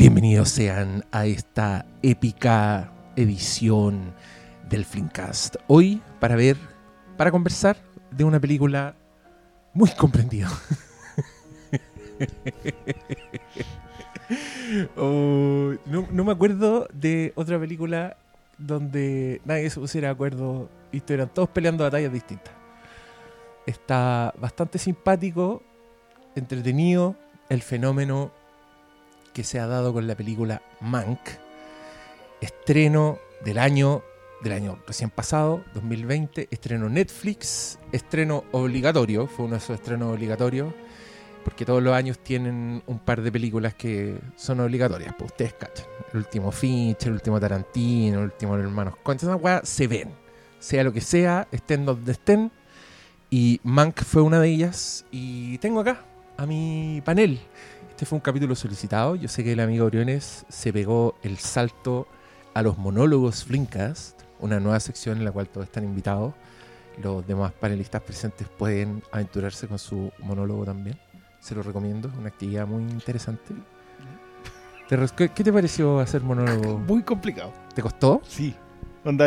Bienvenidos sean a esta épica edición del Flimcast. Hoy para ver, para conversar de una película muy comprendida. Oh, no, no me acuerdo de otra película donde nadie se pusiera de acuerdo y estuvieran todos peleando batallas distintas. Está bastante simpático, entretenido, el fenómeno que se ha dado con la película Mank, estreno del año del año recién pasado, 2020, estreno Netflix, estreno obligatorio, fue uno de esos estrenos obligatorios, porque todos los años tienen un par de películas que son obligatorias, pues ustedes cachan. El último Fincher, el último Tarantino, el último Hermanos Concha, se ven, sea lo que sea, estén donde estén, y Mank fue una de ellas, y tengo acá a mi panel. Este fue un capítulo solicitado. Yo sé que el amigo Oriones se pegó el salto a los monólogos Flinkcast, una nueva sección en la cual todos están invitados. Los demás panelistas presentes pueden aventurarse con su monólogo también. Se lo recomiendo, es una actividad muy interesante. ¿Te res- ¿Qué, qué te pareció hacer monólogo? Muy complicado. ¿Te costó? Sí. Onda,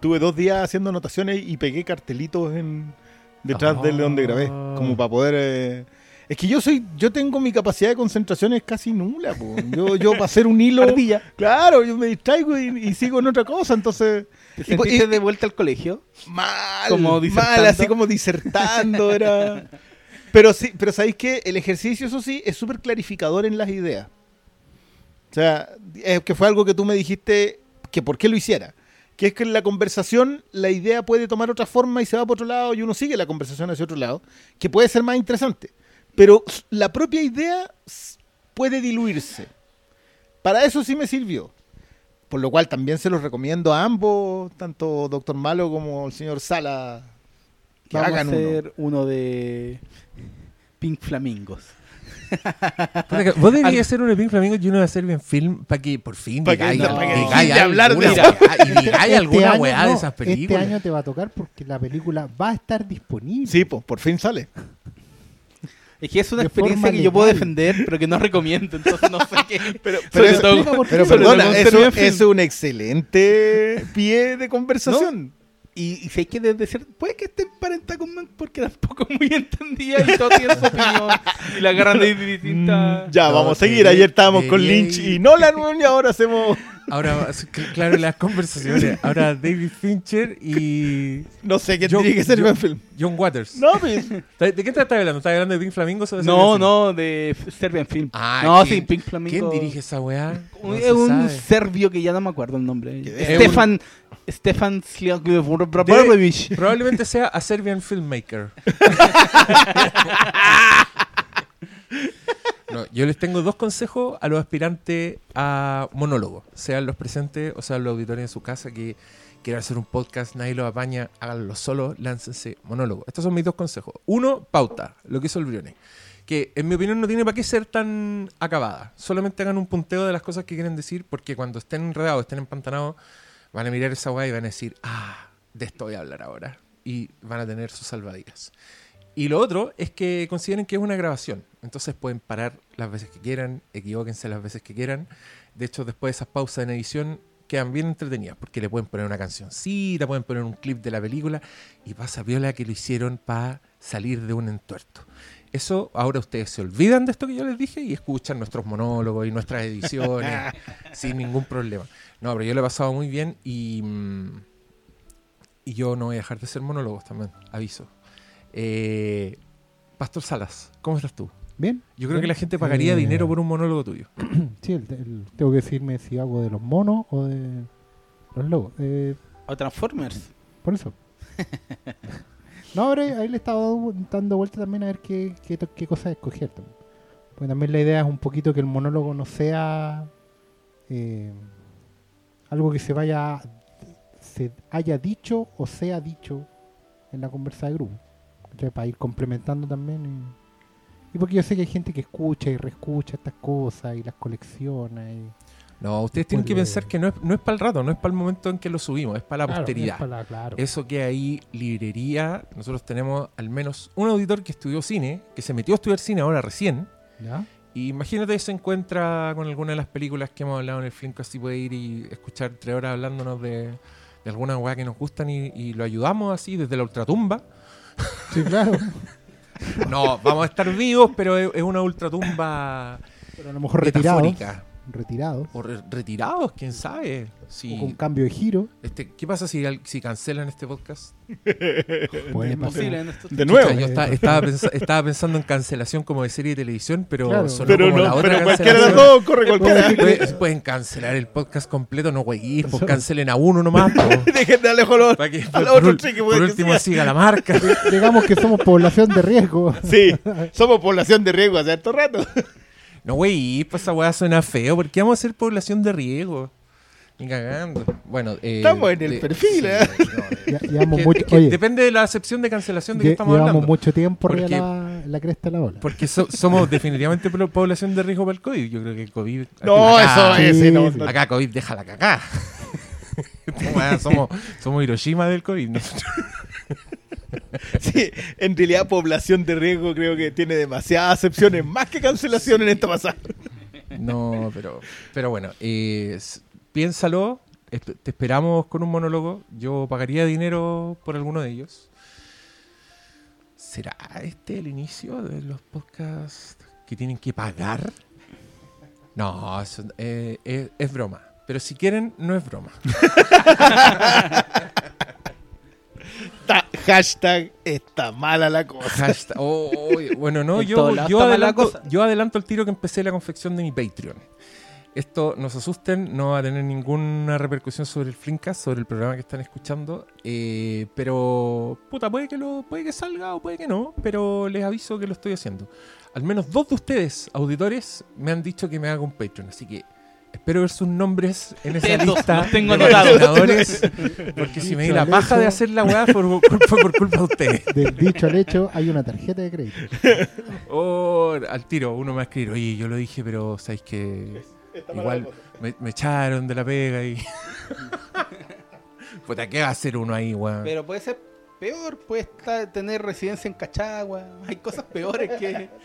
tuve dos días haciendo anotaciones y pegué cartelitos en detrás Ah. de donde grabé. Como para poder. eh, Es que yo soy, yo tengo mi capacidad de concentración es casi nula, po. Yo, yo para hacer un hilo. Ardilla. Claro, yo me distraigo y, y sigo en otra cosa, entonces. ¿Te sentiste y- de vuelta al colegio? Mal, Como mal, así como disertando, era. Pero sí, pero sabéis que el ejercicio, eso sí, es súper clarificador en las ideas. O sea, es que fue algo que tú me dijiste que por qué lo hiciera. Que es que en la conversación la idea puede tomar otra forma y se va por otro lado y uno sigue la conversación hacia otro lado, que puede ser más interesante. Pero la propia idea puede diluirse. Para eso sí me sirvió. Por lo cual también se los recomiendo a ambos, tanto Doctor Malo como el señor Sala, que Vamos hagan a uno. hacer uno. de Pink Flamingos. Vos deberías hacer un Pink Flamingo y uno de hacer bien film para que por fin digáis no, de de alguna weá, digáis alguna weá de esas películas. Este año te va a tocar porque la película va a estar disponible. Sí, pues por fin sale. Es que es una De experiencia que yo puedo defender, pero que no recomiendo, entonces no sé qué. Pero, pero, eso- todo- pero todo perdona, eso, es un excelente pie de conversación. Y, y si hay que desde ser, puede que esté emparentado con Mank porque tampoco muy entendida y todos tienen su opinión y la agarran de distintas. Mm, ya, No, vamos a seguir. Ayer estábamos con Lynch y Nolan y ahora hacemos. Ahora, cl- claro, las conversaciones. Ahora David Fincher y No sé qué Yo- tiene que ser yo- el film. John Waters. No, pues. ¿De qué te estás hablando? ¿Estás hablando de Pink Flamingos o de No, no, de Serbian Film. Ah, no, ¿quién- sí, Pink Flamingo. ¿Quién dirige esa weá? No es un sabe. serbio que ya no me acuerdo el nombre. Stefan. Stefan Sljavovich. Probablemente sea a Serbian filmmaker. Yo les tengo dos consejos a los aspirantes a monólogo, sean los presentes o sean los auditores en su casa que quieran hacer un podcast, nadie los apaña, háganlo solo, láncense monólogo. Estos son mis dos consejos. Uno, pauta, lo que hizo el Briones. Que en mi opinión no tiene para qué ser tan acabada. Solamente hagan un punteo de las cosas que quieren decir, porque cuando estén enredados, estén empantanados, van a mirar esa weá y van a decir, ah, de esto voy a hablar ahora. Y van a tener sus salvavidas. Y lo otro es que consideren que es una grabación. Entonces pueden parar las veces que quieran, equivóquense las veces que quieran. De hecho, después de esas pausas en edición quedan bien entretenidas porque le pueden poner una cancioncita, pueden poner un clip de la película y pasa viola que lo hicieron para salir de un entuerto. Eso ahora ustedes se olvidan de esto que yo les dije y escuchan nuestros monólogos y nuestras ediciones sin ningún problema. No, pero yo lo he pasado muy bien y, mm, y yo no voy a dejar de ser monólogos también, aviso. Eh, Pastor Salas, ¿cómo estás tú? Bien. Yo creo que la gente pagaría Eh, dinero por un monólogo tuyo. Sí, el- el- tengo que decirme si hago de los monos o de los lobos. Eh, O Transformers. por eso. no, ahora ahí le estaba dando, dando vuelta también a ver qué, qué cosas escoger. también. Porque también la idea es un poquito que el monólogo no sea eh, algo que se vaya se haya dicho o sea dicho en la conversa de grupo. Para ir complementando también. Y, y porque yo sé que hay gente que escucha y reescucha estas cosas y las colecciona. Y, No, ustedes tienen que pensar que no es, no es para el rato, no es para el momento en que lo subimos, es para la Claro, posteridad. es para la- claro. Eso que hay librería, nosotros tenemos al menos un auditor que estudió cine, que se metió a estudiar cine ahora recién, ¿Ya? Y imagínate se encuentra con alguna de las películas que hemos hablado en el Flinkcast y puede ir y escuchar tres horas hablándonos de, de alguna weá que nos gustan y, y lo ayudamos así desde la ultratumba. Sí, claro. No, vamos a estar vivos, pero es, es una ultratumba Pero a lo mejor. Retirados. O re- retirados, quién sabe. O con cambio de giro. este, ¿Qué pasa si, cancelan este podcast? Puede posible en estos De nuevo. Chucha, yo esta- estaba, pens- estaba pensando en cancelación como de serie de televisión, pero Claro. sonó Pero como la no, otra pero cualquiera de los corre cualquiera. Puede- Pueden cancelar el podcast completo, no güey, pues cancelen a uno nomás. Dejen de alejarlo. Para que A por, otros último sea. siga la marca. Digamos que somos población de riesgo. Sí, somos población de riesgo hace harto rato. No, güey, pues esa weá suena feo. ¿Por qué vamos a ser población de riego? Ni cagando. Bueno, eh, Estamos en el de- perfil, ¿eh? no, de- Ya- llevamos que- mucho, que oye, depende de la acepción de cancelación de que estamos llevamos hablando. mucho tiempo Porque- la, la cresta de la ola. Porque so- somos definitivamente población de riesgo para el COVID. Yo creo que el COVID. No, acá, eso es. sí, sí, no. Acá COVID deja la cagá. Esta weá, somos, somos Hiroshima del COVID. nosotros. Sí, en realidad población de riesgo creo que tiene demasiadas acepciones, más que cancelación en esta pasada. No, pero, pero bueno, eh, piénsalo. Te esperamos con un monólogo. Yo pagaría dinero por alguno de ellos. ¿Será este el inicio de los podcasts que tienen que pagar? No, eso, eh, es, es broma. Pero si quieren, no es broma. Ta- hashtag está mala la cosa. Hashtag- oh, oh, bueno, no, yo, yo, adelanto, cosa. yo adelanto el tiro que empecé la confección de mi Patreon. Esto, no se asusten, no va a tener ninguna repercusión sobre el Flinkcast, sobre el programa que están escuchando. eh, pero, puta, puede que, lo, puede que salga o puede que no, pero les aviso que lo estoy haciendo. Al menos dos de ustedes, auditores, me han dicho que me haga un Patreon, así que espero ver sus nombres en esa lista los tengo de anotados. porque si me di la paja de hacer la weá fue por, fue por culpa de ustedes. Del dicho al hecho, hay una tarjeta de crédito. Oh, al tiro, uno me va a escribir, oye, yo lo dije, pero sabéis que igual me, me echaron de la pega y. Puta, ¿qué va a hacer uno ahí, weón? Pero puede ser peor, puede estar, tener residencia en Cachagua. Hay cosas peores que.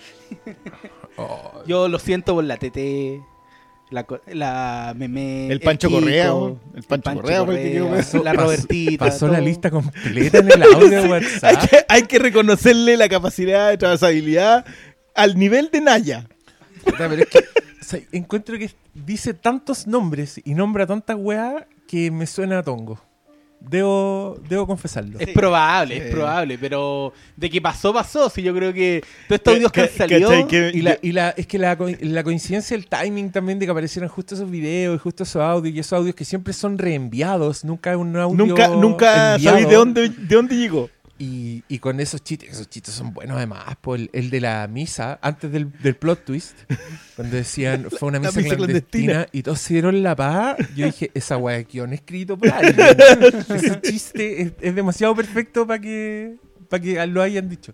Oh, Yo lo siento por la TT, la, la meme. El Pancho Kiko, Correa. El Pancho Correa el la Pasó- Robertita. Pasó la lista completa en el audio de Hay WhatsApp. que, hay que reconocerle la capacidad de trazabilidad al nivel de Naya. Puta, pero es que o sea, encuentro que dice tantos nombres y nombra tantas weas que me suena a tongo. Debo, debo confesarlo. Es probable, Sí. es probable, pero de que pasó, pasó. Si yo creo que todos estos Que- audios que han que-. Que- Y, la, y la, es que la, la coincidencia, el timing también de que aparecieran justo esos videos y justo esos audios y esos audios que siempre son reenviados, nunca es un audio Nunca, nunca enviado. sabéis de dónde, de dónde llegó. Y, y con esos chistes, esos chistes son buenos además, po, el, el de la misa, antes del, del plot twist, cuando decían fue una misa, misa clandestina, clandestina. y todos se dieron la paz, yo dije, esa de guion escrito por alguien. Ese chiste es, es demasiado perfecto para que, para que lo hayan dicho.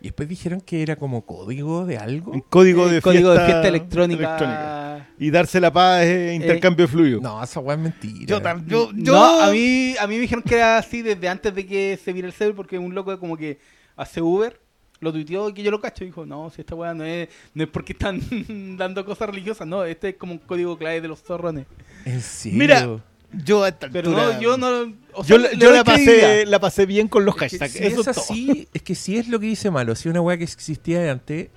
Y después dijeron que era como código de algo. Un código el de código fiesta, de fiesta electrónica. Y darse la paz es intercambio fluido. No, esa weá es mentira. Yo, tam- yo, yo- No, a mí, a mí me dijeron que era así desde antes de que se viera el server, porque un loco como que hace Uber, lo tuiteó y que yo lo cacho. Y dijo, no, si esta weá no es, no es porque están dando cosas religiosas, no, este es como un código clave de los zorrones. ¿En serio? Mira, yo a esta Pero altura- no, yo no. o yo, sea, la- le yo doy la, pasé, credibilidad. la pasé bien con los Es que hashtags. si Eso es es todo. así, es que si es lo que dice malo, si es una weá que existía de antes,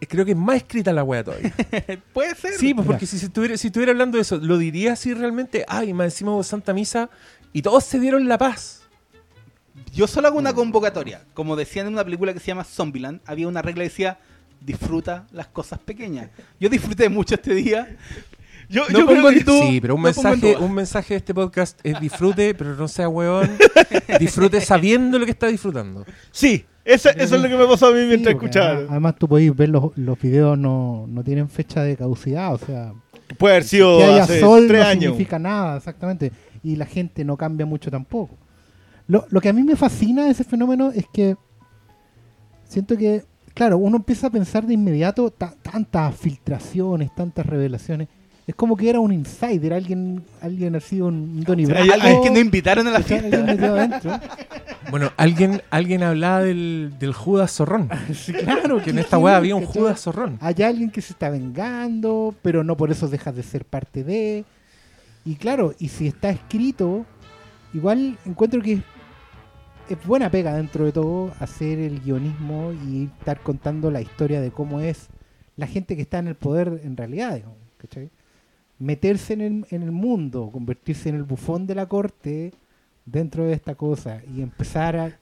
eh, creo que es más escrita la weá todavía. Puede ser. Sí, pues porque si se estuviera, si estuviera hablando de eso, lo diría así realmente, ay, más encima hubo Santa Misa y todos se dieron la paz. Yo solo hago una convocatoria. Como decían en una película que se llama Zombieland, había una regla que decía disfruta las cosas pequeñas. Yo disfruté mucho este día. Yo, No yo pongo creo que- Tú, sí, pero un no mensaje, un mensaje de este podcast es disfrute, pero no sea weón. Disfrute sabiendo lo que está disfrutando. sí, eso, eso es lo que me pasó a mí Sí, mientras escuchaba. Además, además tú podéis ver los, los videos, no, no tienen fecha de caducidad, o sea, Puede haber sido que haya hace sol tres no años. significa nada, exactamente. Y la gente no cambia mucho tampoco. Lo, lo que a mí me fascina de ese fenómeno es que siento que, claro, uno empieza a pensar de inmediato ta- tantas filtraciones, tantas revelaciones. Es como que era un insider, alguien, alguien así, un Donny Brasco. Alguien que no invitaron a la fiesta. Bueno, alguien, alguien hablaba del, del Judas Zorrón. Sí, claro. Que en ¿qué esta weá había un? Judas Zorrón. Hay alguien que se está vengando, pero no por eso dejas de ser parte de. Y claro, y si está escrito, igual encuentro que es, es buena pega dentro de todo hacer el guionismo y estar contando la historia de cómo es la gente que está en el poder en realidad, digamos, ¿cachai? Meterse en el, en el mundo, convertirse en el bufón de la corte dentro de esta cosa y empezar a,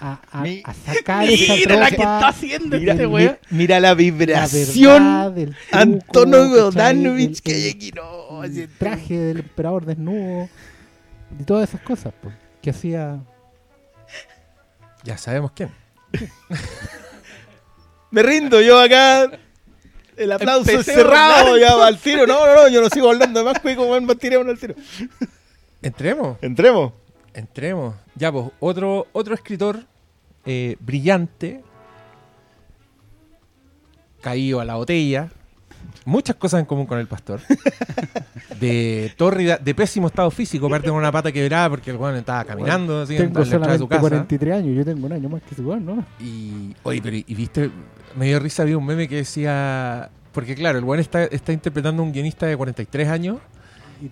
a, a- Mi- a sacar esa Mira la que tropa, está haciendo Mira, este weón. Mira la vibración verdad, el truco, Antonio. Godanovich que hay el- aquí. No, el así- traje del emperador desnudo y todas esas cosas pues, que hacía Ya sabemos quién. Me rindo yo acá. El aplauso es cerrado ya va al tiro. No, no, no, yo no sigo hablando de más cuico, weón, más tirado al tiro. Entremos. Entremos. Entremos. Ya, pues, otro, otro escritor eh, brillante, caído a la botella, muchas cosas en común con el pastor, de tórrida, de pésimo estado físico, aparte con una pata quebrada porque el weón estaba caminando así, en tengo la entrada de su solamente casa. 43 años yo tengo un año más que ese weón, ¿no? Y, oye, pero y viste, me dio risa, había un meme que decía, porque claro, el weón está, está interpretando a un guionista de 43 años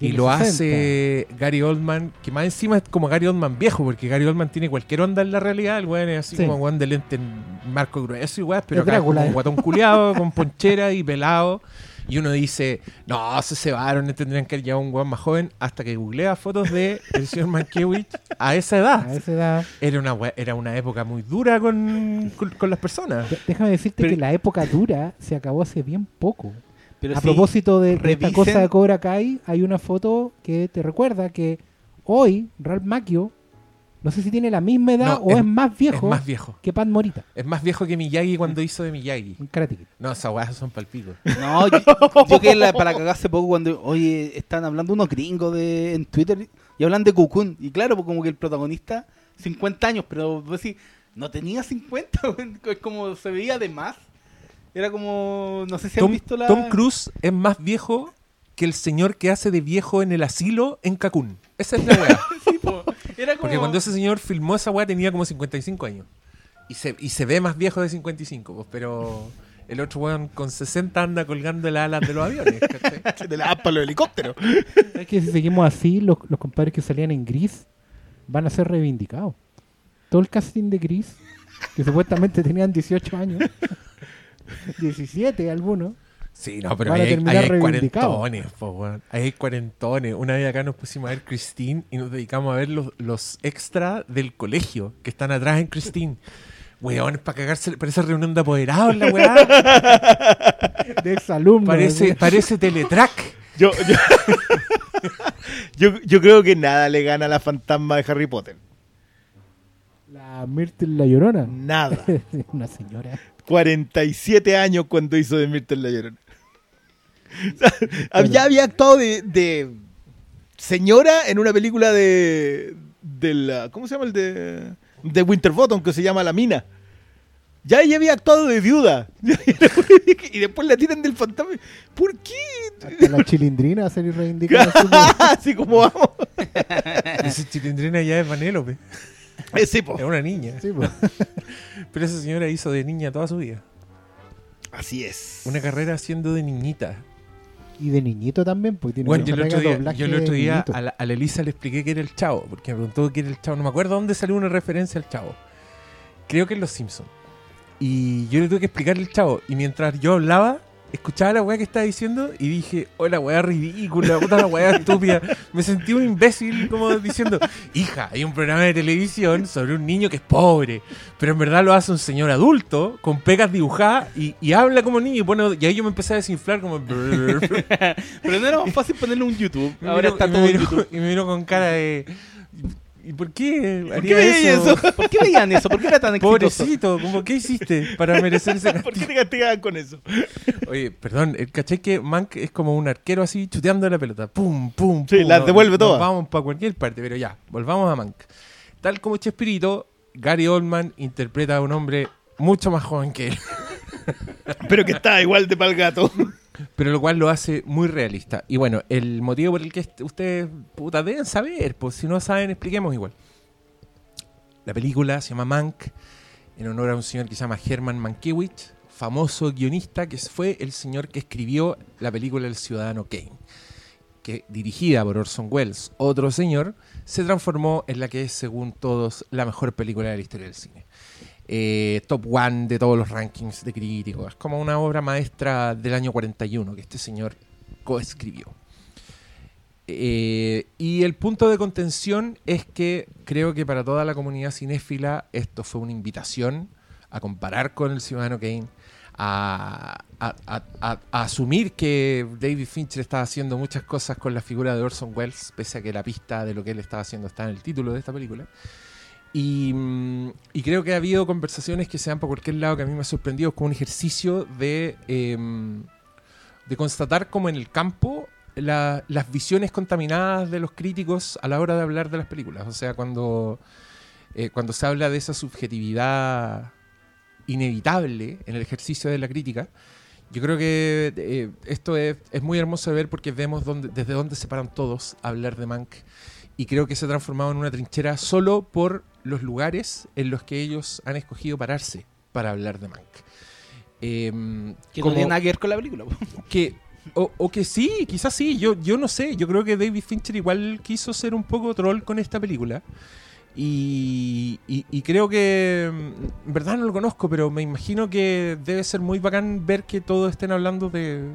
y lo 60. hace Gary Oldman, que más encima es como Gary Oldman viejo, porque Gary Oldman tiene cualquier onda en la realidad, el weón es así Sí. como weón de lente en marco grueso y weón, pero Es acá es Drácula, como ¿eh? un guatón culiado, con ponchera y pelado. Y uno dice, no, se cebaron, tendrían que haber llevado un weón más joven, hasta que googlea fotos de el señor Mankiewicz a esa edad. A esa edad. Era una, era una época muy dura con, con, con las personas. Déjame decirte Pero- que la época dura se acabó hace bien poco. Pero a propósito de, de esta cosa de Cobra Kai, hay una foto que te recuerda que hoy Ralph Macchio, no sé si tiene la misma edad No, o es, es- más viejo Es más viejo. que Pat Morita Es más viejo que Miyagi cuando hizo de Miyagi. en Karate Kid. No, esas weas son palpicos. No, yo, yo que la, para cagar hace poco cuando, oye, están hablando unos gringos de, en Twitter y hablan de Cocoon. Y claro, pues como que el protagonista, 50 años, pero pues sí, no tenía 50, weón, es como se veía de más. Era como, no sé si han Tom, visto la... Tom Cruise es más viejo que el señor que hace de viejo en el asilo en Cancún. Esa es la wea. Era como... Porque cuando ese señor filmó esa wea tenía como 55 años. Y se, y se ve más viejo de 55, pues, pero el otro weón con 60 anda colgando las alas de los aviones. ¿cachai? De la para los helicópteros. Es que si seguimos así, los, los compadres que salían en Gris van a ser reivindicados. Todo el casting de Gris, que supuestamente tenían 18 años, 17 algunos, Sí, no, pero ahí hay, cuarentones, po, weón. Ahí hay cuarentones. Una vez acá nos pusimos a ver Christine y nos dedicamos a ver los, los extras del colegio que están atrás en Christine. Weón, es para cagarse, parece reunión de apoderados la weá. de exalumnos. Parece, parece teletrack. Yo, yo, yo, yo creo que nada le gana a la fantasma de Harry Potter. La Myrtle la Llorona. Nada. Una señora. 47 años cuando hizo de Myrtle la Llorona. Ya había actuado de, de señora en una película de, de la, ¿cómo se llama el de de Winterbottom que se llama La Mina? Ya ella había actuado de viuda y después la tiran del fantasma. ¿Por qué? Hasta la chilindrina a ser reivindicada. así como- Así como vamos. Esa chilindrina ya es Vanélope. Eh, sí. Es una niña. Sí. Pero esa señora hizo de niña toda su vida. Así es. Una carrera haciendo de niñita. Y de niñito también, porque tiene Bueno, yo el otro día, yo el otro día a, la, a la Elisa le expliqué que era el chavo, porque me preguntó qué era el chavo. No me acuerdo dónde salió una referencia al chavo. Creo que en Los Simpsons. Y yo le tuve que explicar el chavo. Y mientras yo hablaba, escuchaba la weá que estaba diciendo y dije, oh, la weá ridícula, puta la weá estúpida. Me sentí un imbécil como diciendo, hija, hay un programa de televisión sobre un niño que es pobre, pero en verdad lo hace un señor adulto, con pegas dibujadas y, y habla como niño. Y bueno, y ahí yo me empecé a desinflar como... Pero no era más fácil ponerle un YouTube. Ahora está todo en YouTube. Y me miró con cara de. ¿Y por qué ¿Por qué eso? eso? ¿Por qué veían eso? ¿Por qué era tan? Pobrecito, como, ¿qué hiciste para merecer ese ¿Por qué te castigaban con eso? Oye, perdón, el caché que Mank es como un arquero así chuteando la pelota. Pum, pum, Sí, pum. las Nos- devuelve todas. Vamos para cualquier parte, pero ya, volvamos a Mank. Tal como Chespirito, Gary Oldman interpreta a un hombre mucho más joven que él. Pero que está igual de pal gato. pero lo cual lo hace muy realista. Y bueno, el motivo por el que ustedes puta, deben saber, pues si no saben, expliquemos igual. La película se llama Mank, en honor a un señor que se llama Herman Mankiewicz, famoso guionista que fue el señor que escribió la película El Ciudadano Kane, que dirigida por Orson Welles, otro señor, se transformó en la que es, según todos, la mejor película de la historia del cine. Eh, top one de todos los rankings de críticos. Es como una obra maestra del año 41 que este señor coescribió. Eh, y el punto de contención es que creo que para toda la comunidad cinéfila esto fue una invitación a comparar con el Ciudadano Kane, a, a- asumir que David Fincher estaba haciendo muchas cosas con la figura de Orson Welles, pese a que la pista de lo que él estaba haciendo está en el título de esta película. Y, mm, y creo que ha habido conversaciones que se dan por cualquier lado que a mí me ha sorprendido como un ejercicio de, em, de constatar como en el campo la- las visiones contaminadas de los críticos a la hora de hablar de las películas. O sea, cuando, eh, cuando se habla de esa subjetividad inevitable en el ejercicio de la crítica, yo creo que eh, esto es, es muy hermoso de ver porque vemos dónde, desde dónde se paran todos a hablar de Mank. Y creo que se ha transformado en una trinchera solo por los lugares en los que ellos han escogido pararse para hablar de Mank. Em, Que como- no tiene nada que ver con la película. que o, o que sí, quizás sí, yo, yo no sé, yo creo que David Fincher igual quiso ser un poco troll con esta película y, y- y creo que, mm, en verdad no lo conozco, pero me imagino que debe ser muy bacán ver que todos estén hablando de,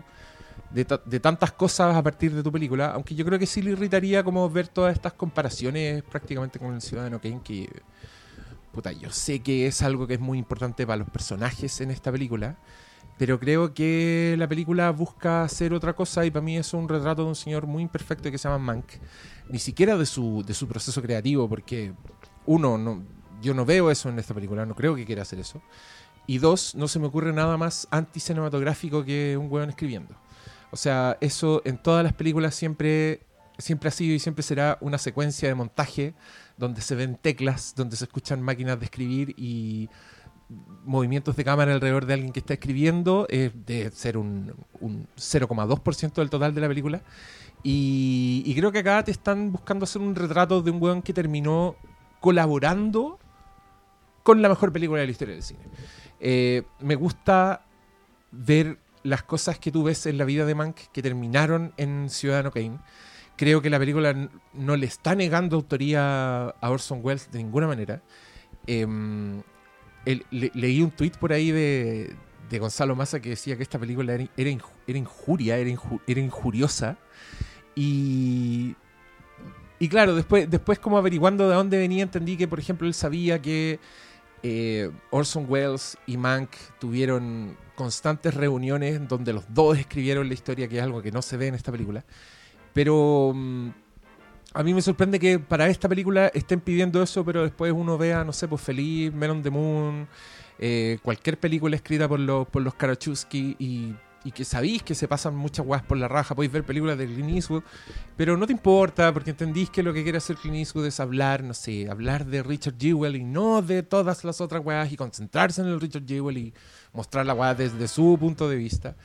de, ta- de tantas cosas a partir de tu película, aunque yo creo que sí le irritaría como ver todas estas comparaciones prácticamente con el Ciudadano Kane, que puta, yo sé que es algo que es muy importante para los personajes en esta película, pero creo que la película busca hacer otra cosa y para mí es un retrato de un señor muy imperfecto que se llama Mank. Ni siquiera de su, de su proceso creativo, porque uno, no, yo no veo eso en esta película, no creo que quiera hacer eso. Y dos, no se me ocurre nada más anticinematográfico que un hueón escribiendo. O sea, eso en todas las películas siempre, siempre ha sido y siempre será una secuencia de montaje donde se ven teclas, donde se escuchan máquinas de escribir y movimientos de cámara alrededor de alguien que está escribiendo, eh, de ser un, un 0,2% del total de la película. Y, y creo que acá te están buscando hacer un retrato de un weón que terminó colaborando con la mejor película de la historia del cine. Eh, me gusta ver las cosas que tú ves en la vida de Mank que terminaron en Ciudadano Kane. Creo que la película no le está negando autoría a Orson Welles de ninguna manera. Em, le- leí un tuit por ahí de, de Gonzalo Massa que decía que esta película era, era, inju- era injuria, era, era injuriosa. Y, y claro, después, después como averiguando de dónde venía, entendí que, por ejemplo, él sabía que eh, Orson Welles y Mank tuvieron constantes reuniones donde los dos escribieron la historia, que es algo que no se ve en esta película. Pero mm, a mí me sorprende que para esta película estén pidiendo eso, pero después uno vea, no sé, pues Feliz, Men on the Moon, eh, cualquier película escrita por los, por los Karachowski y, y que sabéis que se pasan muchas guas por la raja, podéis ver películas de Clint Eastwood, pero no te importa porque entendís que lo que quiere hacer Clint Eastwood es hablar, no sé, hablar de Richard Jewell y no de todas las otras weas y concentrarse en el Richard Jewell y mostrar la wea desde su punto de vista.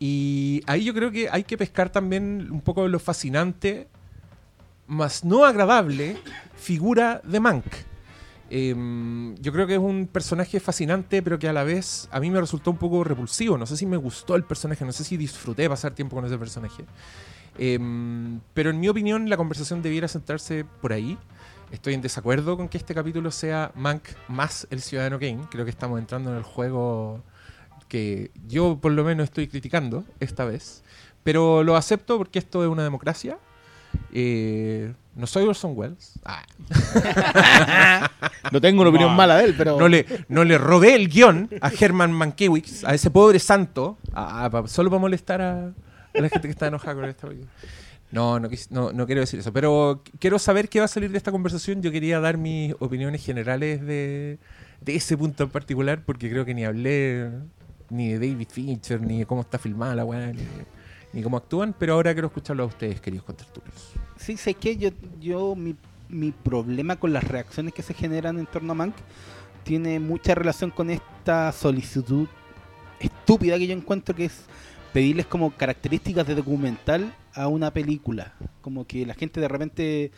Y ahí yo creo que hay que pescar también un poco lo fascinante, más no agradable, figura de Mank. Em, yo creo que es un personaje fascinante, pero que a la vez a mí me resultó un poco repulsivo. No sé si me gustó el personaje, no sé si disfruté pasar tiempo con ese personaje. Em, pero en mi opinión, la conversación debiera centrarse por ahí. Estoy en desacuerdo con que este capítulo sea Mank más el Ciudadano Kane. Creo que estamos entrando en el juego que yo por lo menos estoy criticando esta vez. Pero lo acepto porque esto es una democracia. Eh, no soy Orson Welles. Ah, No tengo una opinión No. mala de él, pero. no, le, no le robé el guion a Herman Mankiewicz, a ese pobre santo, a- solo para molestar a, a la gente que está enojada con esta película. No, no, no, no quiero decir eso, pero qu- quiero saber qué va a salir de esta conversación. Yo quería dar mis opiniones generales de, de ese punto en particular, porque creo que ni hablé ni de David Fincher, ni de cómo está filmada la weá, ni, ni cómo actúan, pero ahora quiero escucharlo a ustedes, queridos contertulios. Sí, sé que yo, yo mi, mi problema con las reacciones que se generan en torno a Mank tiene mucha relación con esta solicitud estúpida que yo encuentro que es pedirles como características de documental a una película. Como que la gente de repente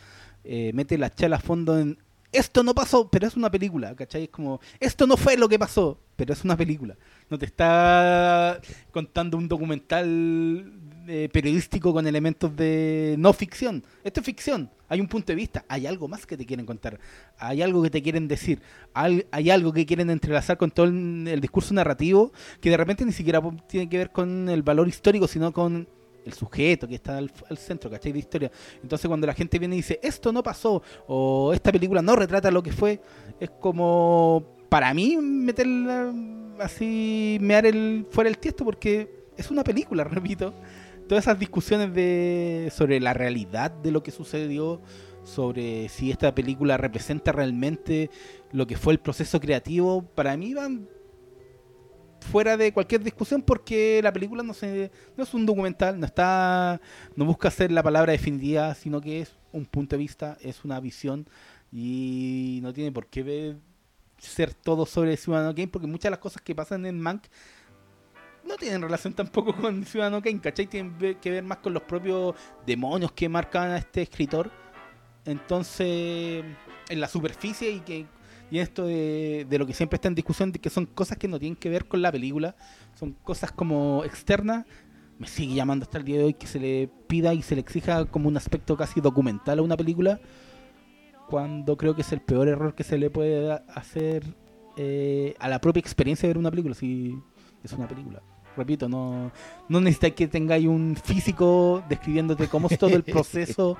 eh, mete la chala a fondo en esto no pasó, pero es una película, ¿cachai? Es como, esto no fue lo que pasó, pero es una película. No te está contando un documental periodístico con elementos de no ficción. Esto es ficción. Hay un punto de vista, hay algo más que te quieren contar, hay algo que te quieren decir, hay, algo que quieren entrelazar con todo el, discurso narrativo que de repente ni siquiera tiene que ver con el valor histórico, sino con el sujeto que está al, al centro, ¿cachai? De historia. Entonces cuando la gente viene y dice, esto no pasó, o esta película no retrata lo que fue, es como, para mí, meterla así, mear el, fuera el tiesto, porque es una película, repito. Todas esas discusiones de sobre la realidad de lo que sucedió, sobre si esta película representa realmente lo que fue el proceso creativo, para mí van fuera de cualquier discusión porque la película no se no es un documental, no está no busca ser la palabra definitiva, sino que es un punto de vista, es una visión y no tiene por qué ser todo sobre Ciudadano Kane porque muchas de las cosas que pasan en Mank no tienen relación tampoco con Ciudadano Kane, ¿cachai? Tienen que ver más con los propios demonios que marcan a este escritor. Entonces, en la superficie y que y esto de, de lo que siempre está en discusión, de que son cosas que no tienen que ver con la película, son cosas como externas, me sigue llamando hasta el día de hoy que se le pida y se le exija como un aspecto casi documental a una película, cuando creo que es el peor error que se le puede hacer eh, a la propia experiencia de ver una película, si es una película. Repito, no, no necesitáis que tengáis un físico describiéndote cómo es todo el proceso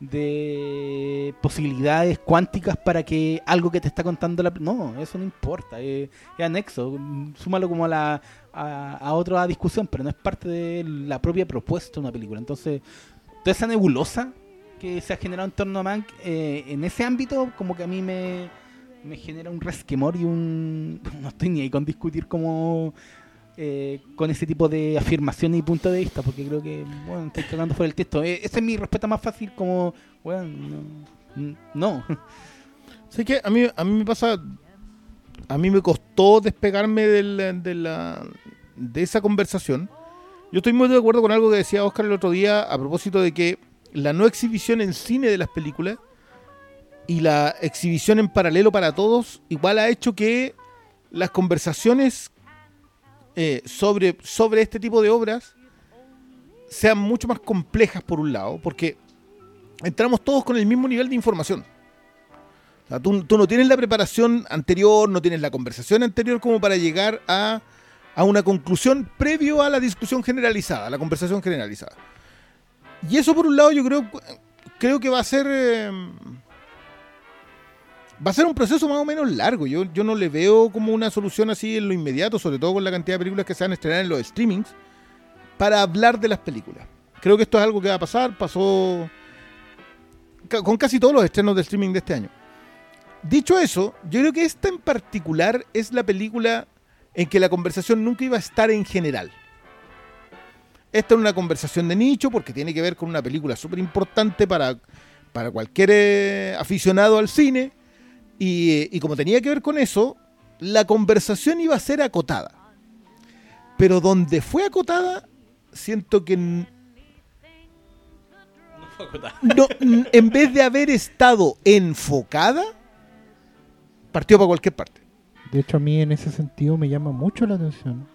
de posibilidades cuánticas para que algo que te está contando la... No, eso no importa, es, es anexo, súmalo como a, la, a, a otra discusión, pero no es parte de la propia propuesta de una película. Entonces, toda esa nebulosa que se ha generado en torno a Mank, eh, en ese ámbito como que a mí me, me genera un resquemor y un... No estoy ni ahí con discutir como... eh, con ese tipo de afirmaciones y puntos de vista, porque creo que, bueno, estoy cagando fuera el texto. Eh, esa es mi respuesta más fácil, como, bueno, no. no. ¿Sabes qué? A mí, a mí me pasa. A mí me costó despegarme de, la, de esa conversación. Yo estoy muy de acuerdo con algo que decía Oscar el otro día a propósito de que la no exhibición en cine de las películas y la exhibición en paralelo para todos igual ha hecho que las conversaciones eh, sobre, sobre este tipo de obras sean mucho más complejas por un lado, porque entramos todos con el mismo nivel de información. O sea, tú, no tienes la preparación anterior, no tienes la conversación anterior como para llegar a, a una conclusión previo a la discusión generalizada, a la conversación generalizada. Y eso por un lado yo creo, creo que va a ser... eh, va a ser un proceso más o menos largo. Yo, yo no le veo como una solución así en lo inmediato, sobre todo con la cantidad de películas que se van a estrenar en los streamings, para hablar de las películas. Creo que esto es algo que va a pasar, pasó con casi todos los estrenos de streaming de este año. Dicho eso, yo creo que esta en particular es la película en que la conversación nunca iba a estar en general. Esta es una conversación de nicho porque tiene que ver con una película súper importante para, para cualquier eh, aficionado al cine. Y, eh, y como tenía que ver con eso, la conversación iba a ser acotada. Pero donde fue acotada, siento que no, en vez de haber estado enfocada, partió para cualquier parte. De hecho, a mí en ese sentido me llama mucho la atención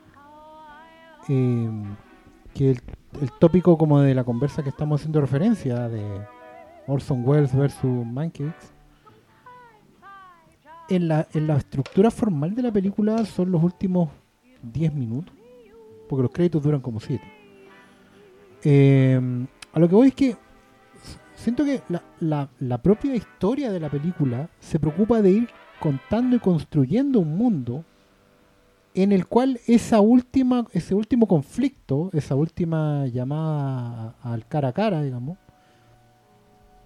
eh, que el, el tópico como de la conversa que estamos haciendo referencia de Orson Welles versus Mankiewicz en la, estructura formal de la película son los últimos 10 minutos porque los créditos duran como 7 a lo que voy es que siento que la, propia historia de la película se preocupa de ir contando y construyendo un mundo en el cual esa última, ese último conflicto, esa última llamada al cara a cara, digamos,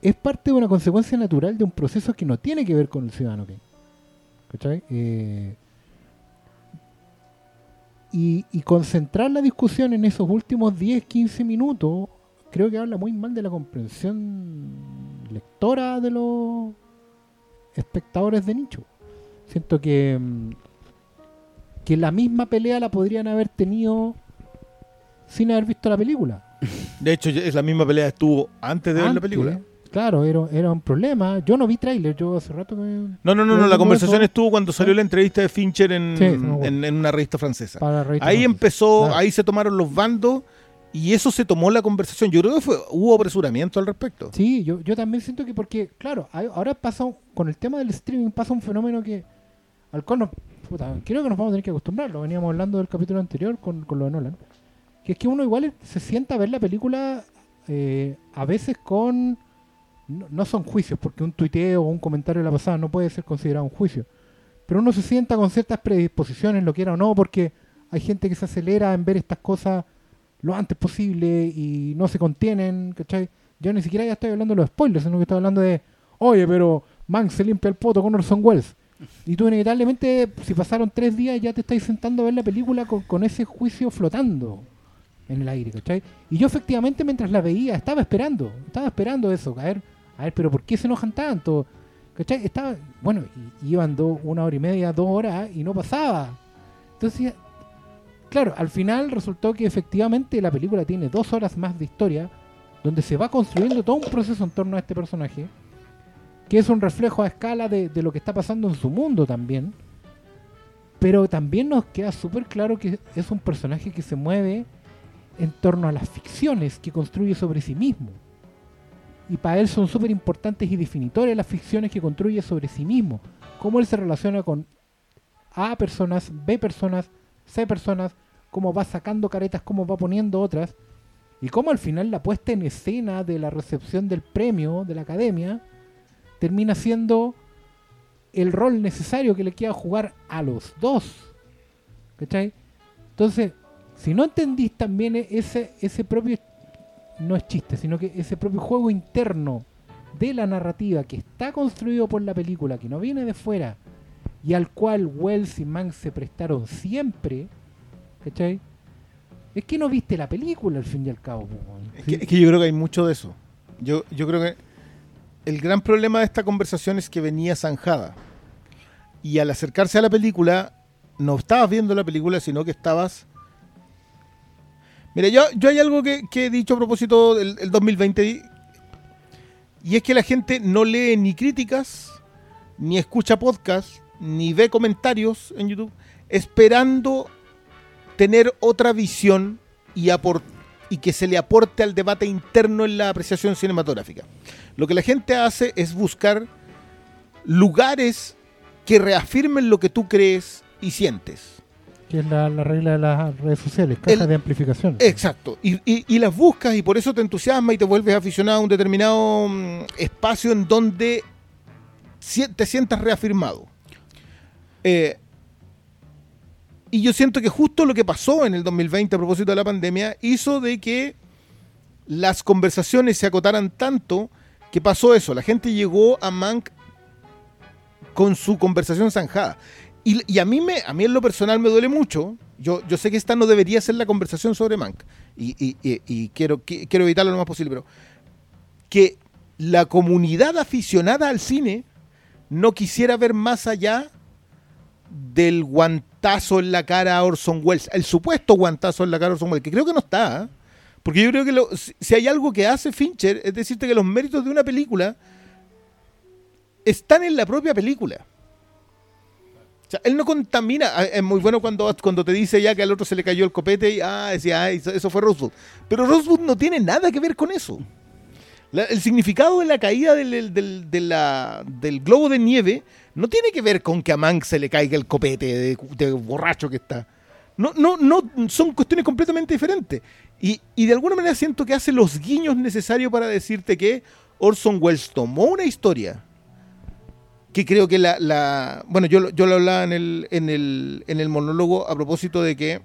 es parte de una consecuencia natural de un proceso que no tiene que ver con el ciudadano Kane. ¿Cachai? Eh, y, y concentrar la discusión en esos últimos 10, 15 minutos, creo que habla muy mal de la comprensión lectora de los espectadores de nicho. Siento que, mm, que la misma pelea la podrían haber tenido sin haber visto la película. De hecho, es la misma pelea que estuvo antes de ver la película. Claro, era, era un problema. Yo no vi tráiler, yo hace rato que... No, no, no, no, la conversación eso. estuvo cuando salió la entrevista de Fincher en, Sí, en, en una revista francesa. Ahí empezó, Claro. ahí se tomaron los bandos y eso se tomó la conversación. Yo creo que fue, hubo apresuramiento al respecto. Sí, yo, yo también siento que porque, claro, hay- ahora pasa, un- con el tema del streaming pasa un fenómeno que al cual nos, puta, creo que nos vamos a tener que acostumbrar, lo veníamos hablando del capítulo anterior con, con lo de Nolan, que es que uno igual se sienta a ver la película eh, a veces con, no, son juicios, porque un tuiteo o un comentario de la pasada no puede ser considerado un juicio, pero uno se sienta con ciertas predisposiciones, lo quiera o no, porque hay gente que se acelera en ver estas cosas lo antes posible y no se contienen, ¿cachai? Yo ni siquiera ya estoy hablando de los spoilers, sino que estoy hablando de, oye, pero Mank se limpia el poto con Orson Welles. Y tú inevitablemente, si pasaron tres días, ya te estáis sentando a ver la película con, con ese juicio flotando en el aire, ¿cachai? Y yo efectivamente mientras la veía, estaba esperando, estaba esperando eso, a ver, a ver, pero ¿por qué se enojan tanto? ¿Cachai? Estaba, bueno, iban dos, una hora y media, dos horas y no pasaba. Entonces, claro, al final resultó que efectivamente la película tiene dos horas más de historia, donde se va construyendo todo un proceso en torno a este personaje, que es un reflejo a escala de lo que está pasando en su mundo también. Pero también nos queda súper claro que es un personaje que se mueve en torno a las ficciones que construye sobre sí mismo. Y para él son súper importantes y definitorias las ficciones que construye sobre sí mismo. Cómo él se relaciona con A personas, B personas, C personas, cómo va sacando caretas, cómo va poniendo otras. Y cómo al final la puesta en escena de la recepción del premio de la academia termina siendo el rol necesario que le queda jugar a los dos. ¿Cachai? Entonces, si no entendís también e- ese, ese propio, no es chiste, sino que ese propio juego interno de la narrativa que está construido por la película, que no viene de fuera, y al cual Wells y Mank se prestaron siempre, ¿cachai? Es que no viste la película al fin y al cabo. que, es que yo creo que hay mucho de eso. Yo, yo creo que el gran problema de esta conversación es que venía zanjada. Y al acercarse a la película, no estabas viendo la película, sino que estabas... Mira, yo, yo hay algo que, he dicho a propósito del, del 2020 y- es que la gente no lee ni críticas, ni escucha podcasts, ni ve comentarios en YouTube, esperando tener otra visión y, y que se le aporte al debate interno en la apreciación cinematográfica. Lo que la gente hace es buscar lugares que reafirmen lo que tú crees y sientes. Que es la, la regla de las redes sociales, caja El- de amplificación. Exacto. Y, y- y las buscas y por eso te entusiasma y te vuelves aficionado a un determinado mm, espacio en donde te sientas reafirmado. Eh, y yo siento que justo lo que pasó en el 2020 a propósito de la pandemia hizo de que las conversaciones se acotaran tanto que pasó eso. La gente llegó a Mank con su conversación zanjada. Y, a mí me, a mí en lo personal me duele mucho. Yo, yo sé que esta no debería ser la conversación sobre Mank. Y, y- quiero, qui- quiero evitarlo lo más posible, pero que la comunidad aficionada al cine no quisiera ver más allá del guantazo en la cara a Orson Welles, el supuesto guantazo en la cara a Orson Welles, que creo que no está. ¿eh? Porque yo creo que lo- si hay algo que hace Fincher, es decirte que los méritos de una película están en la propia película. O sea, él no contamina. Ah, Es muy bueno cuando, cuando te dice ya que al otro se le cayó el copete y ah, decía, ah, eso, eso fue Rosewood. Pero Rosewood no tiene nada que ver con eso. La- el significado de la caída del, del- del- de la- del globo de nieve no tiene que ver con que a Mank se le caiga el copete de, de borracho que está. No, no, no, son cuestiones completamente diferentes. Y, y de alguna manera siento que hace los guiños necesarios para decirte que Orson Welles tomó una historia que creo que la... la- bueno, yo, lo- yo lo hablaba en el, en, el, en el monólogo a propósito de que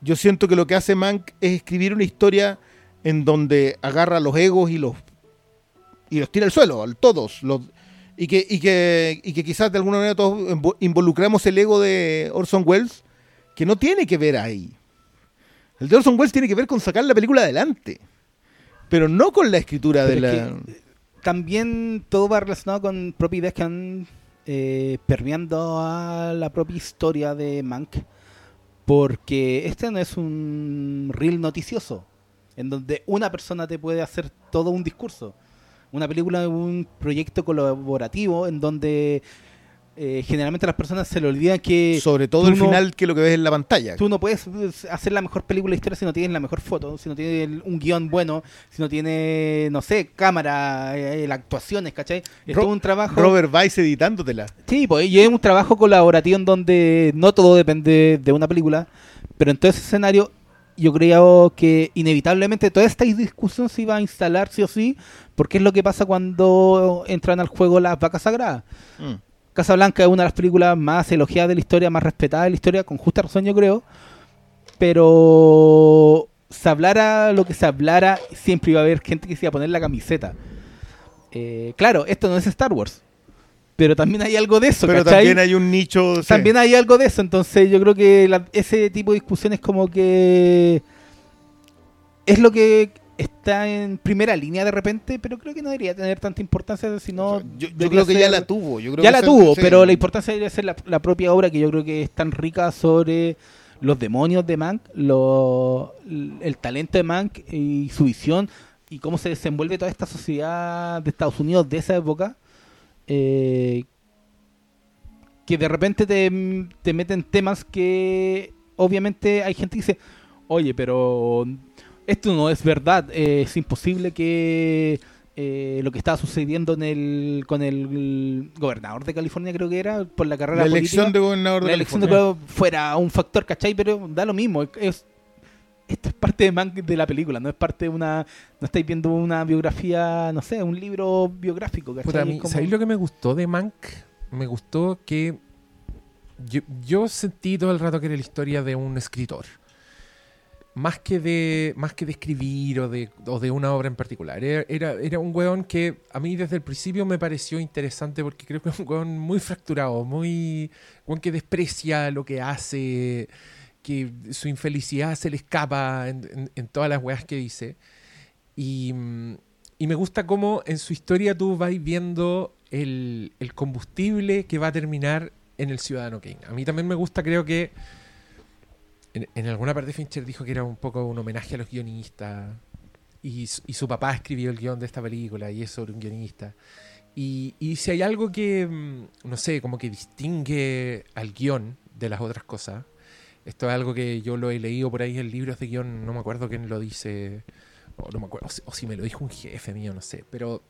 yo siento que lo que hace Mank es escribir una historia en donde agarra los egos y los y los tira al suelo, a todos. Los, y, que, y, que, y que quizás de alguna manera todos invo- involucramos el ego de Orson Welles, que no tiene que ver ahí. El de Orson Welles tiene que ver con sacar la película adelante, pero no con la escritura de es la... que también todo va relacionado con propias ideas que han eh, permeando a la propia historia de Mank. Porque este no es un reel noticioso, en donde una persona te puede hacer todo un discurso. Una película es un proyecto colaborativo en donde eh, generalmente las personas se le olvidan que Sobre todo el no- final que lo que ves en la pantalla. tú no puedes eh, hacer la mejor película de historia si no tienes la mejor foto, si no tienes un guion bueno, si no tienes, no sé, cámara, eh, las actuaciones, ¿cachai? Es Ro- todo un trabajo. Robert Weiss editándotela. Sí, pues y es un trabajo colaborativo en donde no todo depende de una película, pero en todo ese escenario yo creo que inevitablemente toda esta discusión se iba a instalar sí o sí, porque es lo que pasa cuando entran al juego las vacas sagradas. Mm. Casablanca es una de las películas más elogiadas de la historia, más respetada de la historia, con justa razón yo creo, pero se hablara lo que se hablara, siempre iba a haber gente que se iba a poner la camiseta. Eh, claro, esto no es Star Wars, pero también hay algo de eso, Pero ¿cachai? también hay un nicho. sí. También hay algo de eso, entonces yo creo que la- ese tipo de discusiones como que es lo que está en primera línea de repente, pero creo que no debería tener tanta importancia, sino yo, yo creo que ya la tuvo. Yo creo ya que la tuvo, sí. pero la importancia debería ser la, la propia obra que yo creo que es tan rica sobre los demonios de Mank, lo- el talento de Mank y su visión y cómo se desenvuelve toda esta sociedad de Estados Unidos de esa época. eh, que de repente te, te meten temas que obviamente hay gente que dice, oye, pero esto no es verdad, eh, es imposible que eh, lo que estaba sucediendo en el, con el gobernador de California creo que era, por la carrera La elección política, de gobernador de la elección de fuera un factor, ¿cachai? Pero da lo mismo, es, esto es parte de, man- de la película, no es parte de una, no estáis viendo una biografía, no sé, un libro biográfico, ¿cachai? Puta, a mí, ¿sabéis lo que me gustó de Mank? Me gustó que yo, yo sentí todo el rato que era la historia de un escritor. Más que de, más que de escribir o de, o de una obra en particular. Era, era, era un weón que a mí desde el principio me pareció interesante porque creo que es un weón muy fracturado, muy. weón que desprecia lo que hace, que su infelicidad se le escapa en, en- en todas las weas que dice. Y, y me gusta cómo en su historia tú vas viendo el, el combustible que va a terminar en el Ciudadano Kane. A mí también me gusta, creo que en, en alguna parte Fincher dijo que era un poco un homenaje a los guionistas. Y, y su papá escribió el guion de esta película y es sobre un guionista. Y, y si hay algo que, mm, no sé, como que distingue al guion de las otras cosas, esto es algo que yo lo he leído por ahí en libros de guion, no me acuerdo quién lo dice, o no me acuerdo, o si, o si me lo dijo un jefe mío, no sé, pero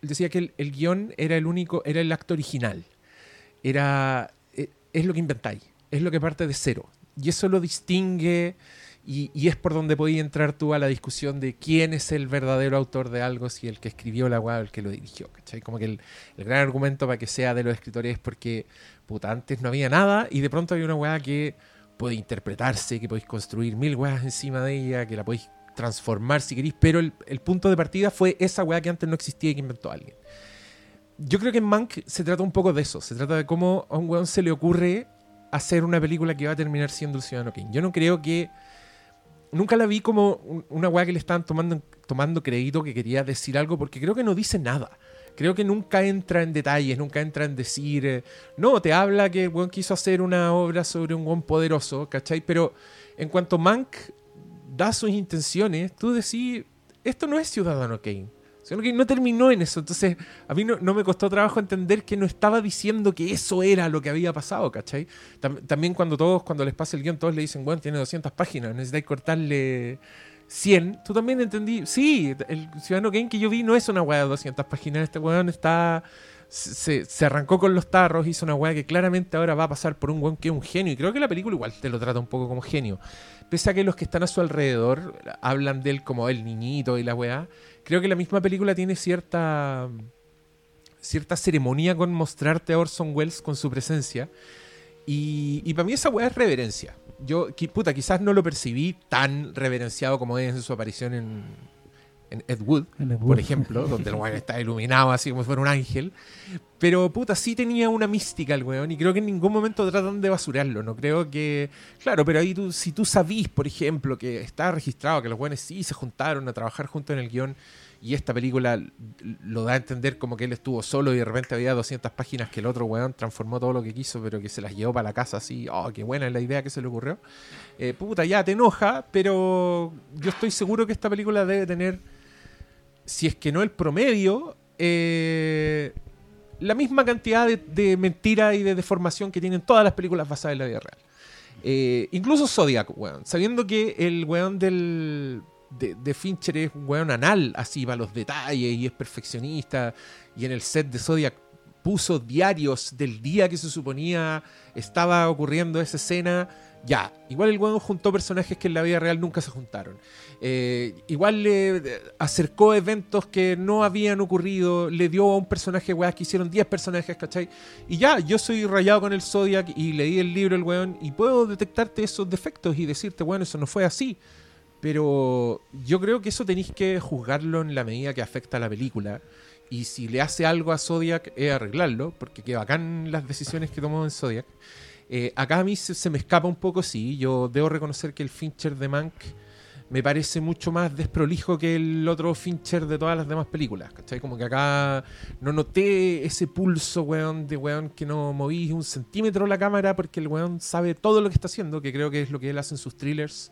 decía que el, el guion era el único, era el acto original, era, e- es lo que inventáis, es lo que parte de cero, y eso lo distingue y, es por donde podías entrar tú a la discusión de quién es el verdadero autor de algo, si el que escribió la weá o el que lo dirigió, ¿cachai? Como que el, gran argumento para que sea de los escritores es porque, antes no había nada y de pronto hay una weá que puede interpretarse, que podéis construir mil weas encima de ella, que la podéis transformar si queréis, pero el, el punto de partida fue esa weá que antes no existía y que inventó alguien. Yo creo que en Mank se trata un poco de eso, se trata de cómo a un weón se le ocurre hacer una película que va a terminar siendo el Ciudadano Kane. Yo no creo que... Nunca la vi como un- una weá que le estaban tomando, tomando crédito que quería decir algo, porque creo que no dice nada. Creo que nunca entra en detalles, nunca entra en decir... eh, no, te habla que el quiso hacer una obra sobre un weón poderoso, ¿cachai? Pero en cuanto Mank da sus intenciones, tú decís, esto no es Ciudadano Kane. No terminó en eso. Entonces, a mí no, no me costó trabajo entender que no estaba diciendo que eso era lo que había pasado, ¿cachai? Tam- también cuando todos, cuando les pasa el guion, todos le dicen, bueno, tiene 200 páginas, necesitáis cortarle 100. Tú también entendí, sí, el Ciudadano Kane que yo vi no es una weá de 200 páginas, este weón está... Se, se arrancó con los tarros, hizo una weá que claramente ahora va a pasar por un weón que es un genio. Y creo que la película igual te lo trata un poco como genio. Pese a que los que están a su alrededor hablan de él como el niñito y la weá, creo que la misma película tiene cierta cierta ceremonia con mostrarte a Orson Welles con su presencia. Y, y para mí esa weá es reverencia. Yo, puta, quizás no lo percibí tan reverenciado como es en su aparición en, en Ed Wood, En por ejemplo, donde el weón está iluminado así como si fuera un ángel. Pero puta, sí tenía una mística el weón y creo que en ningún momento tratan de basurarlo. No creo que. Claro, pero ahí tú, si tú sabís, por ejemplo, que está registrado que los weones sí se juntaron a trabajar juntos en el guion y esta película lo da a entender como que él estuvo solo y de repente había 200 páginas que el otro weón transformó todo lo que quiso, pero que se las llevó para la casa así, oh, qué buena es la idea que se le ocurrió. Eh, puta, ya te enoja, pero yo estoy seguro que esta película debe tener, si es que no el promedio, eh, la misma cantidad de, de mentira y de deformación que tienen todas las películas basadas en la vida real. Eh, incluso Zodiac, weón. Sabiendo que el weón del, de, de Fincher es un weón anal, así va a los detalles y es perfeccionista. Y en el set de Zodiac puso diarios del día que se suponía estaba ocurriendo esa escena. Ya, igual el weón juntó personajes que en la vida real nunca se juntaron. Eh, igual le acercó eventos que no habían ocurrido, le dio a un personaje, weas, que hicieron 10 personajes, ¿cachai? Y ya, yo soy rayado con el Zodiac y leí el libro el weón y puedo detectarte esos defectos y decirte, bueno, eso no fue así. Pero yo creo que eso tenéis que juzgarlo en la medida que afecta a la película. Y si le hace algo a Zodiac es arreglarlo, porque que bacán las decisiones que tomó en Zodiac. Eh, acá a mí se, me escapa un poco, sí. Yo debo reconocer que el Fincher de Mank me parece mucho más desprolijo que el otro Fincher de todas las demás películas. ¿Cachai? Como que acá no noté ese pulso, weón, de weón que no moví un centímetro la cámara porque el weón sabe todo lo que está haciendo, que creo que es lo que él hace en sus thrillers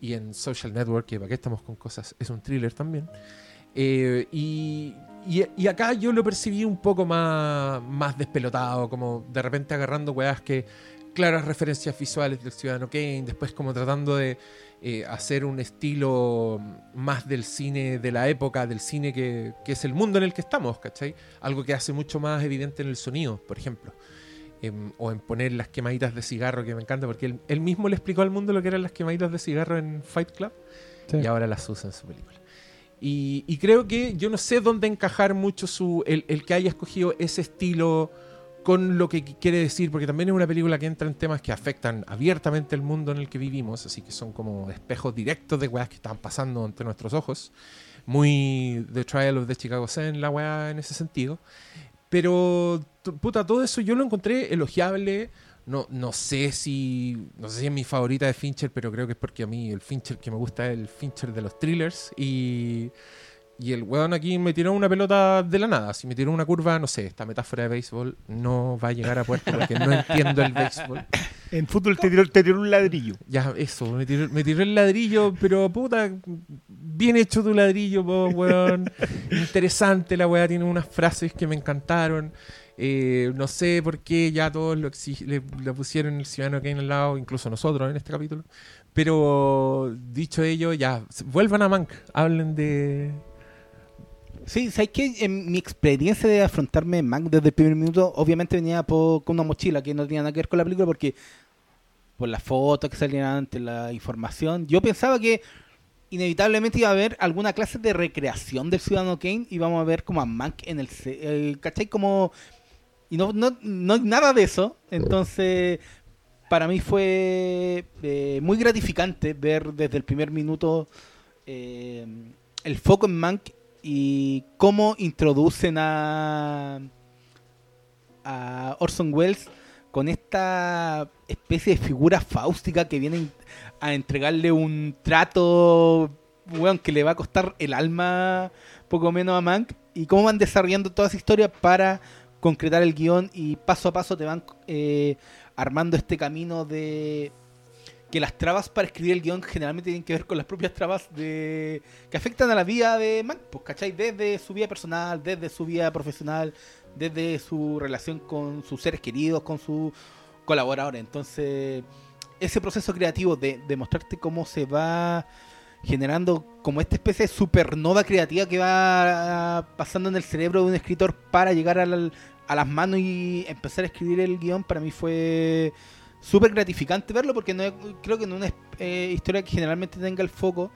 y en Social Network, que para qué estamos con cosas, es un thriller también. Eh, y, y- y acá yo lo percibí un poco más, más despelotado, como de repente agarrando weas que claras referencias visuales del Ciudadano Kane, después como tratando de eh, hacer un estilo más del cine de la época, del cine que, que es el mundo en el que estamos, ¿cachai? Algo que hace mucho más evidente en el sonido, por ejemplo. Em, o en poner las quemaditas de cigarro, que me encanta, porque él, él mismo le explicó al mundo lo que eran las quemaditas de cigarro en Fight Club Sí. y ahora las usa en su película. Y, creo que yo no sé dónde encajar mucho su, el, que haya escogido ese estilo con lo que qu- quiere decir, porque también es una película que entra en temas que afectan abiertamente el mundo en el que vivimos, así que son como espejos directos de weas que están pasando ante nuestros ojos. Muy The Trial of the Chicago Seven, la wea en ese sentido. Pero, puta, todo eso yo lo encontré elogiable. No, no sé si. No sé si es mi favorita de Fincher, pero creo que es porque a mí el Fincher que me gusta es el Fincher de los thrillers. Y. Y el weón aquí me tiró una pelota de la nada. Si me tiró una curva, no sé, esta metáfora de béisbol no va a llegar a puerto porque no entiendo el béisbol. En fútbol te tiró, te tiró un ladrillo. Ya, eso, me tiró, me tiró el ladrillo, pero puta, bien hecho tu ladrillo, po, weón. Interesante la weá, tiene unas frases que me encantaron. Eh, no sé por qué ya todos lo le, pusieron el ciudadano Kane al lado, incluso nosotros en este capítulo. Pero dicho ello, ya, vuelvan a Mank, hablen de. Sí, ¿sabes qué? En mi experiencia de afrontarme Mank desde el primer minuto, obviamente venía con una mochila que no tenía nada que ver con la película porque por las fotos que salían antes, la información, yo pensaba que inevitablemente iba a haber alguna clase de recreación del Ciudadano Kane y vamos a ver como a Mank en el... eh, ¿Cachai? Como... Y no, no, no hay nada de eso, entonces para mí fue eh, muy gratificante ver desde el primer minuto eh, el foco en Mank y cómo introducen a, a Orson Welles con esta especie de figura fáustica que viene a entregarle un trato weón, que le va a costar el alma poco menos a Mank y cómo van desarrollando toda esa historia para concretar el guion y paso a paso te van eh, armando este camino de que las trabas para escribir el guion generalmente tienen que ver con las propias trabas de que afectan a la vida de Mank, pues, ¿cachai? Desde su vida personal, desde su vida profesional, desde su relación con sus seres queridos, con sus colaboradores. Entonces, ese proceso creativo de, de mostrarte cómo se va generando como esta especie de supernova creativa que va pasando en el cerebro de un escritor para llegar al- a las manos y empezar a escribir el guion, para mí fue súper gratificante verlo porque no, creo que en una eh, historia que generalmente tenga el foco,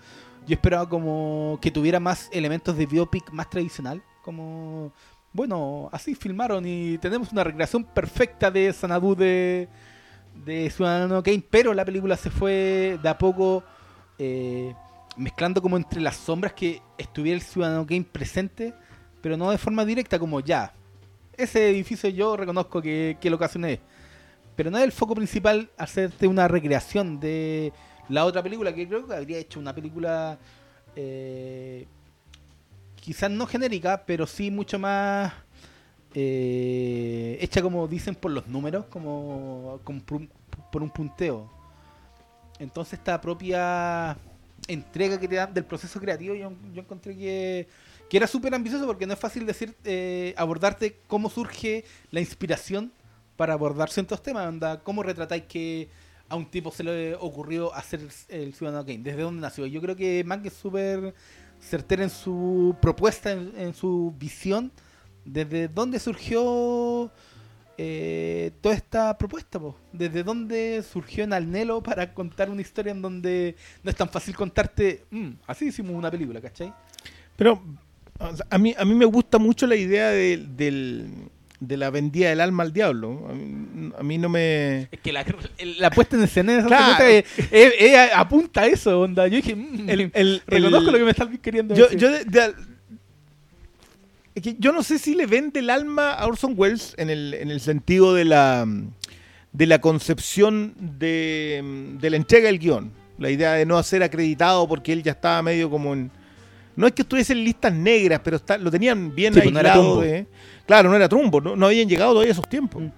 yo esperaba como que tuviera más elementos de biopic más tradicional, como bueno, así filmaron y tenemos una recreación perfecta de Sanadu de, de Ciudadano Kane, pero la película se fue de a poco eh, mezclando como entre las sombras que estuviera el Ciudadano Kane presente, pero no de forma directa como ya. Ese edificio yo reconozco que, que lo ocasioné pero no es el foco principal hacerte una recreación de la otra película que creo que habría hecho una película eh, quizás no genérica, pero sí mucho más eh, hecha como dicen por los números, como, como por, un, punteo. Entonces esta propia entrega que te dan del proceso creativo, yo encontré que, que era súper ambicioso porque no es fácil decir, eh, abordarte cómo surge la inspiración para abordar ciertos temas, onda, cómo retratáis que a un tipo se le ocurrió hacer el, Ciudadano Kane, desde dónde nació. Yo creo que Mank es súper certera en su propuesta, en, su visión, desde dónde surgió eh, toda esta propuesta, po? desde dónde surgió en Alnelo para contar una historia en donde no es tan fácil contarte, "Mm, así hicimos una película, ¿cachai? Pero a mí, a mí me gusta mucho la idea de, del- de la vendida del alma al diablo. A mí, a mí no me... Es que la, la puesta en escena de esa Claro. eh, eh, apunta a eso, onda. Yo dije, "Mm, El- el- reconozco el- lo que me están queriendo Yo, decir. yo, de- de- es que yo no sé si le vende el alma a Orson Welles en el, en el sentido de la, de la concepción de, de la entrega del guion. La idea de no ser acreditado porque él ya estaba medio como en... No es que estuviese en listas negras, pero está- lo tenían bien Sí, pues no aislado. De- claro, no era trumbo, no, no habían llegado todavía a esos tiempos. Mm.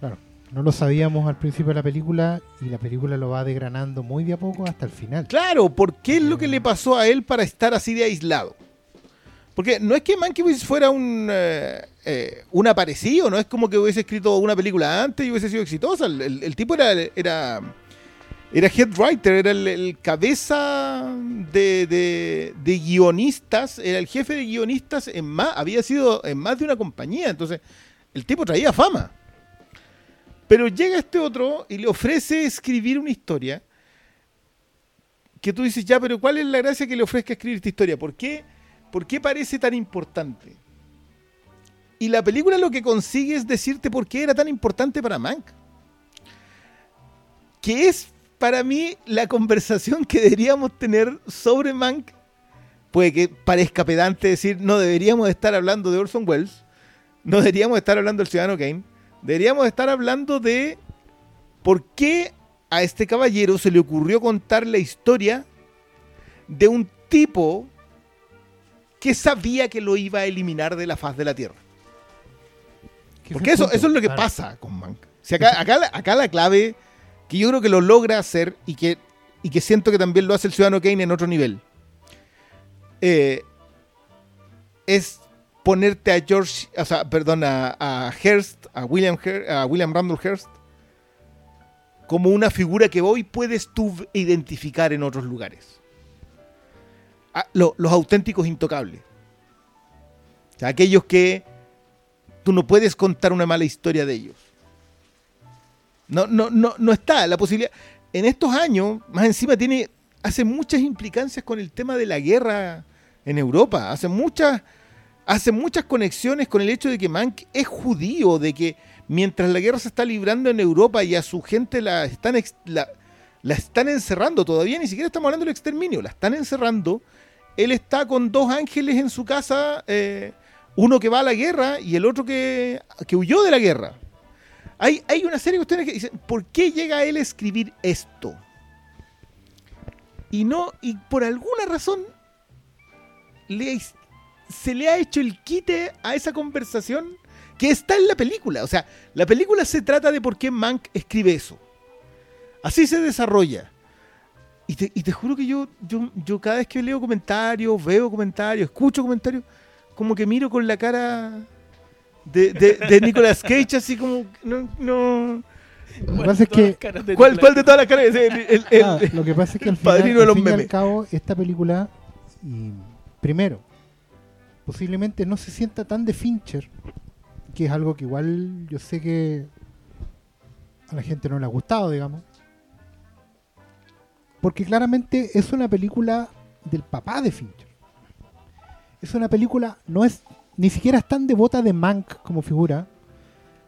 Claro. No lo sabíamos al principio de la película y la película lo va degranando muy de a poco hasta el final. Claro, ¿por qué es lo que le pasó a él para estar así de aislado? Porque no es que Mankiewicz fuera un, eh, eh, un aparecido, no es como que hubiese escrito una película antes y hubiese sido exitosa. El, el- el tipo era, era, era head writer, era el, cabeza de, de- de guionistas, era el jefe de guionistas en más, había sido en más de una compañía. Entonces, el tipo traía fama. Pero llega este otro y le ofrece escribir una historia que tú dices, ya, pero ¿cuál es la gracia que le ofrezca escribir esta historia? ¿Por qué, ¿Por qué parece tan importante? Y la película lo que consigue es decirte por qué era tan importante para Mank. Que es para mí la conversación que deberíamos tener sobre Mank. Puede que parezca pedante decir, no deberíamos estar hablando de Orson Welles, no deberíamos estar hablando del Ciudadano Kane, deberíamos estar hablando de por qué a este caballero se le ocurrió contar la historia de un tipo que sabía que lo iba a eliminar de la faz de la Tierra. Que Porque eso, eso es lo que pasa con Mank. Si acá, acá, acá la clave, que yo creo que lo logra hacer y que, y que siento que también lo hace el Ciudadano Kane en otro nivel, eh, es ponerte a George, o sea, perdón, a, a Hearst, a William, a William Randall Hearst, como una figura que hoy puedes tú identificar en otros lugares. Ah, lo- los auténticos intocables. Aquellos que tú no puedes contar una mala historia de ellos. No, no, no, no está la posibilidad. En estos años, más encima tiene, hace muchas implicancias con el tema de la guerra en Europa. Hace muchas, hace muchas conexiones con el hecho de que Mank es judío, de que mientras la guerra se está librando en Europa y a su gente la están, la están encerrando, todavía ni siquiera estamos hablando del exterminio, la están encerrando. Él está con dos ángeles en su casa, eh, uno que va a la guerra y el otro que, que huyó de la guerra. Hay, hay una serie de cuestiones que dicen, ¿por qué llega él a escribir esto? Y no, y por alguna razón se le ha hecho el quite a esa conversación que está en la película. O sea, la película se trata de por qué Mank escribe eso. Así se desarrolla. Y te, y te juro que yo, yo, yo cada vez que leo comentarios, veo comentarios, escucho comentarios, como que miro con la cara de, de, de Nicolas Cage, así como, no, no. Lo que pasa es que ¿Cuál, cuál de todas las caras? El, el- el- Ah, lo que pasa es que al padrino fin y al cabo, esta película, y, primero, posiblemente no se sienta tan de Fincher, que es algo que igual yo sé que a la gente no le ha gustado, digamos. Porque claramente es una película del papá de Fincher. Es una película, no es, ni siquiera es tan devota de Mank como figura,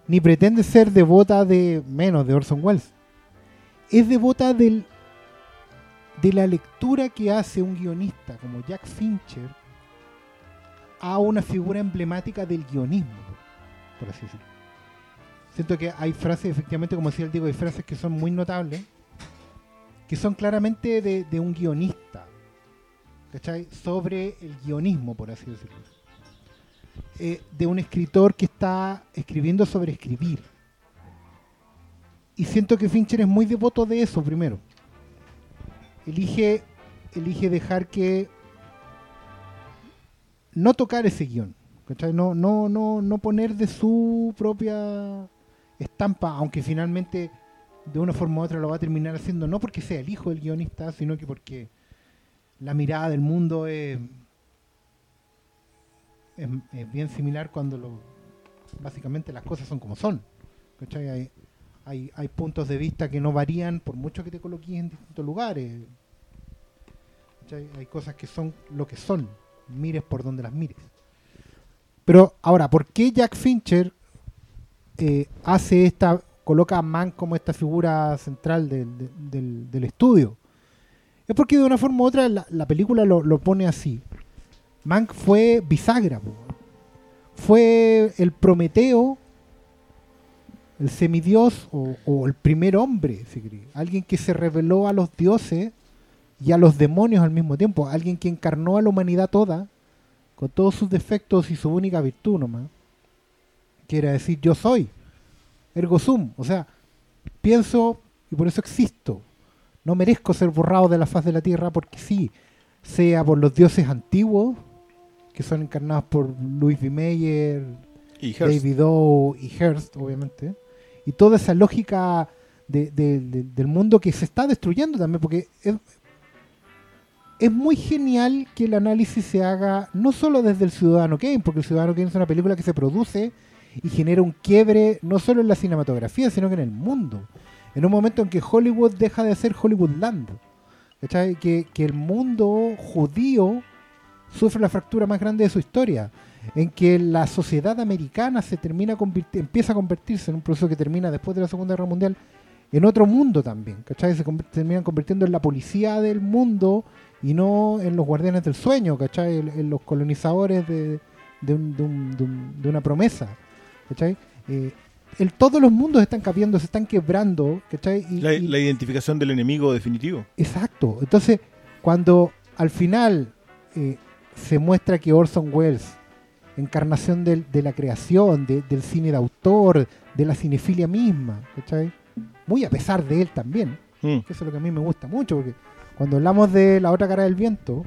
ni pretende ser devota de menos de Orson Welles. Es devota del, de la lectura que hace un guionista como Jack Fincher a una figura emblemática del guionismo, por así decirlo. Siento que hay frases, efectivamente, como decía el Diego, hay frases que son muy notables, que son claramente de, de un guionista ¿cachai? sobre el guionismo, por así decirlo. Eh, de un escritor que está escribiendo sobre escribir. Y siento que Fincher es muy devoto de eso primero. Elige, elige dejar que no tocar ese guion. No, no, no, no poner de su propia estampa, aunque finalmente de una forma u otra lo va a terminar haciendo, no porque sea el hijo del guionista, sino que porque la mirada del mundo es, es, bien similar cuando lo, básicamente las cosas son como son. Hay, hay, puntos de vista que no varían por mucho que te coloques en distintos lugares. Hay cosas que son lo que son, mires por donde las mires. Pero ahora, ¿por qué Jack Fincher eh, hace esta, coloca a Mank como esta figura central del- del estudio? Es porque de una forma u otra la, la película lo, lo pone así. Mank fue bisagra, fue el Prometeo, el semidios o, el primer hombre, si alguien que se reveló a los dioses y a los demonios al mismo tiempo, alguien que encarnó a la humanidad toda, con todos sus defectos y su única virtud nomás, que era decir yo soy, ergo sum, o sea, pienso y por eso existo, no merezco ser borrado de la faz de la tierra porque sí, sea por los dioses antiguos, que son encarnados por Louis B. Mayer, Y. David O. y Hearst, obviamente, y toda esa lógica de- de- de- del mundo que se está destruyendo también, porque es, es muy genial que el análisis se haga no solo desde el Ciudadano Kane, porque el Ciudadano Kane es una película que se produce y genera un quiebre no solo en la cinematografía, sino que en el mundo. En un momento en que Hollywood deja de ser Hollywoodland. Que, que el mundo judío sufre la fractura más grande de su historia. En que la sociedad americana se termina empieza a convertirse en un proceso que termina después de la Segunda Guerra Mundial en otro mundo también. ¿cachai? Se terminan convirtiendo en la policía del mundo y no en los guardianes del sueño, ¿cachai? En, en los colonizadores de, de, un- de un- de un- de una promesa. ¿cachai? Eh, el- todos los mundos están cambiando, se están quebrando, ¿cachai? Y- La, y- la identificación del enemigo definitivo. Exacto. Entonces, cuando al final eh, se muestra que Orson Welles, encarnación del- de la creación, de- del cine de autor, de la cinefilia misma, ¿cachai? Muy a pesar de él también, Mm. que eso es lo que a mí me gusta mucho, porque cuando hablamos de La otra cara del viento,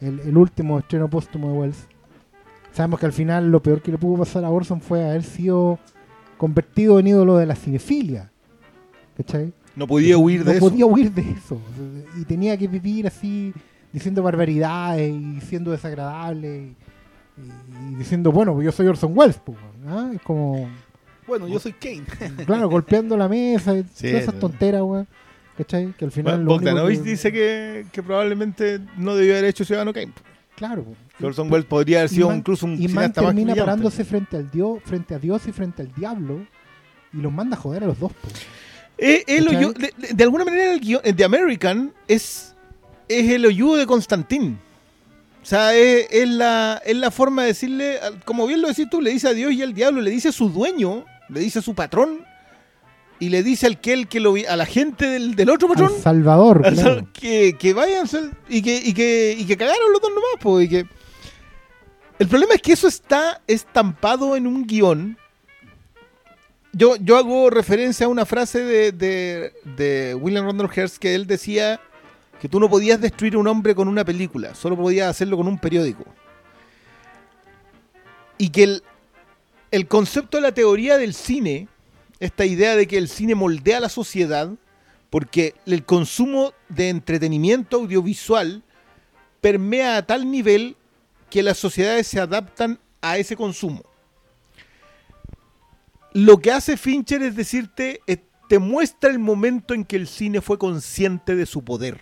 el, el último estreno póstumo de Wells, sabemos que al final lo peor que le pudo pasar a Orson fue haber sido convertido en ídolo de la cinefilia. ¿Cachai? No podía huir de no eso. podía huir de eso. Y tenía que vivir así, diciendo barbaridades y siendo desagradable. Y, y diciendo, bueno, pues yo soy Orson Welles. pues, ¿ah? Es como, Bueno, yo soy Kane. claro, golpeando la mesa y Sí, todas esas no. tonteras, weón. ¿Cachai? Que al final. Bueno, que- dice que, que probablemente no debió haber hecho Ciudadano Kane. Claro. pues. Que Orson Welles podría haber sido Man- incluso un Y Man cineasta más termina parándose frente al Dios, frente a Dios y frente al diablo. Y los manda a joder a los dos. pues. Eh, ¿Cachai? hoyo- de, de- de alguna manera el guion, The American es, es el hoyudo de Constantín. O sea, es, es la, es la forma de decirle, como bien lo decís tú, le dice a Dios y al diablo, le dice a su dueño, le dice a su patrón, y le dice al que, el que lo vi- a la gente del, del otro Al patrón, Salvador. al- claro. que, que vayan y que, y, que, y que cagaron los dos nomás. po, y que... El problema es que eso está estampado en un guion. Yo, yo hago referencia a una frase de, de, de William Randolph Hearst que él decía que tú no podías destruir a un hombre con una película, solo podías hacerlo con un periódico. Y que el, el concepto de la teoría del cine, esta idea de que el cine moldea la sociedad, porque el consumo de entretenimiento audiovisual permea a tal nivel que las sociedades se adaptan a ese consumo. Lo que hace Fincher es decirte, eh, te muestra el momento en que el cine fue consciente de su poder.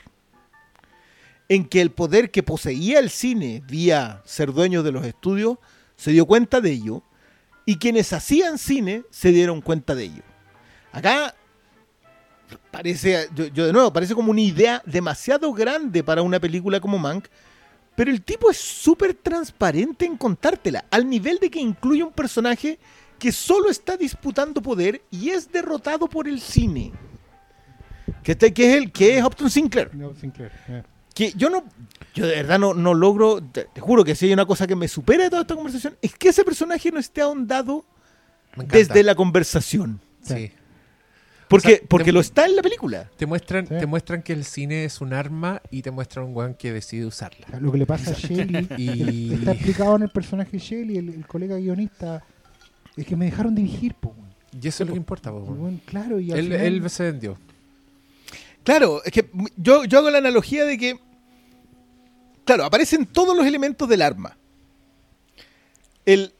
En que el poder que poseía el cine vía ser dueño de los estudios se dio cuenta de ello y quienes hacían cine se dieron cuenta de ello. Acá parece, yo, de nuevo, parece como una idea demasiado grande para una película como Mank, pero el tipo es súper transparente en contártela, al nivel de que incluye un personaje que solo está disputando poder y es derrotado por el cine. Que, este- que es el que es Upton Sinclair. No, Sinclair, eh. Que yo no, yo de verdad no, no logro, te, te juro que si hay una cosa que me supera de toda esta conversación, es que ese personaje no esté ahondado desde la conversación. Sí. Porque, O sea, porque te- lo está en la película. Te muestran, Sí. te muestran que el cine es un arma y te muestran un weón que decide usarla. Lo que le pasa a Shelly, Y- está explicado en el personaje de Shelly, el, el colega guionista, es que me dejaron dirigir, po. Y eso es lo que importa, po, claro, y al Él, final- él se vendió. Claro, es que yo, yo hago la analogía de que, claro, aparecen todos los elementos del arma. El,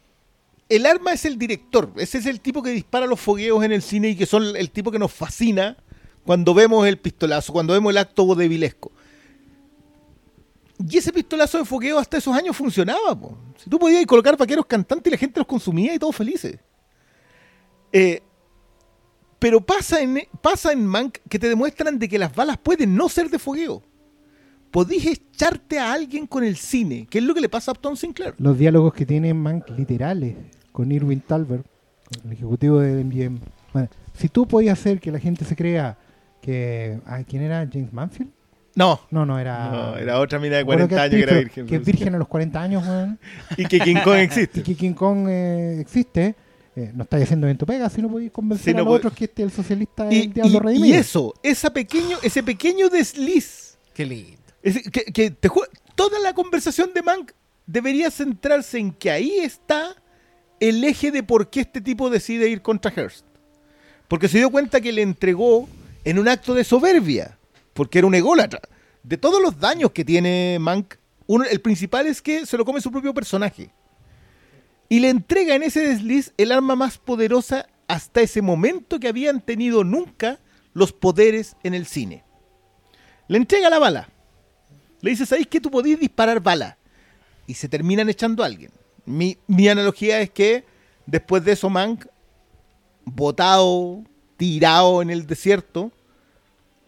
el arma es el director, ese es el tipo que dispara los fogueos en el cine y que son el tipo que nos fascina cuando vemos el pistolazo, cuando vemos el acto vodevilesco. Y ese pistolazo de fogueo hasta esos años funcionaba. po. Si tú podías colocar vaqueros cantantes y la gente los consumía y todos felices. Eh, pero pasa en, pasa en Mank que te demuestran de que las balas pueden no ser de fogueo. Podís echarte a alguien con el cine, que es lo que le pasa a Upton Sinclair. los diálogos que tiene Mank literales con Irving Talbert, con el ejecutivo de MGM. Bueno, si tú podías hacer que la gente se crea que... ah, ¿Quién era? ¿James Manfield? No, No, no, era... no, era otra mina de Bueno, 40 que años que era virgen. Que es virgen a los 40 años, weón. Y que King Kong Y existe. que King Kong eh, existe. eh, no estáis haciendo bien tu pega si no podéis convencer Si no a los otros que este el socialista es Y, el diablo y- redimido. y eso, esa pequeño, ese pequeño desliz, Qué lindo. Que, toda la conversación de Mank debería centrarse en que ahí está el eje de por qué este tipo decide ir contra Hearst. Porque se dio cuenta que le entregó en un acto de soberbia, porque era un ególatra. De todos los daños que tiene Mank, uno- el principal es que se lo come su propio personaje. Y le entrega en ese desliz el arma más poderosa hasta ese momento que habían tenido nunca los poderes en el cine. Le entrega la bala. Le dice, ¿sabéis que tú podías disparar bala? Y se terminan echando a alguien. Mi, mi analogía es que después de eso Mank, botado, tirado en el desierto,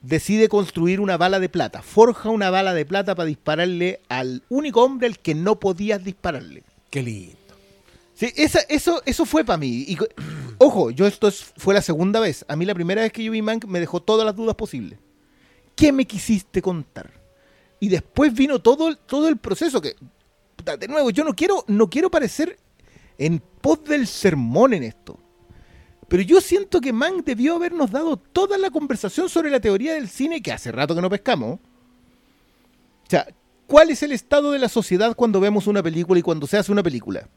decide construir una bala de plata. Forja una bala de plata para dispararle al único hombre al que no podías dispararle. Qué lindo. Sí, esa- eso, eso fue para mí. Y, ojo, yo esto es- fue la segunda vez. A mí la primera vez que yo vi Mank me dejó todas las dudas posibles. ¿Qué me quisiste contar? Y después vino todo, todo el proceso que, de nuevo, yo no quiero, no quiero parecer en pos del sermón en esto. Pero yo siento que Mank debió habernos dado toda la conversación sobre la teoría del cine que hace rato que no pescamos. O sea, ¿cuál es el estado de la sociedad cuando vemos una película y cuando se hace una película?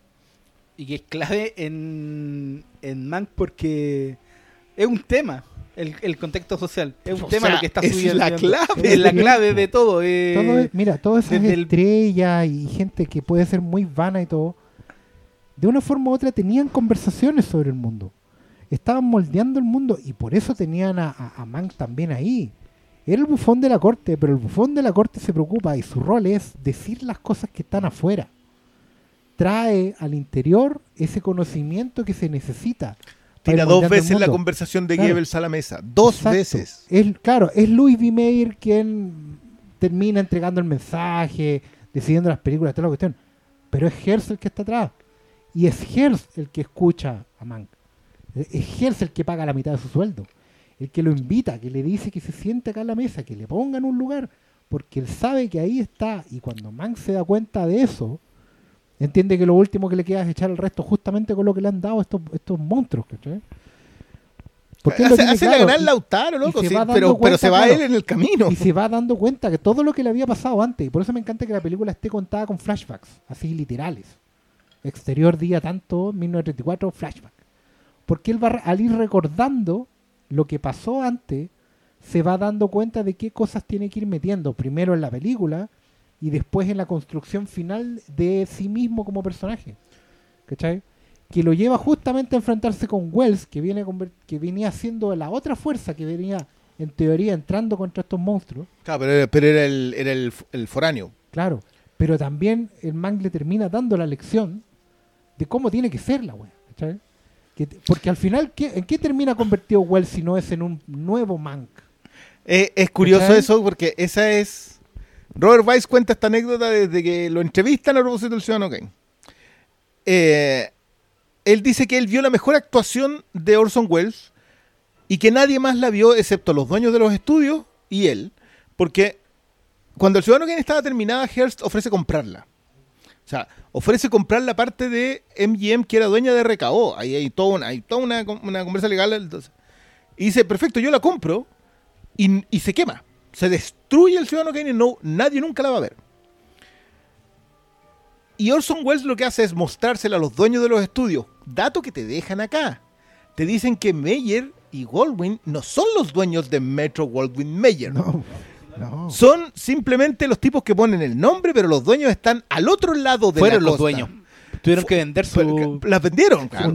Y que es clave en, en porque es un tema, el, el contexto social. Es un O tema sea, lo que está es subiendo. la clave. Es la clave de todo. eh, Todo es- mira, todas esas desde el- estrellas y gente que puede ser muy vana y todo, de una forma u otra tenían conversaciones sobre el mundo. Estaban moldeando el mundo y por eso tenían a, a, a Mank también ahí. Era el bufón de la corte, pero el bufón de la corte se preocupa y su rol es decir las cosas que están afuera. Trae al interior ese conocimiento que se necesita. Tira ir dos veces la conversación de Claro. Goebbels a la mesa. Dos Exacto. veces. Es, claro, es Louis B. Mayer quien termina entregando el mensaje, decidiendo las películas, toda la cuestión. Pero es Hearst el que está atrás. Y es Hearst el que escucha a Mank. Es Hearst el que paga la mitad de su sueldo. El que lo invita, que le dice que se siente acá en la mesa, que le ponga en un lugar, porque él sabe que ahí está. Y cuando Mank se da cuenta de eso, entiende que lo último que le queda es echar el resto justamente con lo que le han dado estos, estos monstruos. ¿cachai? Porque Hace, tiene hace claro, la gran Lautaro, loco. sí, pero, pero se va claro. él en el camino. y se va dando cuenta que todo lo que le había pasado antes, y por eso me encanta que la película esté contada con flashbacks, así literales. Exterior día tanto, 1934, flashback. Porque él va, al ir recordando lo que pasó antes, se va dando cuenta de qué cosas tiene que ir metiendo, primero en la película y después en la construcción final de sí mismo como personaje. ¿Cachai? Que lo lleva justamente a enfrentarse con Wells, que, viene que venía siendo la otra fuerza que venía, en teoría, entrando contra estos monstruos. Claro, pero, era- pero era el, era el, el foráneo. Claro, pero también el Mank le termina dando la lección de cómo tiene que ser la wea. ¿cachai? Que porque al final, ¿qué- ¿en qué termina convertido Wells si no es en un nuevo Mank? Eh, es curioso ¿Cachai? eso porque esa es. Robert Weiss cuenta esta anécdota desde que lo entrevistan a propósito del Ciudadano Kane. Eh, él dice que él vio la mejor actuación de Orson Welles y que nadie más la vio excepto los dueños de los estudios y él, porque cuando el Ciudadano Kane estaba terminada, Hearst ofrece comprarla. O sea, ofrece comprar la parte de MGM que era dueña de RKO. Ahí hay toda una, hay toda una, una conversa legal. Y dice, perfecto, yo la compro y se quema. Se destruye el Ciudadano Kane y no, nadie nunca la va a ver. Y Orson Welles lo que hace es mostrársela a los dueños de los estudios. Dato que te dejan acá. Te dicen que Meyer y Goldwyn no son los dueños de Metro Goldwyn Mayer. No, no. Son simplemente los tipos que ponen el nombre, pero los dueños están al otro lado de Fueron la los costa. dueños. Tuvieron Fu- que vender su... Las vendieron. claro.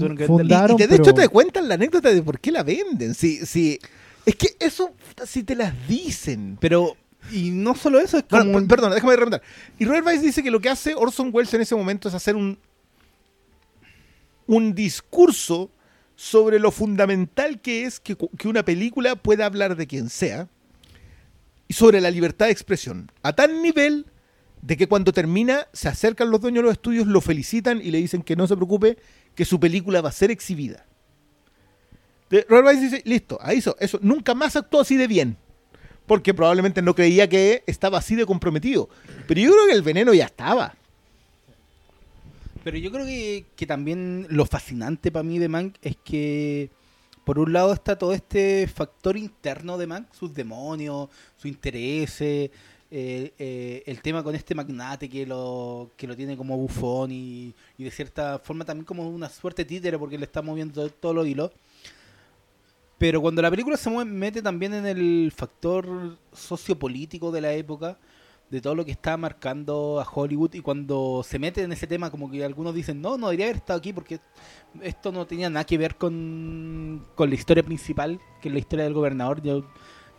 Y- de hecho pero- te cuentan la anécdota de por qué la venden. Si, si, es que eso, si te las dicen. Pero, y no solo eso, es como... Bueno, perdón, déjame remontar. Y Robert Weiss dice que lo que hace Orson Welles en ese momento es hacer un, un discurso sobre lo fundamental que es que, que una película pueda hablar de quien sea y sobre la libertad de expresión. A tal nivel de que cuando termina se acercan los dueños de los estudios, lo felicitan y le dicen que no se preocupe, que su película va a ser exhibida. Robert Weiss dice, listo, hizo eso. Nunca más actuó así de bien porque probablemente no creía que estaba así de comprometido. Pero yo creo que el veneno ya estaba. Pero yo creo que, que también lo fascinante para mí de Mank es que por un lado está todo este factor interno de Mank, sus demonios, sus intereses, eh, el tema con este magnate que lo, que lo tiene como bufón y, y de cierta forma también como una suerte títere porque le está moviendo todo- todos los hilos. Pero cuando la película se mete también en el factor sociopolítico de la época, de todo lo que está marcando a Hollywood, y cuando se mete en ese tema, como que algunos dicen, no, no debería haber estado aquí porque esto no tenía nada que ver con, con la historia principal, que es la historia del gobernador. Yo,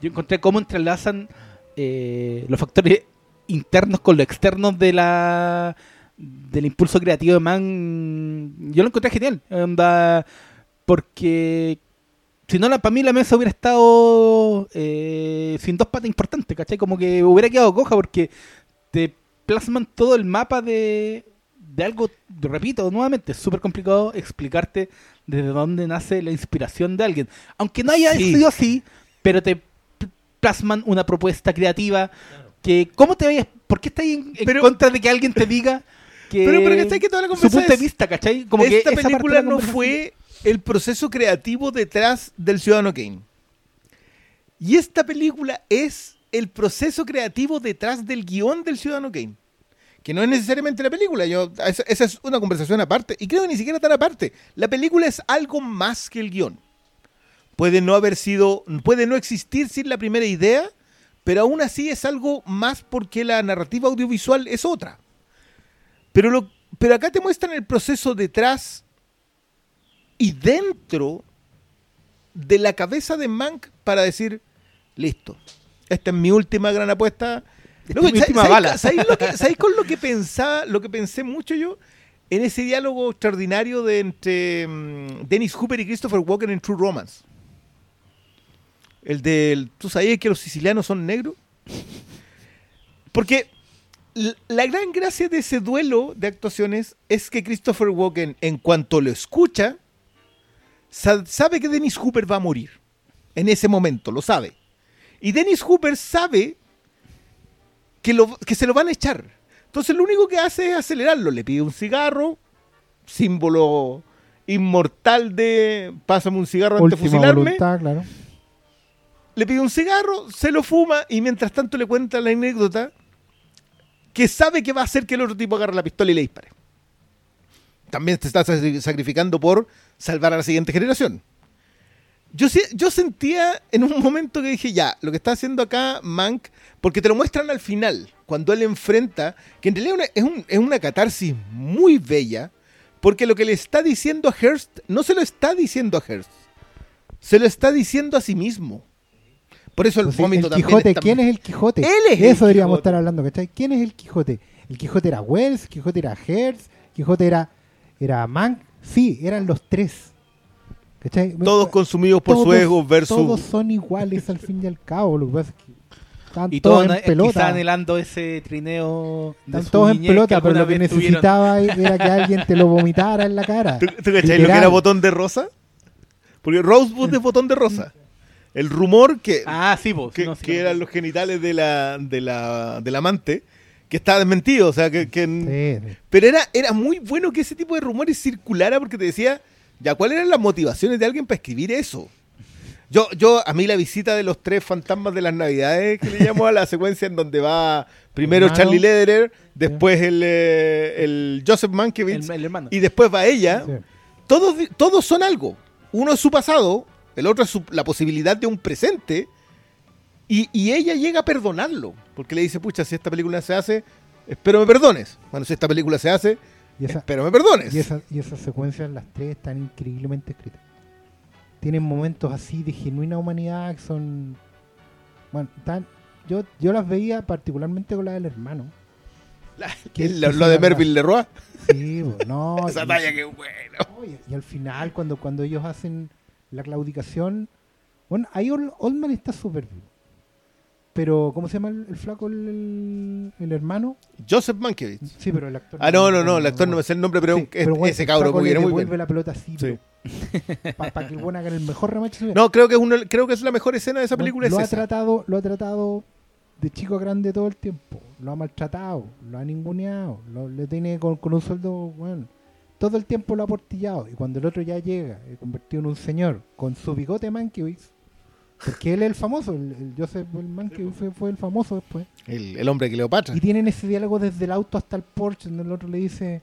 yo encontré cómo entrelazan eh, los factores internos con los externos de la del impulso creativo de Man. Yo lo encontré genial. Porque si no, la, para mí la mesa hubiera estado eh, sin dos patas importantes, ¿cachai? Como que hubiera quedado coja porque te plasman todo el mapa de, de algo, repito, nuevamente, es súper complicado explicarte desde dónde nace la inspiración de alguien. Aunque no haya Sí. sido así, pero te plasman una propuesta creativa que, ¿cómo te vayas? ¿Por qué estás en, en Pero- contra de que alguien te diga que Pero, pero que está que toda la su conversa punto de vista, ¿cachai? Como que esta de película la no conversación- fue el proceso creativo detrás del Ciudadano Kane. Y esta película es el proceso creativo detrás del guion del Ciudadano Kane. Que no es necesariamente la película. Yo, esa, es una conversación aparte. Y creo que ni siquiera tan aparte. La película es algo más que el guion. Puede no haber sido, puede no existir sin la primera idea, pero aún así es algo más porque la narrativa audiovisual es otra. Pero, lo, pero acá te muestran el proceso detrás y dentro de la cabeza de Mank para decir, listo, esta es mi última gran apuesta. Luego, es mi ¿sabes- última bala. ¿sabes, lo que- sabes con lo que pensaba, lo que pensé mucho yo? En ese diálogo extraordinario de entre mm, Dennis Hooper y Christopher Walken en True Romance. El del, ¿tú sabías que los sicilianos son negros? Porque la gran gracia de ese duelo de actuaciones es que Christopher Walken, en cuanto lo escucha, sabe que Dennis Hooper va a morir. En ese momento, lo sabe. Y Dennis Hooper sabe que, lo- que se lo van a echar. Entonces lo único que hace es acelerarlo. Le pide un cigarro, símbolo inmortal de pásame un cigarro antes de fusilarme. voluntad, claro. Le pide un cigarro, se lo fuma y mientras tanto le cuenta la anécdota que sabe que va a hacer que el otro tipo agarre la pistola y le dispare. También te está sacri- sacrificando por salvar a la siguiente generación. Yo, yo sentía en un momento que dije, ya, lo que está haciendo acá Mank, porque te lo muestran al final, cuando él enfrenta, que en realidad es, un- es una catarsis muy bella, porque lo que le está diciendo a Hearst no se lo está diciendo a Hearst, se lo está diciendo a sí mismo. Por eso el Entonces, vómito el también Quijote, está- ¿quién es el Quijote? Él es el Eso deberíamos Quijote. estar hablando, ¿cachai? ¿Quién es el Quijote? El Quijote era Wells, el Quijote era Hertz, el Quijote era, era Mank. Sí, eran los tres. ¿Cachai? Todos consumidos por su Todos- ego versus... Todos son iguales al fin y al cabo. Lo que pasa es que están Y todos todos en na- pelota. quizá anhelando ese trineo. Están su todos en pelota, pero lo que tuvieron. necesitaba era que alguien te lo vomitara en la cara. ¿Tú, tú cachai lo que era botón de rosa? Porque Rosebud es botón de rosa. El rumor que, Ah, sí, vos. que, no, sí, que no, eran no. los genitales de la, de la, del amante, que está desmentido, o sea, que... que- Sí, sí. Pero era, era muy bueno que ese tipo de rumores circulara porque te decía, ya, ¿cuáles eran las motivaciones de alguien para escribir eso? Yo, yo, a mí la visita de los tres fantasmas de las navidades, que le llamo a la secuencia en donde va primero Hermano. Charlie Lederer, después el, eh, el Joseph Mankiewicz, El, el hermano. y después va ella, Sí. todos, todos son algo. Uno es su pasado, el otro es su- la posibilidad de un presente, y, y ella llega a perdonarlo, porque le dice, pucha, si esta película se hace, espero me perdones. Bueno, si esta película se hace, Y, esa, espero me perdones. y, esa- y esas secuencias, las tres, están increíblemente escritas. Tienen momentos así de genuina humanidad que son. Bueno, tan, yo, yo las veía particularmente con la del hermano. Que que- lo, lo de la- Mervyn Leroy. Sí, bo, no. Esa y- talla que bueno. Oye, y al final, cuando, cuando ellos hacen la claudicación, bueno, ahí Ol- Oldman está súper vivo. Pero, ¿cómo se llama el, el flaco, el, el- hermano? Joseph Mankiewicz. Sí, pero el actor. Ah, no, no, no, el actor no me sé el nombre, pero, Sí, es- pero bueno, ese flaco muy bien, bien. la pelota así, Sí. para que el buen haga el mejor remache. No, creo que, es una- creo que es la mejor escena de esa película. lo es ha esa. tratado, lo ha tratado de chico a grande todo el tiempo. Lo ha maltratado, lo ha ninguneado, lo, le tiene con, con un sueldo, bueno, todo el tiempo lo ha portillado. Y cuando el otro ya llega, eh, convertido en un señor, con su bigote Mankiewicz, porque él es el famoso, el, el Joseph el Mankiewicz fue, fue el famoso después. El, el hombre Cleopatra. Y tienen ese diálogo desde el auto hasta el Porsche, donde el otro le dice,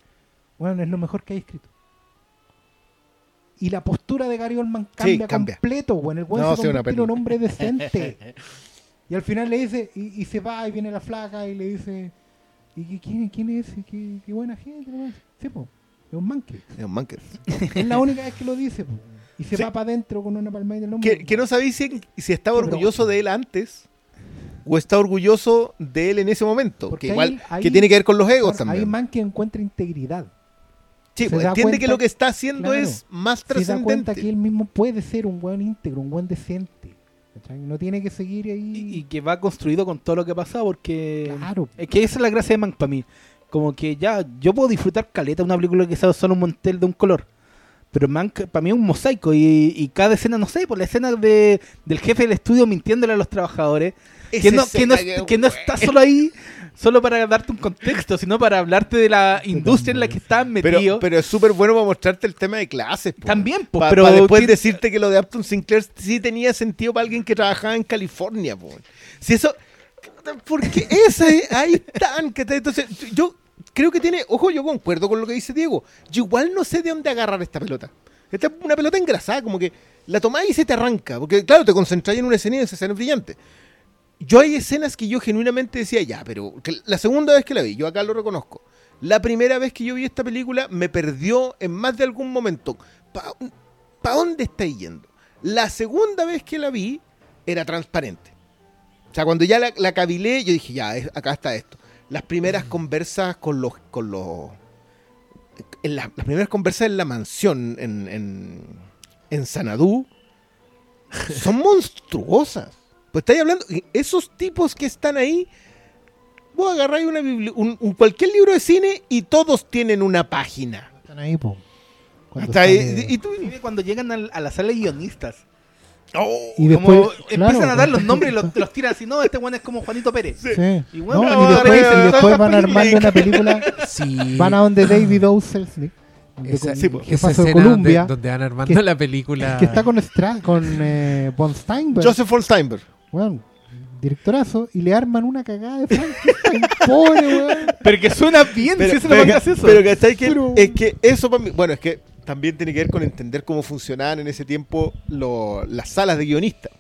bueno, es lo mejor que hay escrito. Y la postura de Gary Oldman cambia, cambia. completo, bueno, el weón No, se un hombre decente. y al final le dice, y, y se va y viene la flaca y le dice, ¿y quién, quién es? ¿Y ¿Qué, qué buena gente? Sí, po, es un manque. Es un Mankiewicz. es la única vez que lo dice, po. Y se Sí. va para adentro con una palma en el hombro. Que, que no sabéis si, si estaba Qué orgulloso broma. de él antes o está orgulloso de él en ese momento. Porque que igual ahí- que tiene que ver con los egos también. Manque encuentra integridad. Sí, se pues, da entiende cuenta- que lo que está haciendo claro, es más se da cuenta trascendente. que él mismo puede ser un buen íntegro, un buen decente. ¿cachai? No tiene que seguir ahí. Y, y que va construido con todo lo que ha pasado porque... Claro. Es que esa es la gracia de Mank para mí. Como que ya, yo puedo disfrutar caleta de una película que sea solo un montel de un color. Pero Mank para mí es un mosaico y, y cada escena, no sé, por la escena de, del jefe del estudio mintiéndole a los trabajadores, que no, que no, que no está solo ahí, solo para darte un contexto, sino para hablarte de la industria en la que están Pero, metidos. pero es súper bueno para mostrarte el tema de clases. po. También, po, Pa- pero pa después decirte que lo de Upton Sinclair sí tenía sentido para alguien que trabajaba en California. po. Si eso... ¿Por qué esa es- ahí están? que te- Entonces, yo creo que tiene... Ojo, yo concuerdo con lo que dice Diego. Yo igual no sé de dónde agarrar esta pelota. Esta es una pelota engrasada, como que la tomás y se te arranca. Porque, claro, te concentras en una escena y esa escena es brillante. Yo hay escenas que yo genuinamente decía, ya, pero la segunda vez que la vi, yo acá lo reconozco. La primera vez que yo vi esta película me perdió en más de algún momento. ¿Para dónde está yendo? La segunda vez que la vi era transparente. O sea, cuando ya la, la yo dije, ya, acá está esto. Las primeras conversas con los... Con los en la- las primeras conversas en la mansión en, en, en Sanadú son monstruosas. Pues estáis hablando, esos tipos que están ahí, vos agarráis una bibli- un, un- cualquier libro de cine y todos tienen una página. Están ahí, po. Hasta ahí- y tú- Inclusive cuando llegan a la sala de guionistas. Oh, y después, como empiezan a dar los pues, nombres y los, los tiran así, no, este bueno es como Juanito Pérez. Sí. Y bueno, No, no, y después, y van armando una película. Sí. Van a donde David O. Selznick, Esa, sí, pues, esa escena Columbia, donde, donde van armando que- la película. que está con, Stra- con eh, Von Steinberg. Joseph von Steinberg. Weón, directorazo, y le arman una cagada de Frankenstein, pobre, weón. Pero que suena bien Pero, si eso pero, lo hagas eso. pero ¿cachai que Pero- es que eso para mí, bueno, es que también tiene que ver con entender cómo funcionaban en ese tiempo lo- las salas de guionistas.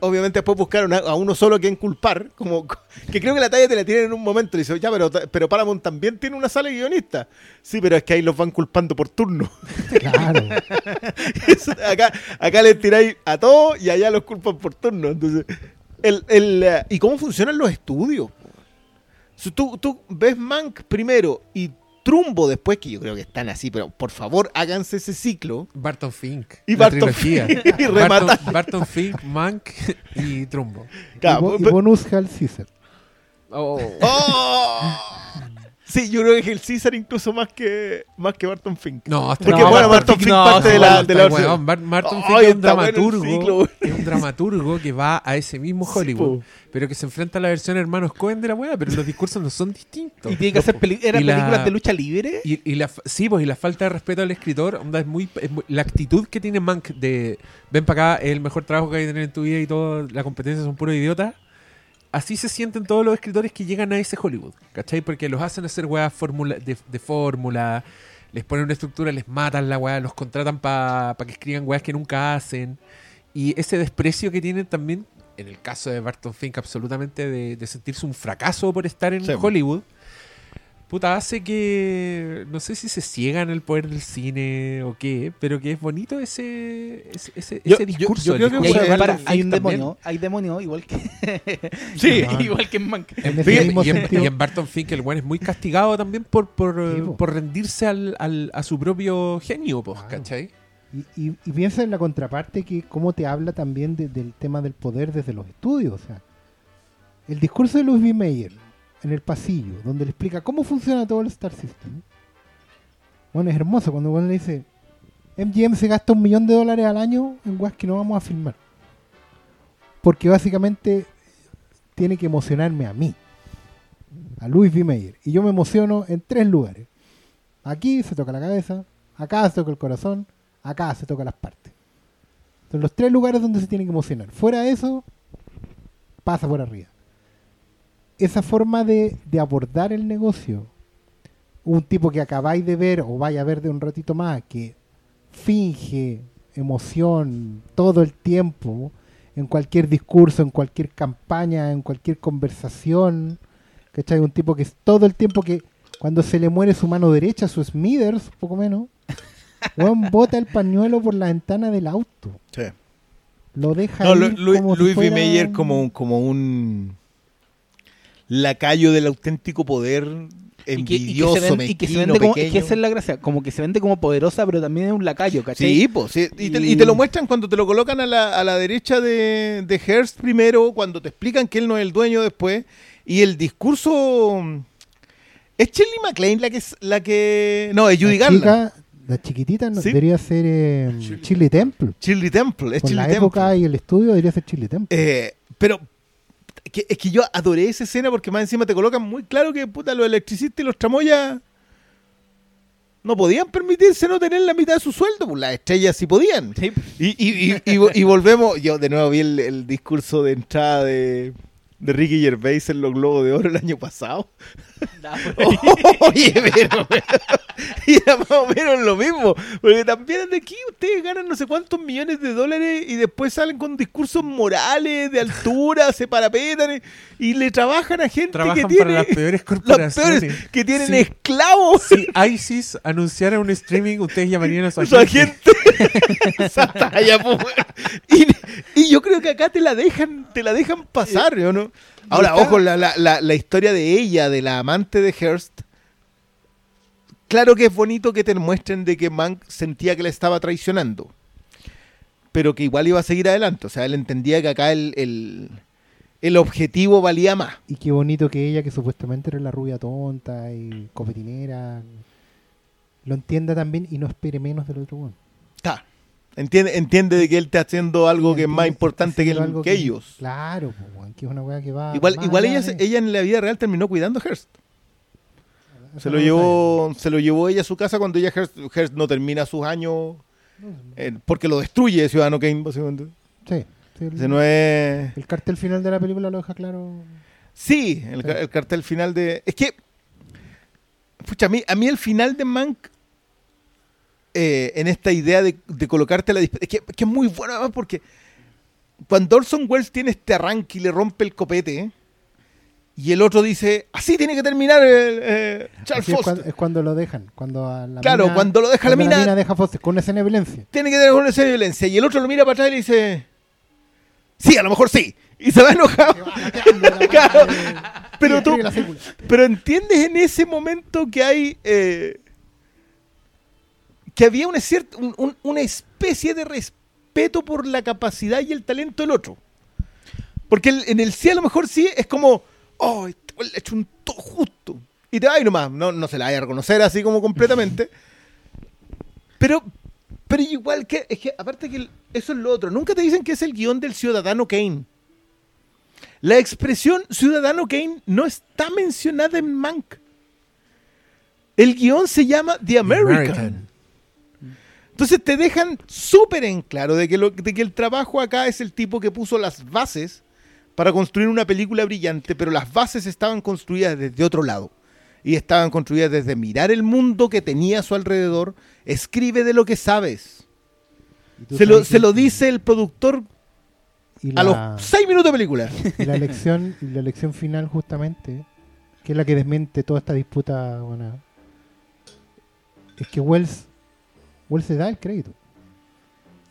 Obviamente después buscaron a, uno solo a quien culpar, como que creo que la talla te la tienen en un momento, y dice, ya, pero, pero Paramount también tiene una sala de guionistas. Sí, pero es que ahí los van culpando por turno. Claro. Eso, acá, acá les tiráis a todos y allá los culpan por turno. Entonces, el, el, eh, ¿y cómo funcionan los estudios? Tú, tú ves Mank primero y Trumbo después, que yo creo que están así, pero por favor háganse ese ciclo. Barton Fink. Y Barton trilogía. Fink, y. Barton, Barton Fink, Mank y Trumbo. Claro, y, Bo- y pero- Bonus Hal Caesar. Oh. ¡Oh! Sí, yo creo que el César incluso más que más que Barton Fink. No, está Porque No, bueno, Barton Fink no, parte de la, de la versión. Barton Ay, Fink es un bueno dramaturgo. es un dramaturgo que va a ese mismo Hollywood. pero que se enfrenta a la versión hermanos Cohen de la weá, pero los discursos no son distintos. Y tiene que hacer peli- ¿Era Y la- películas de lucha libre? Y, y la, sí, pues, y la falta de respeto al escritor, onda, es muy, es muy- la actitud que tiene Mank de ven para acá, es el mejor trabajo que hay que tener en tu vida y todo, la competencia son puros idiotas. Así se sienten todos los escritores que llegan a ese Hollywood, ¿cachai? Porque los hacen hacer weas fórmula, de, de fórmula, les ponen una estructura, les matan la weá, los contratan para que escriban weas que nunca hacen. Y ese desprecio que tienen también, en el caso de Barton Fink, absolutamente de, de sentirse un fracaso por estar en Sí. Hollywood, puta, hace que. No sé si se ciegan el poder del cine o qué, pero que es bonito ese, ese, ese, Yo- ese yo- discurso. yo el creo que Y discurso hay, para- hay un demonio, hay demonio igual que Sí. Igual que en Mank. En Y en, y en Barton Fink el buen es muy castigado también por, por, Sí, por rendirse al, al- a su propio genio, pues, Claro. ¿cachai? Y, y- y piensa en la contraparte que cómo te habla también de- del tema del poder desde los estudios. O sea, el discurso de Louis B. Mayer en el pasillo, donde le explica cómo funciona todo el Star System. Bueno, es hermoso cuando uno le dice, MGM se gasta un millón de dólares al año en weas que no vamos a filmar. Porque básicamente tiene que emocionarme a mí, a Louis B. Mayer. Y yo me emociono en tres lugares. Aquí se toca la cabeza, acá se toca el corazón, acá se toca las partes. Son los tres lugares donde se tiene que emocionar. Fuera de eso, pasa por arriba. Esa forma de, de abordar el negocio, un tipo que acabáis de ver o vaya a ver de un ratito más, que finge emoción todo el tiempo, en cualquier discurso, en cualquier campaña, en cualquier conversación, ¿cachai? Un tipo que es todo el tiempo que cuando se le muere su mano derecha, su Smithers, poco menos, weón, bota el pañuelo por la ventana del auto. Sí. Lo deja No, si Luis B. fuera como, un- como un lacayo del auténtico poder Y que, y que envidioso, y que se vende como, es que esa es la gracia, como que se vende como poderosa, pero también es un lacayo, ¿cachai? Sí, pues, sí, y, te, Y- te lo muestran cuando te lo colocan a la, a la derecha de, de Hearst primero, cuando te explican que él no es el dueño después, y el discurso... ¿Es Shirley MacLaine la que es la que... No, es Judy la Garland. chica, la chiquitita no, Sí. debería ser eh, Chile Temple. Shirley Temple, es Con Shirley la Temple. época y el estudio debería ser Chile Temple. Eh, pero que- es que yo adoré esa escena porque más encima te colocan muy claro que puta, los electricistas y los tramoyas no podían permitirse no tener la mitad de su sueldo, pues las estrellas sí podían. Sí. Y, y, y, y vo- y volvemos, yo de nuevo vi el, el discurso de entrada de, de Ricky Gervais en los Globos de Oro el año pasado. Por ahí. Oye, pero, y era más o menos lo mismo, porque también de aquí ustedes ganan no sé cuántos millones de dólares y después salen con discursos morales de altura, se parapetan y le trabajan a gente Trabajan que tiene para las peores las corporaciones. peores, que tienen Sí. esclavos. Si ISIS anunciara un streaming, ustedes llamarían a su Su agente. agente. Esa talla, po, weón. y, y yo creo que acá te la dejan, te la dejan pasar, ¿o no? Ahora, ojo, la, la, la, la historia de ella, de la amante de Hearst. Claro que es bonito que te muestren de que Mank sentía que le estaba traicionando. Pero que igual iba a seguir adelante. O sea, él entendía que acá el, el, el objetivo valía más. Y qué bonito que ella, que supuestamente era la rubia tonta y copetinera, lo entienda también y no espere menos del otro weón. Entiende, entiende de que él está haciendo algo que es más importante que, algo ellos. Claro, pues, que es una weá que va. Igual, igual ella, de- ella en la vida real terminó cuidando a Hearst. Se lo llevó, se lo llevó ella a su casa cuando ella Hearst, Hearst no termina sus años eh, porque lo destruye Ciudadano Kane, básicamente. Sí, sí, el, no es. el cartel final de la película lo deja claro. Sí, el cartel final de. Es que. Pucha, a mí, a mí el final de Mank. Eh, en esta idea de, de colocarte la. disp- Es que, es que es muy bueno además porque. Cuando Orson Welles tiene este arranque y le rompe el copete. Y el otro dice, así tiene que terminar el, eh, Charles es, Foster. cuando, es cuando lo dejan. Cuando a la Claro, mina- cuando lo deja la cuando mina- deja Foster con una escena de violencia. tiene que tener una escena de violencia. Y el otro lo mira para atrás y le dice, sí, a lo mejor sí. Y se va enojado. Claro. Pero tú, pero entiendes en ese momento que hay, eh, que había una cierta, un- un- una especie de respeto por la capacidad y el talento del otro. Porque el- en el sí a lo mejor sí es como, oh, este le hecho un todo justo. y te vas nomás. No, no se la vaya a reconocer así como completamente. Pero, pero igual que, es que aparte que el- eso es lo otro. Nunca te dicen que es el guion del ciudadano Kane. La expresión ciudadano Kane no está mencionada en Mank. El guion se llama The American. Entonces te dejan súper en claro de que, lo, de que el trabajo acá es el tipo que puso las bases para construir una película brillante, pero las bases estaban construidas desde otro lado. Y estaban construidas desde mirar el mundo que tenía a su alrededor. Escribe de lo que sabes. Se lo, se lo dice el productor y a los seis minutos de película. Y la elección, y la elección final justamente, que es la que desmente toda esta disputa, bueno, es que Wells, Wells se da el crédito.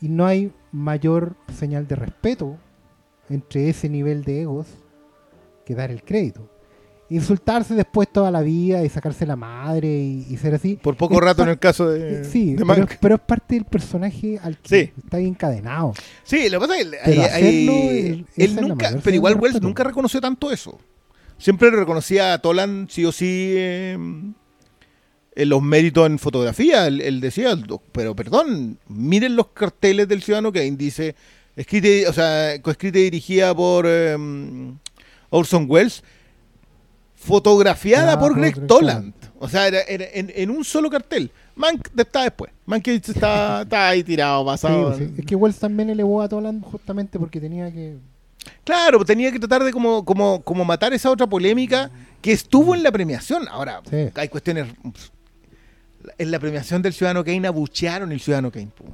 Y no hay mayor señal de respeto entre ese nivel de egos que dar el crédito. Insultarse después toda la vida y sacarse la madre y, y ser así. Por poco es rato en el caso de, eh, sí, de pero, es parte del personaje al que Sí. está encadenado. Sí, lo que pasa es que Pero él la nunca, pero igual Wells nunca reconoció tanto eso. Siempre reconocía a Tolan sí o sí eh, en los méritos en fotografía. Él, él decía, pero perdón, miren los carteles del Ciudadano Kane. Dice, escrita, o sea, coescrita y dirigida por eh, Orson Welles, fotografiada Ah, por Greg Toland. O sea, era, era en, en un solo cartel. Mank está después. Mankiewicz está, está ahí tirado, Sí, pasado. sí. Es que Wells también elevó a Toland justamente porque tenía que Claro, tenía que tratar de como, como, como matar esa otra polémica que estuvo en la premiación. Ahora, Sí. hay cuestiones. En la premiación del Ciudadano Kane abuchearon el Ciudadano Kane. po.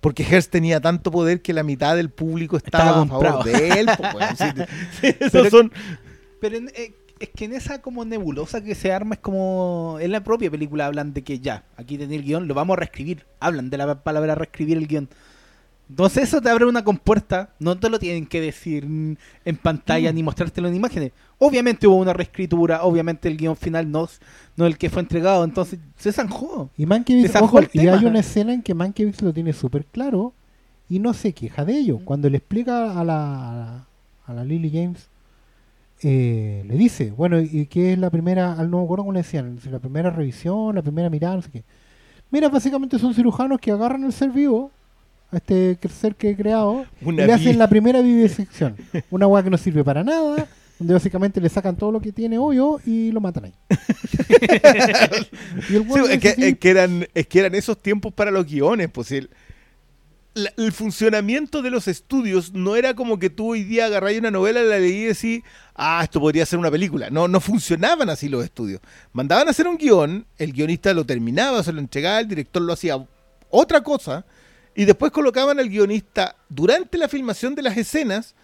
Porque Hearst tenía tanto poder que la mitad del público estaba, Estaba a favor de él. po, weón. Sí, sí, esos Pero- son. Pero en- eh, es que en esa como nebulosa que se arma es como... En la propia película hablan de que ya, aquí tenía el guion, lo vamos a reescribir. Hablan de la palabra reescribir el guion. Entonces eso te abre una compuerta, no te lo tienen que decir mm, en pantalla ni mostrártelo en imágenes. Obviamente hubo una reescritura, obviamente el guion final no, es- no el que fue entregado, entonces se zanjó. Y Mankiewicz, zanjó ojo, el y tema. hay una escena en que Mankiewicz lo tiene súper claro y no se queja de ello. Cuando le explica a la, a la, Lily James, eh, le dice, bueno, ¿y qué es la primera, al me acuerdo cómo le decían, la primera revisión, la primera mirada, no sé qué. Mira, básicamente son cirujanos que agarran el ser vivo, a este ser que he creado, Una y le hacen la primera vivisección. Una hueá que no sirve para nada, donde básicamente le sacan todo lo que tiene hoyo y lo matan ahí. y el Sí, weón es, que, así, es que eran, es que eran esos tiempos para los guiones, pues el, la- el funcionamiento de los estudios no era como que tú hoy día agarráis una novela, la leí y decís, ah, esto podría ser una película. No, no funcionaban así los estudios. Mandaban a hacer un guion, el guionista lo terminaba, se lo entregaba, el director lo hacía otra cosa, y después colocaban al guionista durante la filmación de las escenas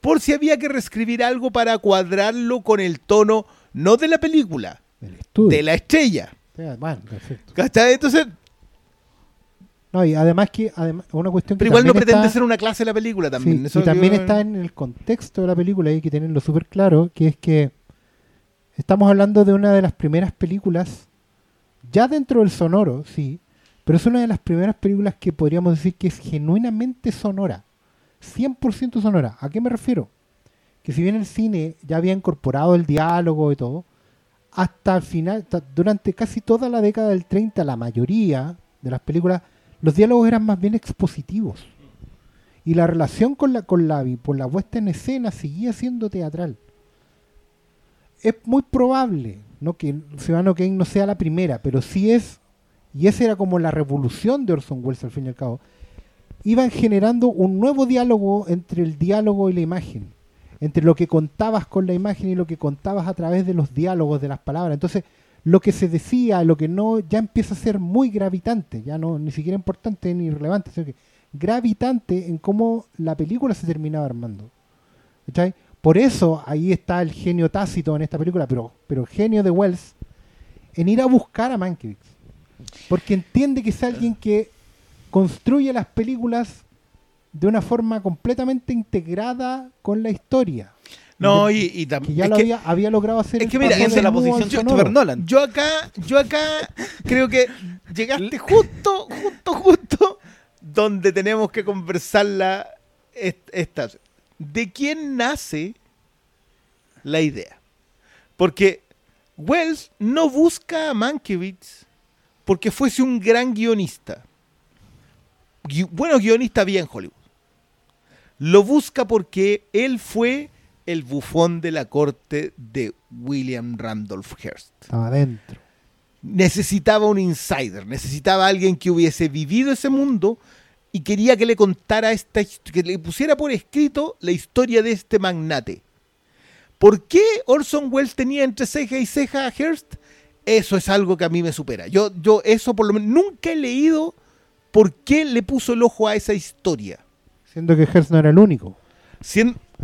por si había que reescribir algo para cuadrarlo con el tono, no de la película, del estudio. de la estrella. Bueno. Entonces, No, y además que además, una cuestión que pero igual no pretende está- ser una clase de la película sí, también. Eso y también está en el contexto de la película y hay que tenerlo súper claro, que es que estamos hablando de una de las primeras películas, ya dentro del sonoro, sí, pero es una de las primeras películas que podríamos decir que es genuinamente sonora, 100% sonora. ¿A qué me refiero? Que si bien el cine ya había incorporado el diálogo y todo, hasta el final, durante casi toda la década del 30, la mayoría de las películas, los diálogos eran más bien expositivos. Y la relación con la, con la, con la puesta en escena seguía siendo teatral. Es muy probable ¿no? que Ciudadano Kane no sea la primera, pero sí es, y esa era como la revolución de Orson Welles al fin y al cabo, iban generando un nuevo diálogo entre el diálogo y la imagen, entre lo que contabas con la imagen y lo que contabas a través de los diálogos, de las palabras. Entonces, lo que se decía, lo que no, ya empieza a ser muy gravitante, ya no ni siquiera importante ni relevante, sino que gravitante en cómo la película se terminaba armando. Por eso ahí está el genio tácito en esta película, pero, pero genio de Wells en ir a buscar a Mankiewicz. Porque entiende que es alguien que construye las películas de una forma completamente integrada con la historia. No, y, y que también. ya lo había, había logrado hacer. es que mira, Esa es la posición de. Christopher Nolan. Yo acá, yo acá creo que llegaste justo, justo, justo donde tenemos que conversar la, est- esta. ¿De quién nace la idea? Porque Wells no busca a Mankiewicz porque fuese un gran guionista. Gui- bueno, guionista bien Hollywood. Lo busca porque él fue el bufón de la corte de William Randolph Hearst. Estaba adentro. Necesitaba un insider, necesitaba alguien que hubiese vivido ese mundo y quería que le contara esta que le pusiera por escrito la historia de este magnate. ¿Por qué Orson Welles tenía entre ceja y ceja a Hearst? Eso es algo que a mí me supera. Yo, yo eso por lo menos nunca he leído por qué le puso el ojo a esa historia. Siendo que Hearst no era el único.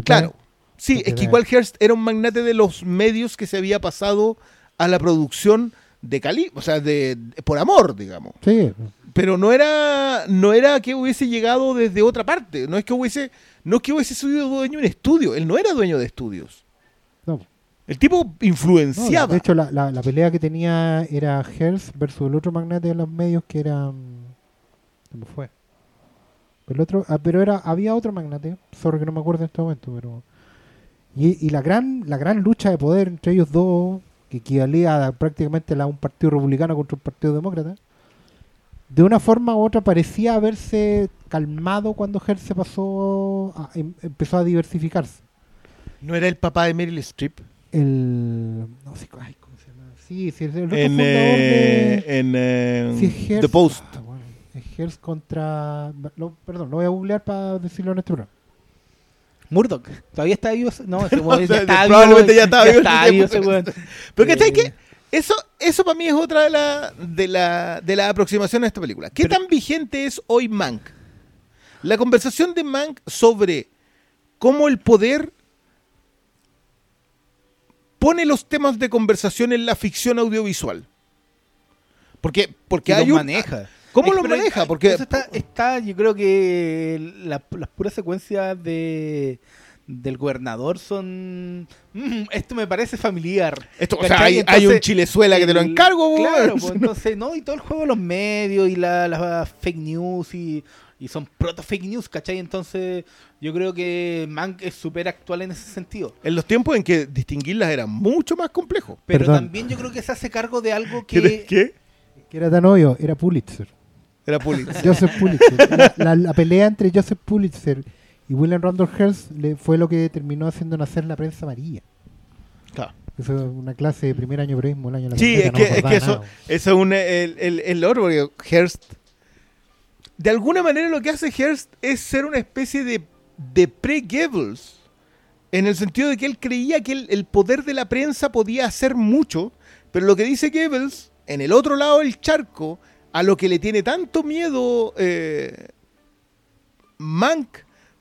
Claro. Sí, es que igual Hearst era un magnate de los medios que se había pasado a la producción de Cali, o sea, de, de- por amor, digamos. Sí. Pero no era, no era que hubiese llegado desde otra parte. No es que hubiese, no es que hubiese sido dueño de un estudio. Él no era dueño de estudios. No. El tipo No, influenciaba. de hecho, la, la- la pelea que tenía era Hearst versus el otro magnate de los medios que era. mm, ¿Cómo fue? El otro, ah, pero era, había otro magnate, sorry que no me acuerdo en este momento, pero. Y, y la gran la gran lucha de poder entre ellos dos, que equivalía a prácticamente a un partido republicano contra un partido demócrata, de una forma u otra parecía haberse calmado cuando Hearst se pasó, a- em- empezó a diversificarse. ¿No era el papá de Meryl Streep? El no sé ay, cómo se llama sí sí es el otro En, fundador eh, de en eh, sí, es. The Post. Ah, bueno, es contra lo- perdón lo voy a googlear para decirlo en este programa Murdoch. ¿Todavía está vivo? No, ese No, weón ya está probablemente vivo. ya estaba vivo en está vivo ese weón. Pero ¿cachai Eh, que Eso, eso para mí es otra de la, de la, de la aproximación a esta película. ¿Qué Pero- tan vigente es hoy Mank? La conversación de Mank sobre cómo el poder pone los temas de conversación en la ficción audiovisual. Porque, porque hay los un, maneja. ¿Cómo Es- lo maneja? Porque eso está, está, yo creo que la- las puras secuencias de del gobernador son "Mm, esto me parece familiar esto, o sea, hay, hay un Entonces, chilezuela que te lo encargo, claro pues, entonces no y todo el juego de los medios y la- las fake news y, y son proto fake news ¿cachai? entonces yo creo que Mank es súper actual en ese sentido En los tiempos en que distinguirlas era mucho más complejo. pero Perdón. también yo creo que se hace cargo de algo que ¿Qué? que era tan obvio era Pulitzer Era Pulitzer. Joseph Pulitzer la, la- la pelea entre Joseph Pulitzer y William Randolph Hearst le- fue lo que terminó haciendo nacer la prensa amarilla Claro. eso es una clase de primer año periodismo el año de la Sí, es no que, me es que eso, eso es un, el, el, el lore, porque Hearst. De alguna manera lo que hace Hearst es ser una especie de, de pre-Goebbels. En el sentido de que él creía que el, poder de la prensa podía hacer mucho, pero lo que dice Goebbels, en el otro lado del charco, a lo que le tiene tanto miedo eh, Mank,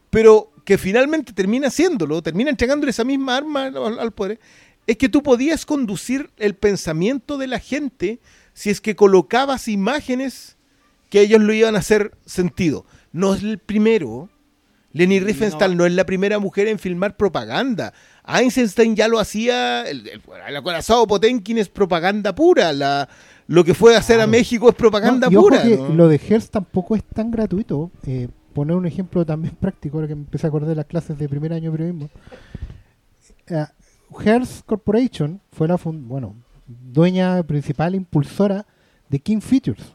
pero que finalmente termina haciéndolo, termina entregándole esa misma arma al poder, es que tú podías conducir el pensamiento de la gente si es que colocabas imágenes que ellos lo iban a hacer sentido. No es el primero. Leni Riefenstahl no. No. es la primera mujer en filmar propaganda. Einstein ya lo hacía. El, el, el acorazado Potenkin es propaganda pura. La, lo que fue hacer a. México es propaganda No, pura. lo de Hearst tampoco es tan gratuito. Eh, poner un ejemplo también práctico, ahora que me empecé a acordar de las clases de primer año de periodismo. Eh, Hearst Corporation fue la bueno, dueña principal, impulsora de King Features.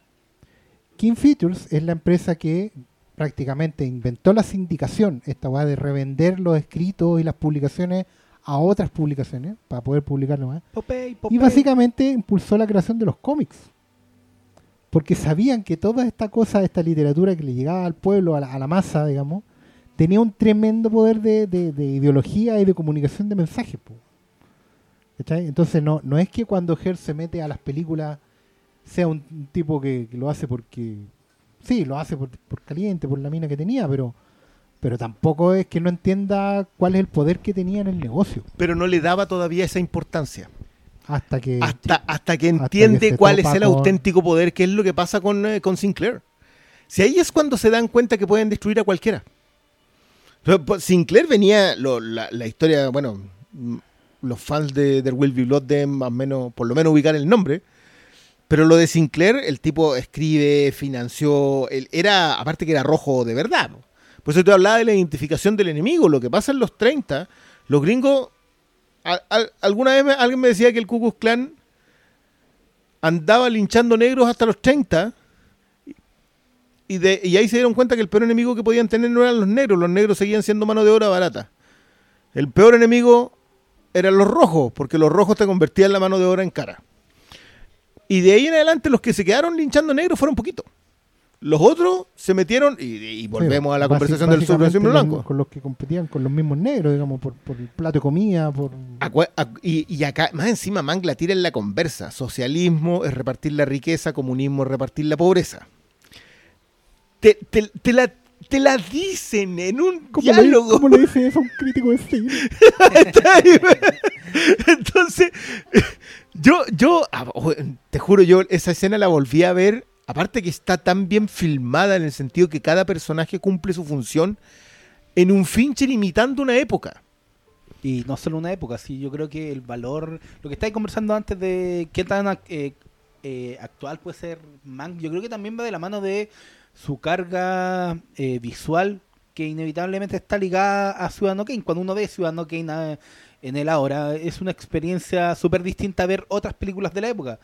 King Features es la empresa que prácticamente inventó la sindicación, esta weá de revender los escritos y las publicaciones a otras publicaciones para poder publicarlo más. Popeye, Y básicamente impulsó la creación de los cómics. Porque sabían que toda esta cosa, esta literatura que le llegaba al pueblo, a la, a la masa, digamos, tenía un tremendo poder de, de- de ideología y de comunicación de mensajes. Entonces no, no es que cuando Hearst se mete a las películas sea un, tipo que, que lo hace porque... Sí, lo hace por, por caliente, por la mina que tenía, pero, pero tampoco es que no entienda cuál es el poder que tenía en el negocio. Pero no le daba todavía esa importancia. Hasta que... hasta, hasta que entiende cuál es el con- auténtico poder, que es lo que pasa con, eh, con Sinclair. Si ahí es cuando se dan cuenta que pueden destruir a cualquiera. Pues, Sinclair venía, lo- la, la historia, bueno, mm, los fans de Will Be Blood deben más o menos, por lo menos ubicar el nombre. Pero lo de Sinclair, el tipo escribe, financió, era, aparte que era rojo de verdad. Por eso te hablaba de la identificación del enemigo. Lo que pasa en los 30, los gringos alguna vez alguien me decía que el Ku Klux Klan andaba linchando negros hasta los 30 y, y ahí se dieron cuenta que el peor enemigo que podían tener no eran los negros, los negros seguían siendo mano de obra barata. El peor enemigo eran los rojos, porque los rojos te convertían la mano de obra en cara. Y de ahí en adelante los que se quedaron linchando negros fueron poquitos. Los otros se metieron, y, y volvemos Sí, a la conversación del los- blanco. Con los que competían con los mismos negros, digamos, por, por el plato de comida, por... Y, y acá, más encima, Mangla tira en la conversa. Socialismo es repartir la riqueza, comunismo es repartir la pobreza. Te, te- te la, te la dicen en un ¿Cómo le, diálogo. cómo le dice eso a un crítico de cine? Entonces, yo, yo, ah, te juro, yo esa escena la volví a ver. Aparte que está tan bien filmada en el sentido que cada personaje cumple su función en un Fincher imitando una época. Y no solo una época, sí, yo creo que el valor, lo que estáis conversando antes de qué tan eh, eh, actual puede ser Mank, yo creo que también va de la mano de su carga eh, visual que inevitablemente está ligada a Ciudadano Kane. Cuando uno ve Ciudadano Kane ah, en él ahora, es una experiencia súper distinta a ver otras películas de la época.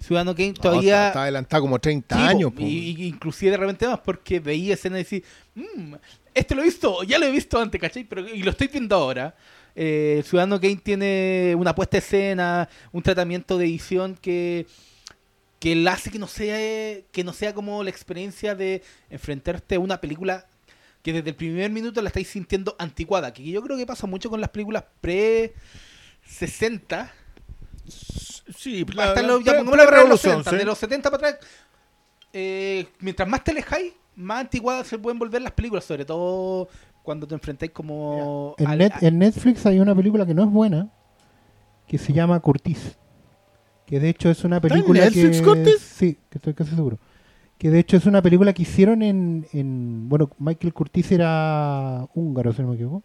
Ciudadano Kane todavía... está, está adelantado como 30 Sí, años. po, y, y inclusive de repente más, porque veía escenas y decía, "Mm, este lo he visto, ya lo he visto antes, ¿cachai? Pero, y lo estoy viendo ahora. Eh, Ciudadano Kane tiene una puesta de escena, un tratamiento de edición que que hace que no sea que no sea como la experiencia de enfrentarte a una película que desde el primer minuto la estáis sintiendo anticuada, que yo creo que pasa mucho con las películas pre 60 Sí, hasta la- los, ya pre- pre-revolución, 70, sí. de los 70 para atrás, eh, mientras más te alejáis, más antiguadas se pueden volver las películas, sobre todo cuando te enfrentáis como... En, al- Net- a- en Netflix hay una película que no es buena, que se llama Curtis. Que de hecho es una en película Netflix, que... Curtis? Sí, que estoy casi seguro. Que de hecho es una película que hicieron en... en- bueno, Michael Curtis era húngaro, si no me equivoco.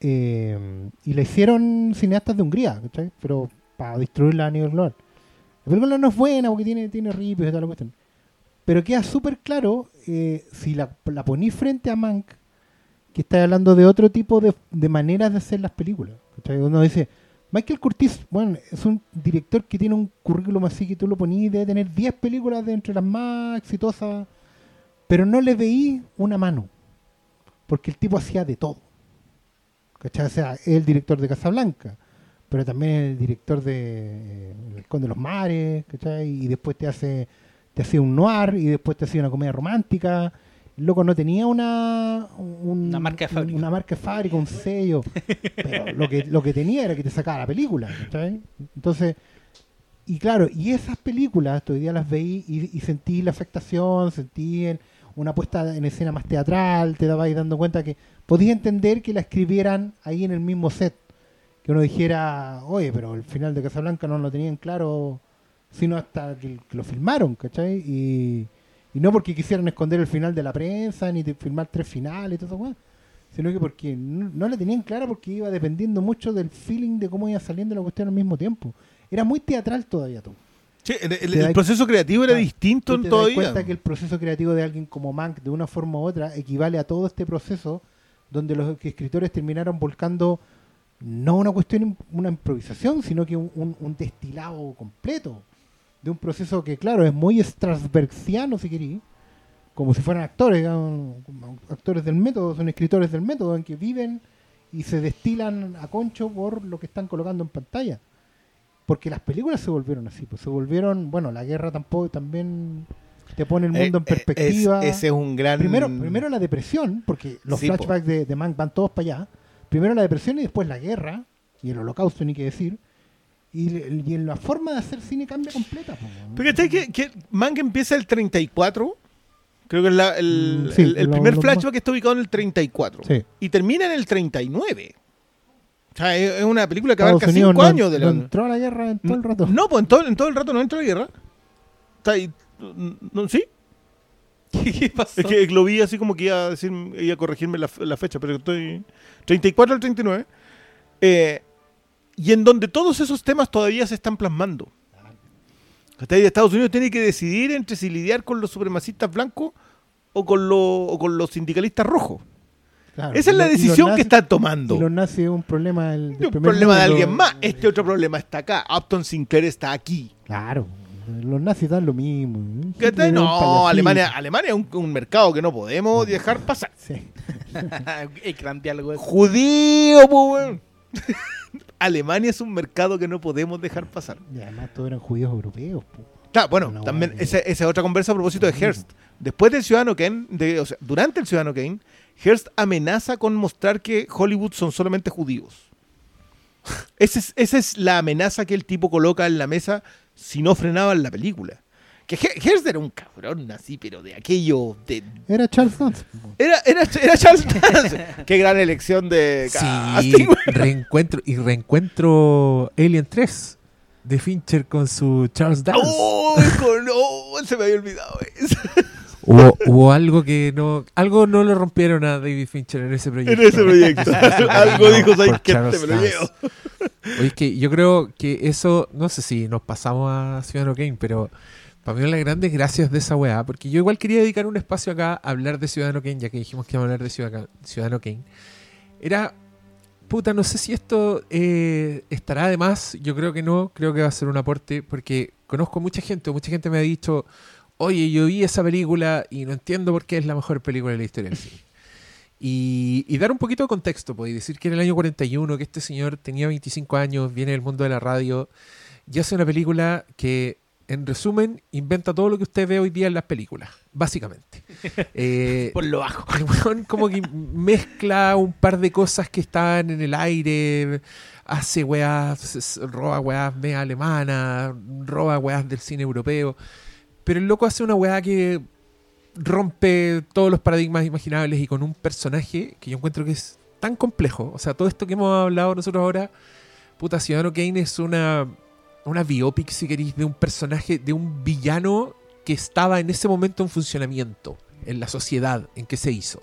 Eh, y la hicieron cineastas de Hungría, ¿cachai? Pero para distribuirla a nivel global. La película no es buena porque tiene, tiene ripes y toda la cuestión. Pero queda súper claro eh, si la, la ponís frente a Mank, que está hablando de otro tipo de, de maneras de hacer las películas. ¿cachai? Uno dice, Michael Curtis, bueno, es un director que tiene un currículum así que tú lo ponís, debe tener 10 películas de entre las más exitosas, pero no le veí una mano, porque el tipo hacía de todo. ¿cachai? O sea, es el director de Casablanca, pero también es el director de eh, El Halcón de los Mares, ¿cachai? y después te hace, te hacía un noir, y después te hacía una comedia romántica. Loco no tenía una un- Una marca de fábrica. una marca de fábrica, un sello, pero lo que, lo que tenía era que te sacaba la película. Entonces, y claro, y esas películas, hoy día las veí y, y sentí la afectación, sentí en- una puesta en escena más teatral, te dabais dando cuenta que podías entender que la escribieran ahí en el mismo set. Que uno dijera, oye, pero el final de Casablanca no lo tenían claro, sino hasta que, que lo filmaron, ¿cachai? Y, y no porque quisieran esconder el final de la prensa, ni filmar tres finales y todo eso, sino que porque no, no la tenían clara porque iba dependiendo mucho del feeling de cómo iba saliendo la cuestión al mismo tiempo. Era muy teatral todavía todo. Sí, el, proceso creativo era Claro. distinto Tú en te das todavía. cuenta que el proceso creativo de alguien como Mank, de una forma u otra, equivale a todo este proceso donde los escritores terminaron volcando no una cuestión, una improvisación, sino que un, un- un destilado completo de un proceso que, claro, es muy strasbergiano, si querí, como si fueran actores, digamos, actores del método, son escritores del método, en que viven y se destilan a concho por lo que están colocando en pantalla. Porque las películas se volvieron así, pues se volvieron, bueno, la guerra tampoco también te pone el mundo Eh, en perspectiva. es- ese es un gran. Primero, primero la depresión, porque los Sí, po. flashbacks de, de Mank van todos para allá. Primero la depresión y después la guerra y el holocausto, ni qué decir. Y, en la forma de hacer cine cambia completa. po. Porque ¿cachai que, que Mank empieza el 34. Creo que es la- el, Mm, sí, el- el lo- primer lo- flashback está ubicado en el 34. Sí. Y termina en el 39. O sea, es es una película que Estados abarca Unidos 5 no, años de la. no entró a la guerra en todo el rato. No, pues en todo, en todo el rato no entra la guerra. Está ahí- no, ¿Sí? ¿Qué pasó? Es que lo vi así como que iba a, decir, iba a corregirme la, la fecha, pero estoy 34 al 39. Eh, y en donde todos esos temas todavía se están plasmando. Estados Unidos tiene que decidir entre si lidiar con los supremacistas blancos o con, lo- o con los sindicalistas rojos. Claro, Esa es la decisión que están tomando. Y los nazis es un problema del, del un primer problema de alguien más. Este otro problema está acá. Upton Sinclair está aquí. Claro. Los nazis dan lo mismo. ¿Qué un No. Alemania, Alemania es un, un mercado que no podemos dejar pasar. Sí. El gran diálogo. Judío, weón. Alemania es un mercado que no podemos dejar pasar. Y además todos eran judíos europeos. po. Claro, bueno, No, también esa, esa es otra conversa a propósito de Hearst. Después del Ciudadano Kane, de- o sea, durante el Ciudadano Kane, Hearst amenaza con mostrar que Hollywood son solamente judíos. Esa es, esa es la amenaza que el tipo coloca en la mesa si no frenaban la película. Que Hearst era un cabrón así, pero de aquello de... Era Charles Dance. Era, era, era Charles Dance. Qué gran elección de Sí, reencuentro y reencuentro Alien 3 de Fincher con su Charles Dance. ¡Uy, con- oh, se me había olvidado eso. Hubo, hubo algo que no algo no le rompieron a David Fincher en ese proyecto. En ese proyecto. Algo No, dijo, ¿sabes qué? Charles Te me lo llevo. Oye, es que yo creo que eso, no sé si nos pasamos a Ciudadano Kane, pero para mí una las grandes gracias de esa weá, porque yo igual quería dedicar un espacio acá a hablar de Ciudadano Kane, ya que dijimos que íbamos a hablar de Ciudadano Kane. Era, puta, no sé si esto eh, estará de más, yo creo que no, creo que va a ser un aporte, porque conozco mucha gente, mucha gente me ha dicho, oye, yo vi esa película y no entiendo por qué es la mejor película de la historia del cine. Y, y dar un poquito de contexto, y decir que en el año 41, que este señor tenía 25 años, viene del mundo de la radio, y hace una película que, en resumen, inventa todo lo que usted ve hoy día en las películas, básicamente. Eh, Por lo bajo. como que mezcla un par de cosas que están en el aire, hace weás, s- roba weás mega alemanas, roba weás del cine europeo. Pero el loco hace una weá que rompe todos los paradigmas imaginables y con un personaje que yo encuentro que es tan complejo. O sea, todo esto que hemos hablado nosotros ahora, puta, Ciudadano Kane es una, una biopic, si queréis, de un personaje, de un villano que estaba en ese momento en funcionamiento en la sociedad en que se hizo.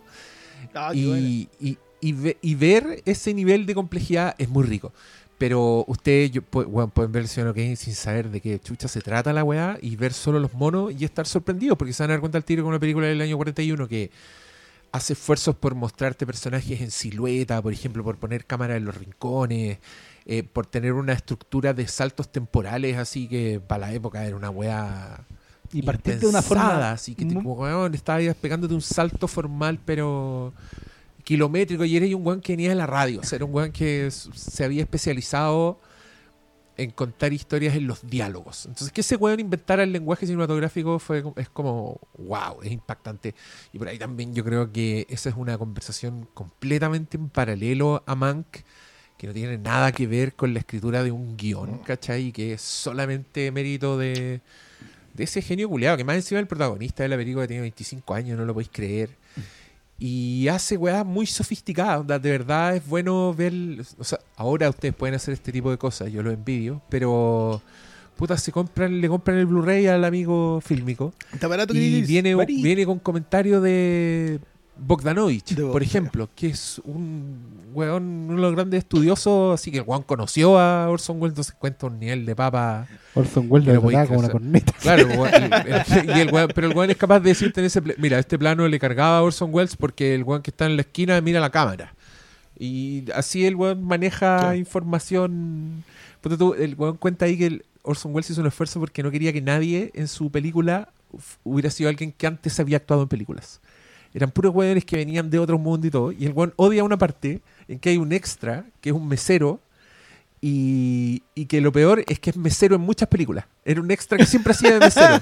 Ah, y, y- y ve- y ver ese nivel de complejidad es muy rico. Pero ustedes yo, pueden ver el Kane sin saber de qué chucha se trata la weá y ver solo los monos y estar sorprendidos porque se van a dar cuenta al tiro con una película del año 41 que hace esfuerzos por mostrarte personajes en silueta, por ejemplo, por poner cámara en los rincones, eh, por tener una estructura de saltos temporales así que para la época era una weá Y partir de una forma. así que tipo, weón, estabas pegándote un salto formal, pero kilométrico, y eres un weón que venía de la radio, o sea, era un weón que se había especializado en contar historias en los diálogos. Entonces, que ese weón inventara el lenguaje cinematográfico fue, es como, wow, es impactante. Y por ahí también yo creo que esa es una conversación completamente en paralelo a Mank, que no tiene nada que ver con la escritura de un guion, ¿cachai? Y que es solamente mérito de, de ese genio culiado, que más encima el protagonista de la película tiene 25 años, no lo podéis creer. Y hace weas muy sofisticadas, onda, de verdad es bueno ver, o sea, ahora ustedes pueden hacer este tipo de cosas, yo lo envidio, pero puta, se compran, le compran el Blu-ray al amigo fílmico Está barato que y dices, viene, viene con comentario de Bogdanovich, De por ejemplo, que es un weón, uno de los grandes estudiosos, así que el weón conoció a Orson Welles, entonces cuenta un nivel de papa Orson Welles lo como una corneta. Claro, weón, el- el- y el weón- pero el weón es capaz de decirte en ese... Mira, este plano le cargaba a Orson Welles porque el weón que está en la esquina mira la cámara. Y así el weón maneja información... El weón cuenta ahí que el Orson Welles hizo un esfuerzo porque no quería que nadie en su película hubiera sido alguien que antes había actuado en películas. Eran puros weones que venían de otro mundo y todo. Y el weón odia una parte en que hay un extra, que es un mesero, y, y que lo peor es que es mesero en muchas películas. Era un extra que siempre hacía de mesero.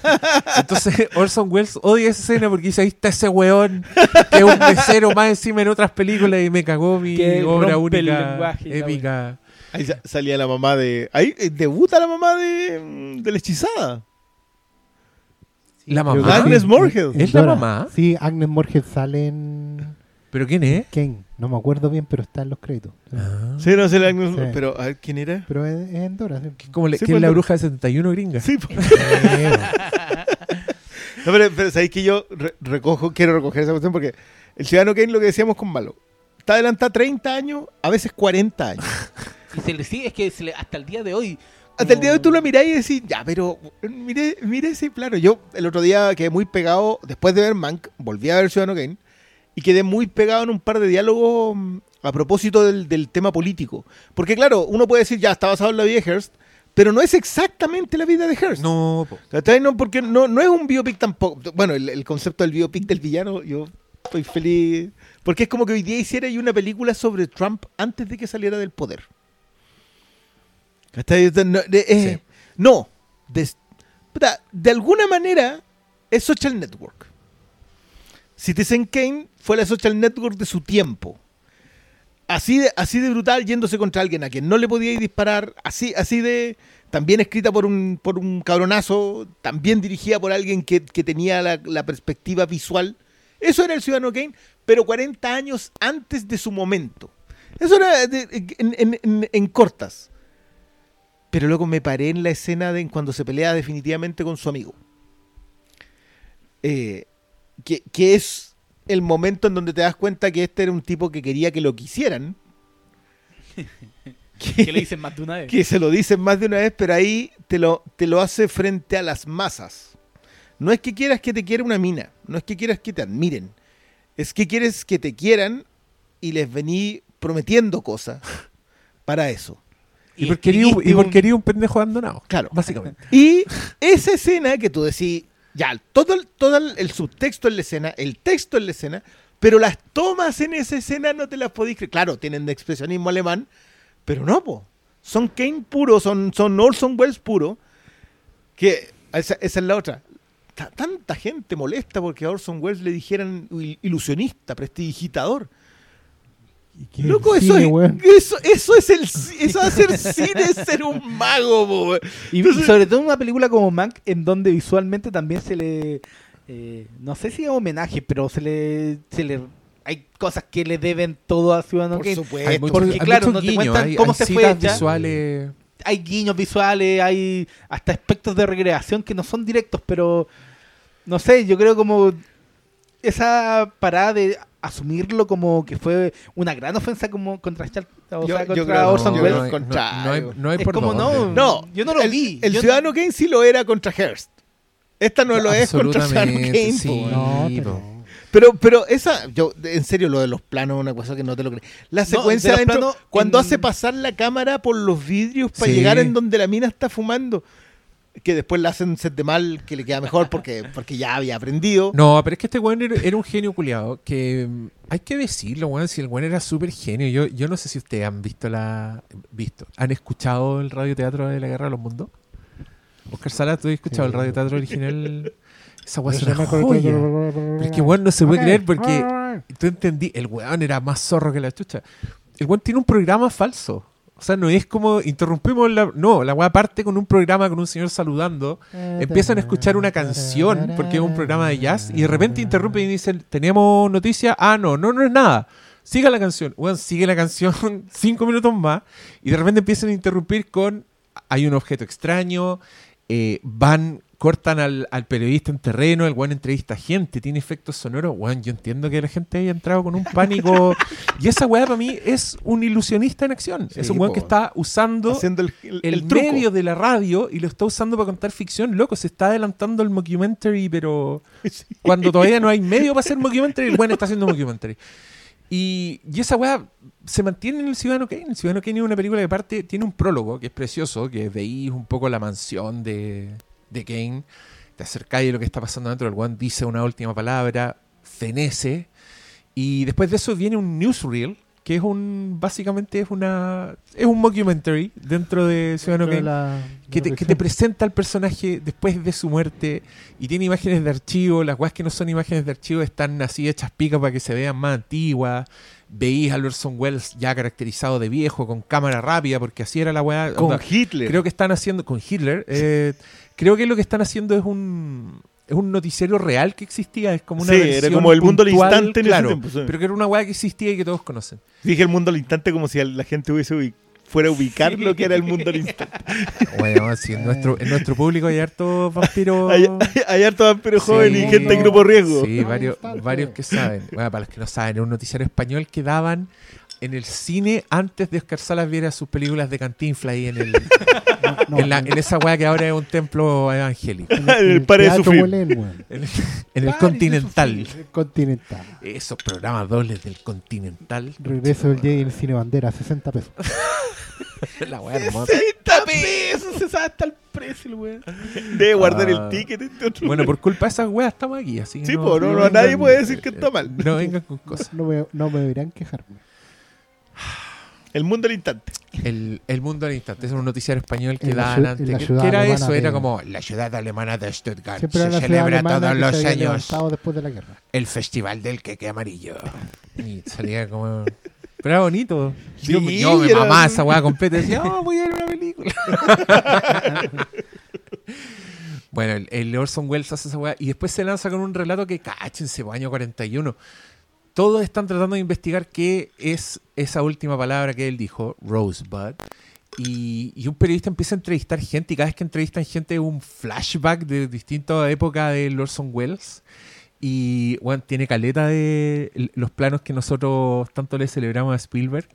Entonces Orson Welles odia esa escena porque dice, ahí está ese weón que es un mesero más encima en otras películas y me cagó mi Que obra única, lenguaje épica. Ahí sa- salía la mamá de. Ahí eh, debuta la mamá de, mm, de la hechizada. La mamá. que Agnes sí. Moorehead. ¿Es la Dora. mamá? Sí, Agnes Moorehead sale en ¿Pero quién es? Kane. No me acuerdo bien, pero está en los créditos. Ah. Sí, no sé la Agnes Sí. Pero, a ver, ¿quién era? Pero es, es en Dora. sí. Como le- Sí, que es pues, la bruja de 71 gringa. Sí, po. Eh, No, pero, pero sabéis que yo re- recojo, quiero recoger esa cuestión porque el Ciudadano Kane, lo que decíamos con Malo, está adelantada 30 años, a veces 40 años. Y se le sigue, es que se le- hasta el día de hoy. Hasta el día de hoy tú lo mirás y decís, ya, pero mire, mire ese plano. Yo el otro día quedé muy pegado, después de ver Mank, volví a ver Ciudadano Kane y quedé muy pegado en un par de diálogos mm, a propósito del, del tema político. Porque claro, uno puede decir, ya, está basado en la vida de Hearst, pero no es exactamente la vida de Hearst. No, po. No, porque no, no es un biopic tampoco. Bueno, el, el concepto del biopic del villano, yo estoy feliz. Porque es como que hoy día hiciera una película sobre Trump antes de que saliera del poder. No, de, eh, Sí. no, de, alguna manera es Social Network. Citizen Kane fue la Social Network de su tiempo. Así de, así de brutal yéndose contra alguien a quien no le podía disparar, así, así de también escrita por un, por un cabronazo, también dirigida por alguien que, que tenía la, la perspectiva visual. Eso era el Ciudadano Kane, pero 40 años antes de su momento. Eso era de- en, en- en- en cortas. Pero luego me paré en la escena de cuando se pelea definitivamente con su amigo. Eh, que, que es el momento en donde te das cuenta que este era un tipo que quería que lo quisieran. Que le dicen más de una vez. que se lo dicen más de una vez, pero ahí te lo, te lo hace frente a las masas. No es que quieras que te quiera una mina, no es que quieras que te admiren, es que quieres que te quieran y les vení prometiendo cosas para eso. Y porque quería un, y porque quería un pendejo abandonado. Claro. Básicamente. Y esa escena que tú decís, ya, todo, el, todo el, subtexto en la escena, el texto en la escena, pero las tomas en esa escena no te las podéis creer. Claro, tienen de expresionismo alemán, pero no, po. Son Kane puro, son, son Orson Welles puro. Que esa, esa es la otra. Ta- tanta gente molesta porque a Orson Welles le dijeran il- ilusionista, prestidigitador. ¿Y qué Loco, cine, eso, es, weón? eso, eso es el eso de hacer cine es ser un mago, po, weón. Y, Entonces- sobre todo en una película como Mank, en donde visualmente también se le. eh, no sé si es homenaje, pero se le, se le. Hay cosas que le deben todo a Ciudadano Por supuesto. Hay mucho- porque, hay claro, no te cuentan hay- cómo hay se fue visuales. Hay guiños visuales, hay hasta aspectos de recreación que no son directos, pero. No sé, yo creo como. Esa parada de asumirlo como que fue una gran ofensa como contra, o Yo- sea, yo contra creo- Orson yo Welles. no hay, no hay Es por como no. No, Yo no lo el, vi. El Yo- Ciudadano Kane sí lo era contra Hearst. Esta no lo es contra Ciudadano Kane. sí. No, pero-. Pero, pero esa, yo, en serio, lo de los planos es una cosa que no te lo crees. La No, secuencia de los adentro, planos cuando en- hace pasar la cámara por los vidrios para Sí. llegar en donde la mina está fumando, que después la hacen set de mal, que le queda mejor porque, porque ya había aprendido. No, pero es que este weón era, era un genio culiado. Que mm, hay que decirlo, weón. Si el weón era súper genio. Yo, yo no sé si ustedes han visto la. visto. ¿Han escuchado el radioteatro de la Guerra de los Mundos? Oscar Sala, ¿tú has escuchado Sí. el radioteatro original? Esa weón es una joya. Pero es que weón no se puede creer porque tú entendí, el weón era más zorro que la chucha. El weón tiene un programa falso. O sea, no es como interrumpimos la. No, la weá parte con un programa con un señor saludando. Empiezan a escuchar una canción porque es un programa de jazz y de repente interrumpen y dicen: ¿Tenemos noticia? Ah, no, no, no es nada. Siga la canción. Weón, sigue la canción cinco minutos más y de repente empiezan a interrumpir con: hay un objeto extraño, eh, van, cortan al, al periodista en terreno, el weón entrevista a gente, tiene efectos sonoros. Weón, yo entiendo que la gente haya entrado con un pánico. y esa weá para mí es un ilusionista en acción. Sí, es un weón po. que está usando Haciendo el, el- el, el truco. medio de la radio y lo está usando para contar ficción. Loco, se está adelantando el mockumentary, pero cuando todavía no hay medio para hacer mockumentary, el weón está haciendo mockumentary. Y, y esa weá se mantiene en el Ciudadano Kane. El Ciudadano Kane es una película que parte, tiene un prólogo que es precioso, que veis un poco la mansión de, de Kane. Te acercáis a lo que está pasando dentro. El weón dice una última palabra, fenece. Y después de eso viene un newsreel, que es un, básicamente es una, es un mockumentary dentro de Ciudadano Dentro de Kane la- que te, que te presenta al personaje después de su muerte y tiene imágenes de archivo. Las weas que no son imágenes de archivo están así hechas picas para que se vean más antiguas. Veís a Orson Welles ya caracterizado de viejo, con cámara rápida, porque así era la wea. Con Onda, Hitler. creo que están haciendo, con Hitler, eh, creo que lo que están haciendo es un. Es un noticiero real que existía, es como una Sí, era como el mundo al instante en ese claro, tiempo, sí. pero que era una weá que existía y que todos conocen. Dije el mundo al instante como si la gente hubiese ubi- fuera a ubicar lo que era el mundo al instante. Bueno, en nuestro, en nuestro público hay hartos vampiros. Hay, hay harto vampiro joven y gente en grupo riesgo. Sí, varios, varios que saben. Bueno, para los que no saben, era un noticiario español que daban en el cine antes de Oscar Salas viera sus películas de Cantinflas ahí en, el, No, no, en, la- en esa weá que ahora es un templo evangélico. en el de sufrir. Bolén. En, el- en el de Continental. El Continental. Esos programas dobles del Continental. Regreso del Jay en el Cine Bandera, 60 pesos. La weá hermosa. 60 pesos, se sabe hasta el precio, el weón. Debe guardar Ah. el ticket este otro. Bueno, por culpa de esas weas estamos aquí, así que Sí, no, no, nadie puede decir que está mal. No vengan con cosas. No me, no me deberían quejarme. El mundo al instante. El, el mundo al instante, es un noticiario español que En daban antes. ¿Qué, era eso? de- Era como la ciudad alemana de Stuttgart. Siempre Se celebra todos que los se años levantado después de la guerra. el festival del queque amarillo. Y salía como... Pero era bonito. Sí, yo, yo me era- mamaba esa weá completa y decía, oh, voy a ver una película. bueno, el, el Orson Welles hace esa weá y después se lanza con un relato que, cáchense, año 41. Todos están tratando de investigar qué es esa última palabra que él dijo, Rosebud. Y, y un periodista empieza a entrevistar gente y cada vez que entrevistan gente es un flashback de distintas épocas de Orson Welles. Y bueno, tiene caleta de los planos que nosotros tanto le celebramos a Spielberg.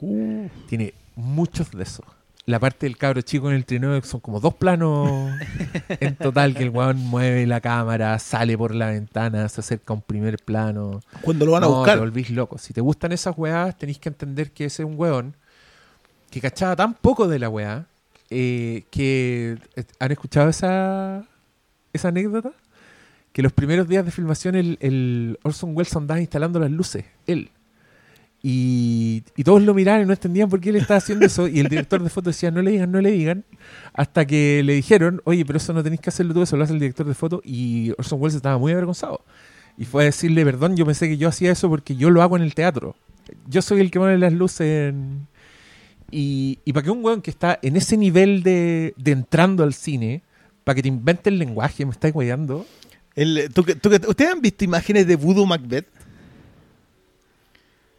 Tiene muchos de esos. La parte del cabro chico en el trineo son como dos planos en total que el weón mueve la cámara, sale por la ventana, se acerca a un primer plano. Cuando lo van a buscar. Te volvís loco. Si te gustan esas weás, tenéis que entender que ese es un weón que cachaba tan poco de la weá eh, que eh, han escuchado esa, esa anécdota. Que los primeros días de filmación el, el Orson Welles andaba instalando las luces, él. Y, todos lo miraban y no entendían por qué él estaba haciendo eso. Y el director de foto decía, no le digan, no le digan. Hasta que le dijeron, oye, pero eso no tenéis que hacerlo tú, eso lo hace el director de foto. Y Orson Welles estaba muy avergonzado. Y fue a decirle, perdón, yo pensé que yo hacía eso porque yo lo hago en el teatro. Yo soy el que pone las luces en... Y, y para que un weón que está en ese nivel de, de entrando al cine, para que te invente el lenguaje, me estáis guayando. El- tú tú ¿Ustedes han visto imágenes de Voodoo Macbeth?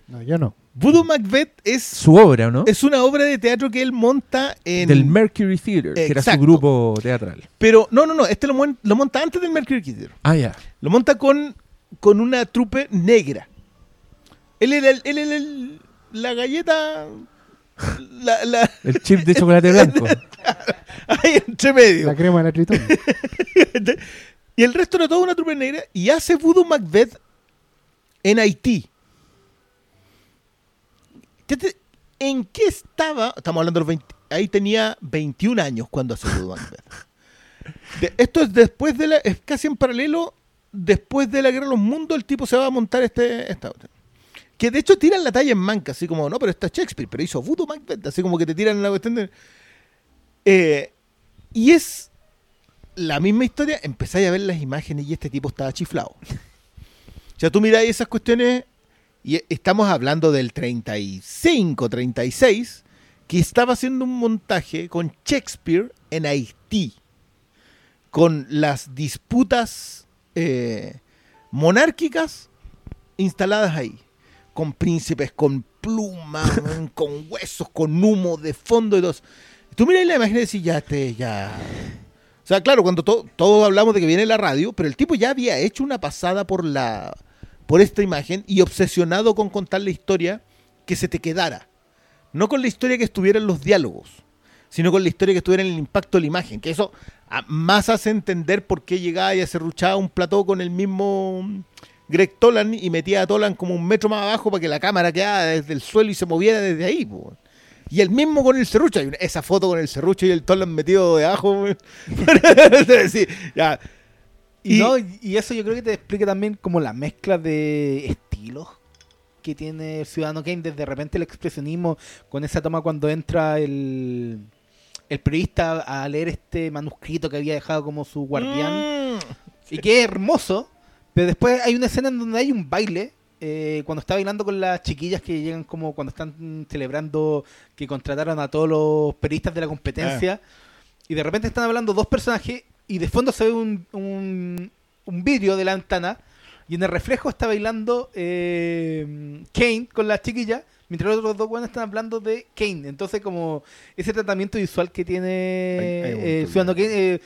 No, yo no. Voodoo Macbeth es, Su obra, ¿no? es una obra de teatro que él monta en... Del Mercury Theater, que era su grupo teatral. Pero no, no, no, este lo, mon- lo monta antes del Mercury Theater. Ah, ya. Lo monta con, con una trupe negra. Él era, el- él era el- la galleta... La, la, El chip de chocolate blanco. ahí entre medio. La crema de la tritón. Y el resto era toda una trupe negra y hace Voodoo Macbeth en Haití. ¿Qué te- ¿En qué estaba? Estamos hablando de los 20. Ahí tenía 21 años cuando hace Macbeth. De- esto es después de la. Es casi en paralelo. Después de la guerra de los mundos, el tipo se va a montar este. Esta. Que de hecho tiran la talla en manca, así como, no, pero está Shakespeare, pero hizo Voodoo Macbeth, así como que te tiran la cuestión de. Eh, y es la misma historia, empezáis a ver las imágenes y este tipo estaba chiflado. O sea, tú miráis esas cuestiones y estamos hablando del 35, 36, que estaba haciendo un montaje con Shakespeare en Haití, con las disputas eh, monárquicas instaladas ahí, con príncipes, con plumas, con huesos, con humo de fondo y eso. Tú miras la imagen y decís, ya, este, ya, o sea, claro, cuando to- todos hablamos de que viene la radio, pero el tipo ya había hecho una pasada por la por esta imagen y obsesionado con contar la historia que se te quedara. No con la historia que estuviera en los diálogos, sino con la historia que estuviera en el impacto de la imagen. Que eso ah, más hace entender por qué llegaba y acerruchaba un plató con el mismo Greg Tolan y metía a Tolan como un metro más abajo para que la cámara quedara desde el suelo y se moviera desde ahí. po. Y el mismo con el serrucho. Esa foto con el serrucho y el Tolan metido de abajo. Sí, ya. Y, Y- no, y eso yo creo que te explica también como la mezcla de estilos que tiene el Ciudadano Kane, desde de repente el expresionismo con esa toma cuando entra el, el periodista a leer este manuscrito que había dejado como su guardián. Mm. Y que es hermoso, pero después hay una escena en donde hay un baile, eh, cuando está bailando con las chiquillas que llegan como cuando están celebrando que contrataron a todos los periodistas de la competencia, y de repente están hablando dos personajes, y de fondo se ve un, un, un vidrio de la ventana, y en el reflejo está bailando eh, Kane con las chiquillas, mientras los otros dos buenos están hablando de Kane. Entonces como ese tratamiento visual que tiene Hay- eh. Ciudadano Kane... eh,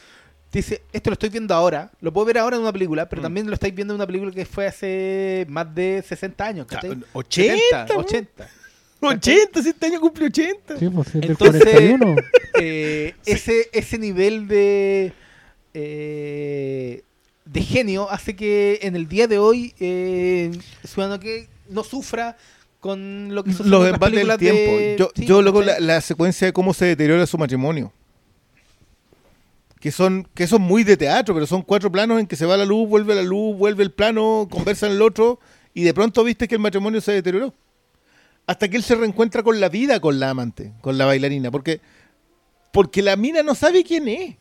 dice, esto lo estoy viendo ahora, lo puedo ver ahora en una película, pero Mm. también lo estáis viendo en una película que fue hace más de 60 años, ¿cachai? Ah, 80, 70, po. 80. 80, si este año cumple 80. Sí, pues Entonces- 41. Eh, ese, ese nivel de eh, de genio hace que en el día de hoy eh, Ciudadano que no sufra con lo que sucede Los embates del tiempo. de- Yo, sí, yo luego la secuencia de cómo se deteriora su matrimonio. Que son, que son muy de teatro, pero son cuatro planos en que se va la luz, vuelve la luz, vuelve el plano, conversan el otro, y de pronto viste que el matrimonio se deterioró. Hasta que él se reencuentra con la vida, con la amante, con la bailarina, porque, porque la mina no sabe quién es.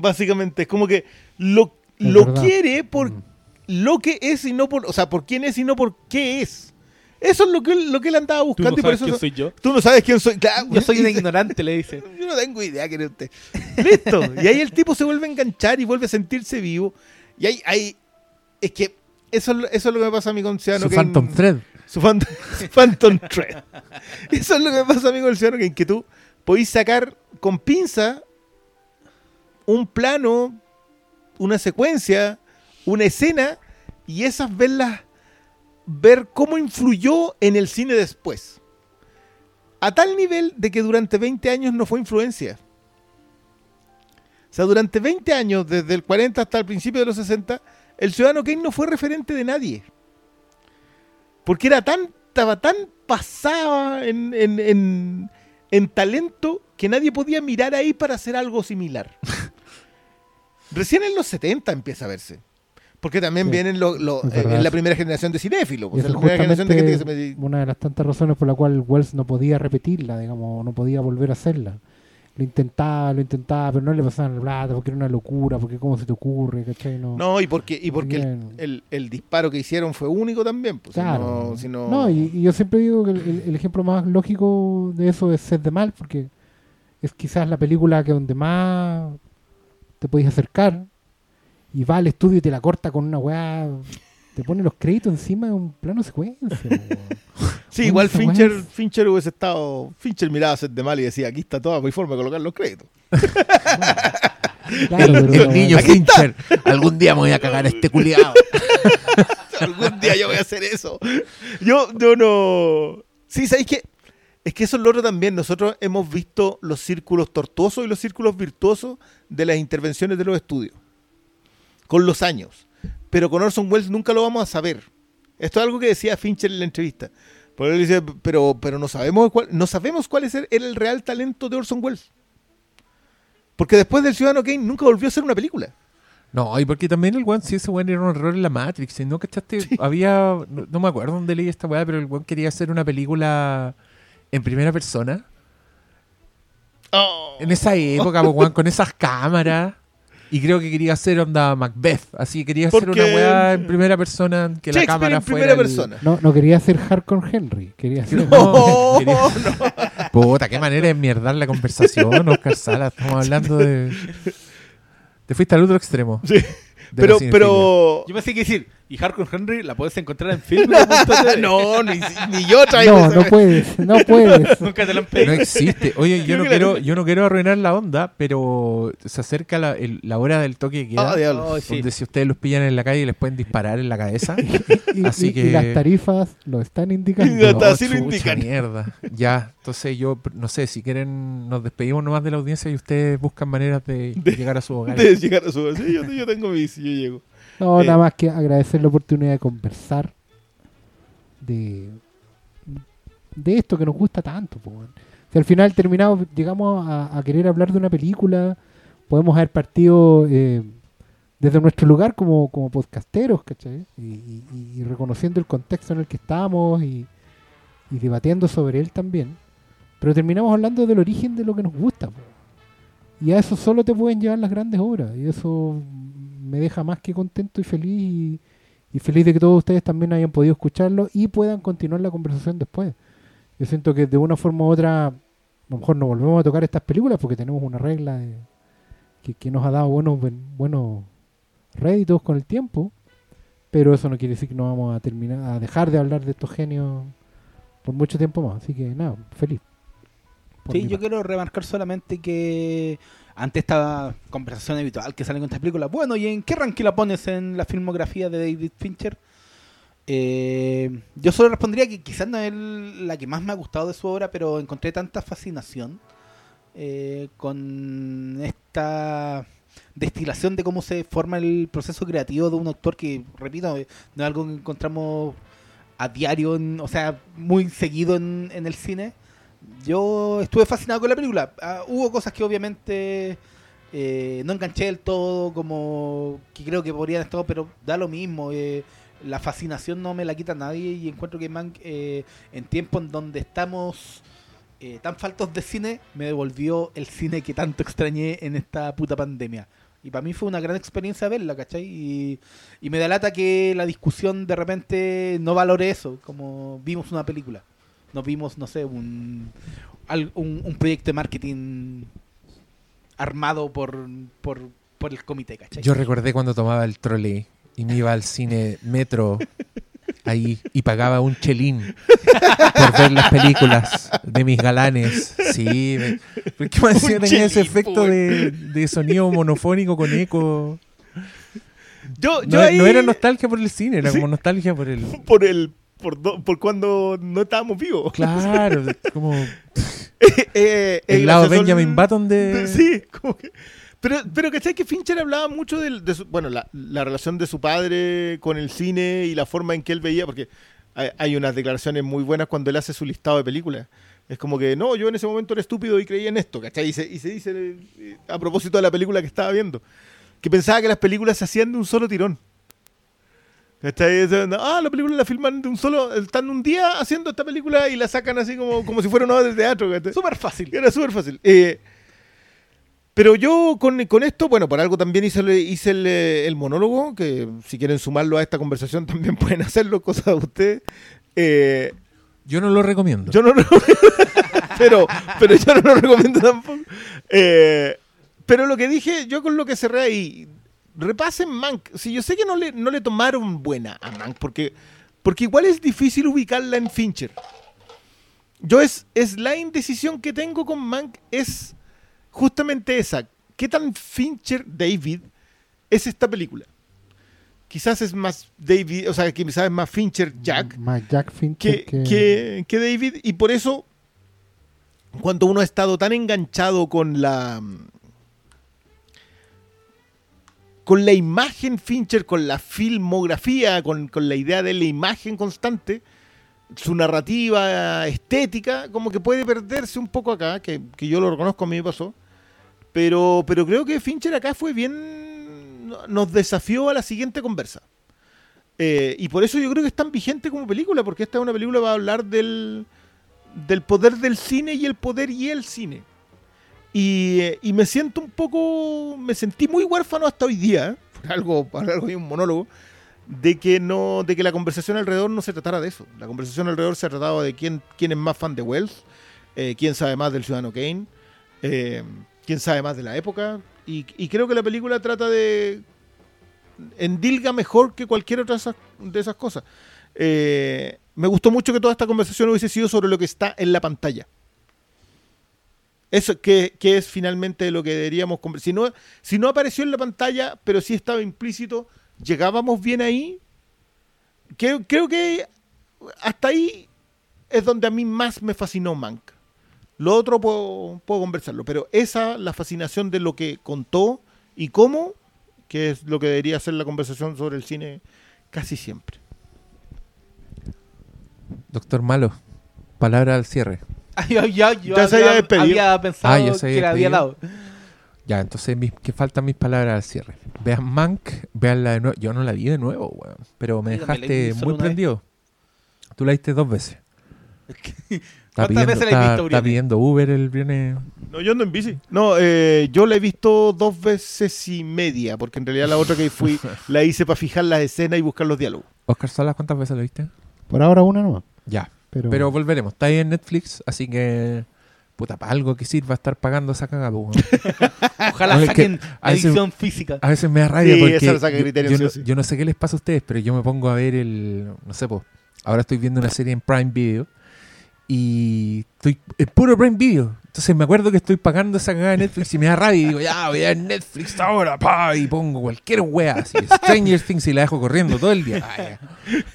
Básicamente, es como que lo, lo verdad. quiere por Mm. lo que es y no por, o sea, por quién es y no por qué es. Eso es lo que él, lo que él andaba Tú no buscando y por sabes eso quién soy yo. tú no sabes quién soy. Claro, Yo soy un ignorante, le dice. Yo no tengo idea quién es usted. Listo. Y ahí el tipo se vuelve a enganchar y vuelve a sentirse vivo. Y ahí, ahí es que eso, es lo- eso es lo que me pasa a mí con Ciudadano Su. Phantom Thread. Su Phantom, su Phantom Thread. Eso es lo que me pasa a mí con el Ciudadano Kane, que tú podéis sacar con pinza un plano, una secuencia, una escena y esas verlas, ver cómo influyó en el cine después. A tal nivel de que durante 20 años no fue influencia. O sea, durante 20 años, desde el 40 hasta el principio de los 60, el Ciudadano Kane no fue referente de nadie. Porque era tan, estaba tan pasada en, en- en- en talento que nadie podía mirar ahí para hacer algo similar. Recién en los 70 empieza a verse. Porque también Sí, vienen lo- lo- eh, la primera generación de cinéfilos. Pues, esa la es primera generación de gente que se justamente me- una de las tantas razones por la cual Wells no podía repetirla, digamos, no podía volver a hacerla. Lo intentaba, lo intentaba, pero no le pasaban la plata porque era una locura, porque cómo se te ocurre, ¿cachai? No, No, y porque, y porque el, Bien. el- el disparo que hicieron fue único también. Pues, si claro. no- si no- No, y, y yo siempre digo que el, ejemplo más lógico de eso es Sed de Mal, porque es quizás la película que donde más te podéis acercar y va al estudio y te la corta con una weá, te pone los créditos encima de un plano secuencia. Sí, igual Fincher, weá Fincher hubiese estado. Fincher miraba a Seth de mal y decía: aquí está toda mi forma de colocar los créditos. Claro, el, pero- el niño Fincher. Algún día me voy a cagar a este culiado. Algún día yo voy a hacer eso. Yo, yo no. Sí, ¿sabéis qué? Es que eso es lo otro también. Nosotros hemos visto los círculos tortuosos y los círculos virtuosos de las intervenciones de los estudios. Con los años. Pero con Orson Welles nunca lo vamos a saber. Esto es algo que decía Fincher en la entrevista. Porque él dice, pero, pero no sabemos cuál, no sabemos cuál es el, era el real talento de Orson Welles. Porque después del Ciudadano Kane nunca volvió a hacer una película. No, y porque también el weón, si ese weón era un error en la Matrix, ¿no? ¿Cachaste? Había, no, no me acuerdo dónde leí esta weá, pero el weón quería hacer una película en primera persona. En esa época, po, weón, con esas cámaras. Y creo que quería hacer onda Macbeth. Así quería hacer una weá en primera persona, que la cámara en fuera primera el- persona. No, no quería ser Hardcore Henry, quería ser... No, quería- Puta, qué manera de mierdar la conversación, Oscar Sala. Estamos hablando de. Te fuiste al otro extremo. Sí. Pero, pero. Yo pensé que decir, y Hardcore Henry la puedes encontrar en film.tv. no, ni, ni yo traigo No, esa- no puedes, no puedes. Nunca te lo han No pedido. existe. Oye, yo no que quiero, yo no quiero arruinar la onda, pero se acerca la, el- la hora del toque de queda. Ah, diablo. Oh, sí. donde si ustedes los pillan en la calle les pueden disparar en la cabeza. Y, Así y- y que- las tarifas lo están indicando. Está, así lo indican. mierda. Ya, entonces yo no sé, si quieren nos despedimos nomás de la audiencia y ustedes buscan maneras de, llegar a su hogar. De llegar a su sí, yo, yo tengo mi bici, yo llego. No, Eh. nada más que agradecer la oportunidad de conversar de, de esto que nos gusta tanto. po. Si al final terminamos, llegamos a, a querer hablar de una película, podemos haber partido eh, desde nuestro lugar como, como podcasteros, ¿cachai? Y, y- y reconociendo el contexto en el que estamos y, y debatiendo sobre él también. Pero terminamos hablando del origen de lo que nos gusta. po. Y a eso solo te pueden llevar las grandes obras. Y eso me deja más que contento y feliz. Y, y feliz de que todos ustedes también hayan podido escucharlo y puedan continuar la conversación después. Yo siento que de una forma u otra, a lo mejor no volvemos a tocar estas películas porque tenemos una regla de- que, que nos ha dado buenos, buen- buenos réditos con el tiempo. Pero eso no quiere decir que no vamos a terminar a dejar de hablar de estos genios por mucho tiempo más. Así que nada, feliz. Sí, yo parte. quiero remarcar solamente que ante esta conversación habitual que sale con estas películas, bueno, ¿y en qué ranking la pones en la filmografía de David Fincher? Eh, yo solo respondería que quizás no es la que más me ha gustado de su obra, pero encontré tanta fascinación eh, con esta destilación de cómo se forma el proceso creativo de un actor que, repito, eh, no es algo que encontramos a diario, en- o sea, muy seguido en el cine. Yo estuve fascinado con la película. Ah, hubo cosas que obviamente eh, no enganché del todo, como que creo que podrían estar, pero da lo mismo. eh, la fascinación no me la quita nadie y encuentro que Mank, eh, en tiempos en donde estamos eh, tan faltos de cine, me devolvió el cine que tanto extrañé en esta puta pandemia. Y para mí fue una gran experiencia verla, ¿cachai? Y, y me da lata que la discusión de repente no valore eso, como vimos una película. No vimos, no sé, un, al- un, un proyecto de marketing armado por, por, por el comité, ¿cachai? Yo recordé cuando tomaba el trolley y me iba al cine Metro ahí y pagaba un chelín por ver las películas de mis galanes. Sí, me, porque me tenía ese efecto de, de sonido monofónico con eco. Yo, yo No, ahí, no era nostalgia por el cine, era Sí. como nostalgia por el. por el por, do- por cuando no estábamos vivos. Claro, como Eh, el eh, lado gracioso Benjamin el- Button de. Sí, como que... Pero, pero ¿cachai? Que Fincher hablaba mucho de, su- bueno, la, la relación de su padre con el cine y la forma en que él veía, porque hay, hay unas declaraciones muy buenas cuando él hace su listado de películas. Es como que, no, yo en ese momento era estúpido y creía en esto, ¿cachai? Y se, y se dice eh, a propósito de la película que estaba viendo, que pensaba que las películas se hacían de un solo tirón. ¿Cachai? Ah, la película la filman de un solo, están un día haciendo esta película y la sacan así como, como si fuera una obra de teatro. ¿cachai? Súper fácil. Era súper fácil. Eh, pero yo con, con esto, bueno, por algo también hice, el, hice el, el monólogo, que si quieren sumarlo a esta conversación también pueden hacerlo, cosa de ustedes. Eh, Yo no lo recomiendo. yo no lo pero, pero yo no lo recomiendo tampoco. Eh, pero lo que dije, yo con lo que cerré ahí, repasen Mank. Si yo sé que no le, no le tomaron buena a Mank, porque, porque igual es difícil ubicarla en Fincher. Yo es, es la indecisión que tengo con Mank, es justamente esa. ¿Qué tan Fincher David es esta película? Quizás es más David, o sea, quizás es más Fincher Jack Más Jack que, Fincher que... que- que David y por eso cuando uno ha estado tan enganchado con la con la imagen Fincher, con la filmografía, con, con la idea de la imagen constante, su narrativa estética, como que puede perderse un poco acá, que, que yo lo reconozco, a mí me pasó. Pero, pero creo que Fincher acá fue bien, nos desafió a la siguiente conversa. Eh, y por eso yo creo que es tan vigente como película, porque esta es una película que va a hablar del, del poder del cine y el poder y el cine. Y, y me siento un poco, me sentí muy huérfano hasta hoy día, ¿eh? por algo, algo un monólogo, de que no, de que la conversación alrededor no se tratara de eso. La conversación alrededor se trataba de quién, quién es más fan de Wells, eh, quién sabe más del Ciudadano Kane, eh, quién sabe más de la época. Y, creo que la película trata de endilga mejor que cualquier otra de esas, cosas. Me gustó mucho que toda esta conversación hubiese sido sobre lo que está en la pantalla. Eso que, es finalmente lo que deberíamos si no Si no apareció en la pantalla, pero sí estaba implícito, llegábamos bien ahí. Creo, creo que hasta ahí es donde a mí más me fascinó Mank. Lo otro puedo, puedo conversarlo, pero esa, la fascinación de lo que contó y cómo, que es lo que debería ser la conversación sobre el cine casi siempre. Doctor Malo, palabra al cierre. Yo Ya se había, había despedido. había pensado Ah, ya se había que la había despedido. dado. Ya, entonces mis- que faltan mis palabras al cierre. Vean Mank, veanla de nuevo. Yo no la vi de nuevo, weón. Pero me dejaste muy una vez. prendido. Tú la viste dos veces. Está ¿Cuántas pidiendo, veces la has está- visto, está pidiendo Uber el viernes. No, yo ando en bici. No, eh, yo la he visto dos veces y media, porque en realidad la otra que fui la hice para fijar las escenas y buscar los diálogos. Oscar Salas, ¿cuántas veces la viste? Por ahora una no. Ya. Pero, Pero volveremos. Está ahí en Netflix, así que. Puta, para algo que sirva estar pagando esa cagada. Ojalá No, es que saquen a veces- edición física. A veces me da rabia Sí, porque esa lo saca yo- yo, sí no, yo no sé qué les pasa a ustedes, pero yo me pongo a ver el, no sé, po, ahora estoy viendo una serie en Prime Video y estoy en puro Prime Video. Entonces me acuerdo que estoy pagando esa cagada de Netflix y me da rabia y digo, ya voy a Netflix ahora, pa, y pongo cualquier wea así, Stranger Things y la dejo corriendo todo el día.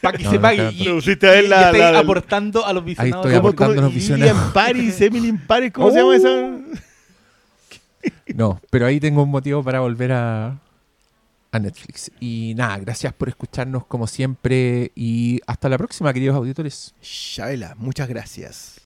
Para que No, se no, pague. y, a y la- estáis la- la- aportando a los visionados. estoy ¿Cómo- aportando cómo- los visionados. in Paris, Emily in Paris, ¿cómo se llama esa? No, pero ahí tengo un motivo para volver a, a Netflix. Y nada, gracias por escucharnos como siempre y hasta la próxima, queridos auditores. Shabela, muchas gracias.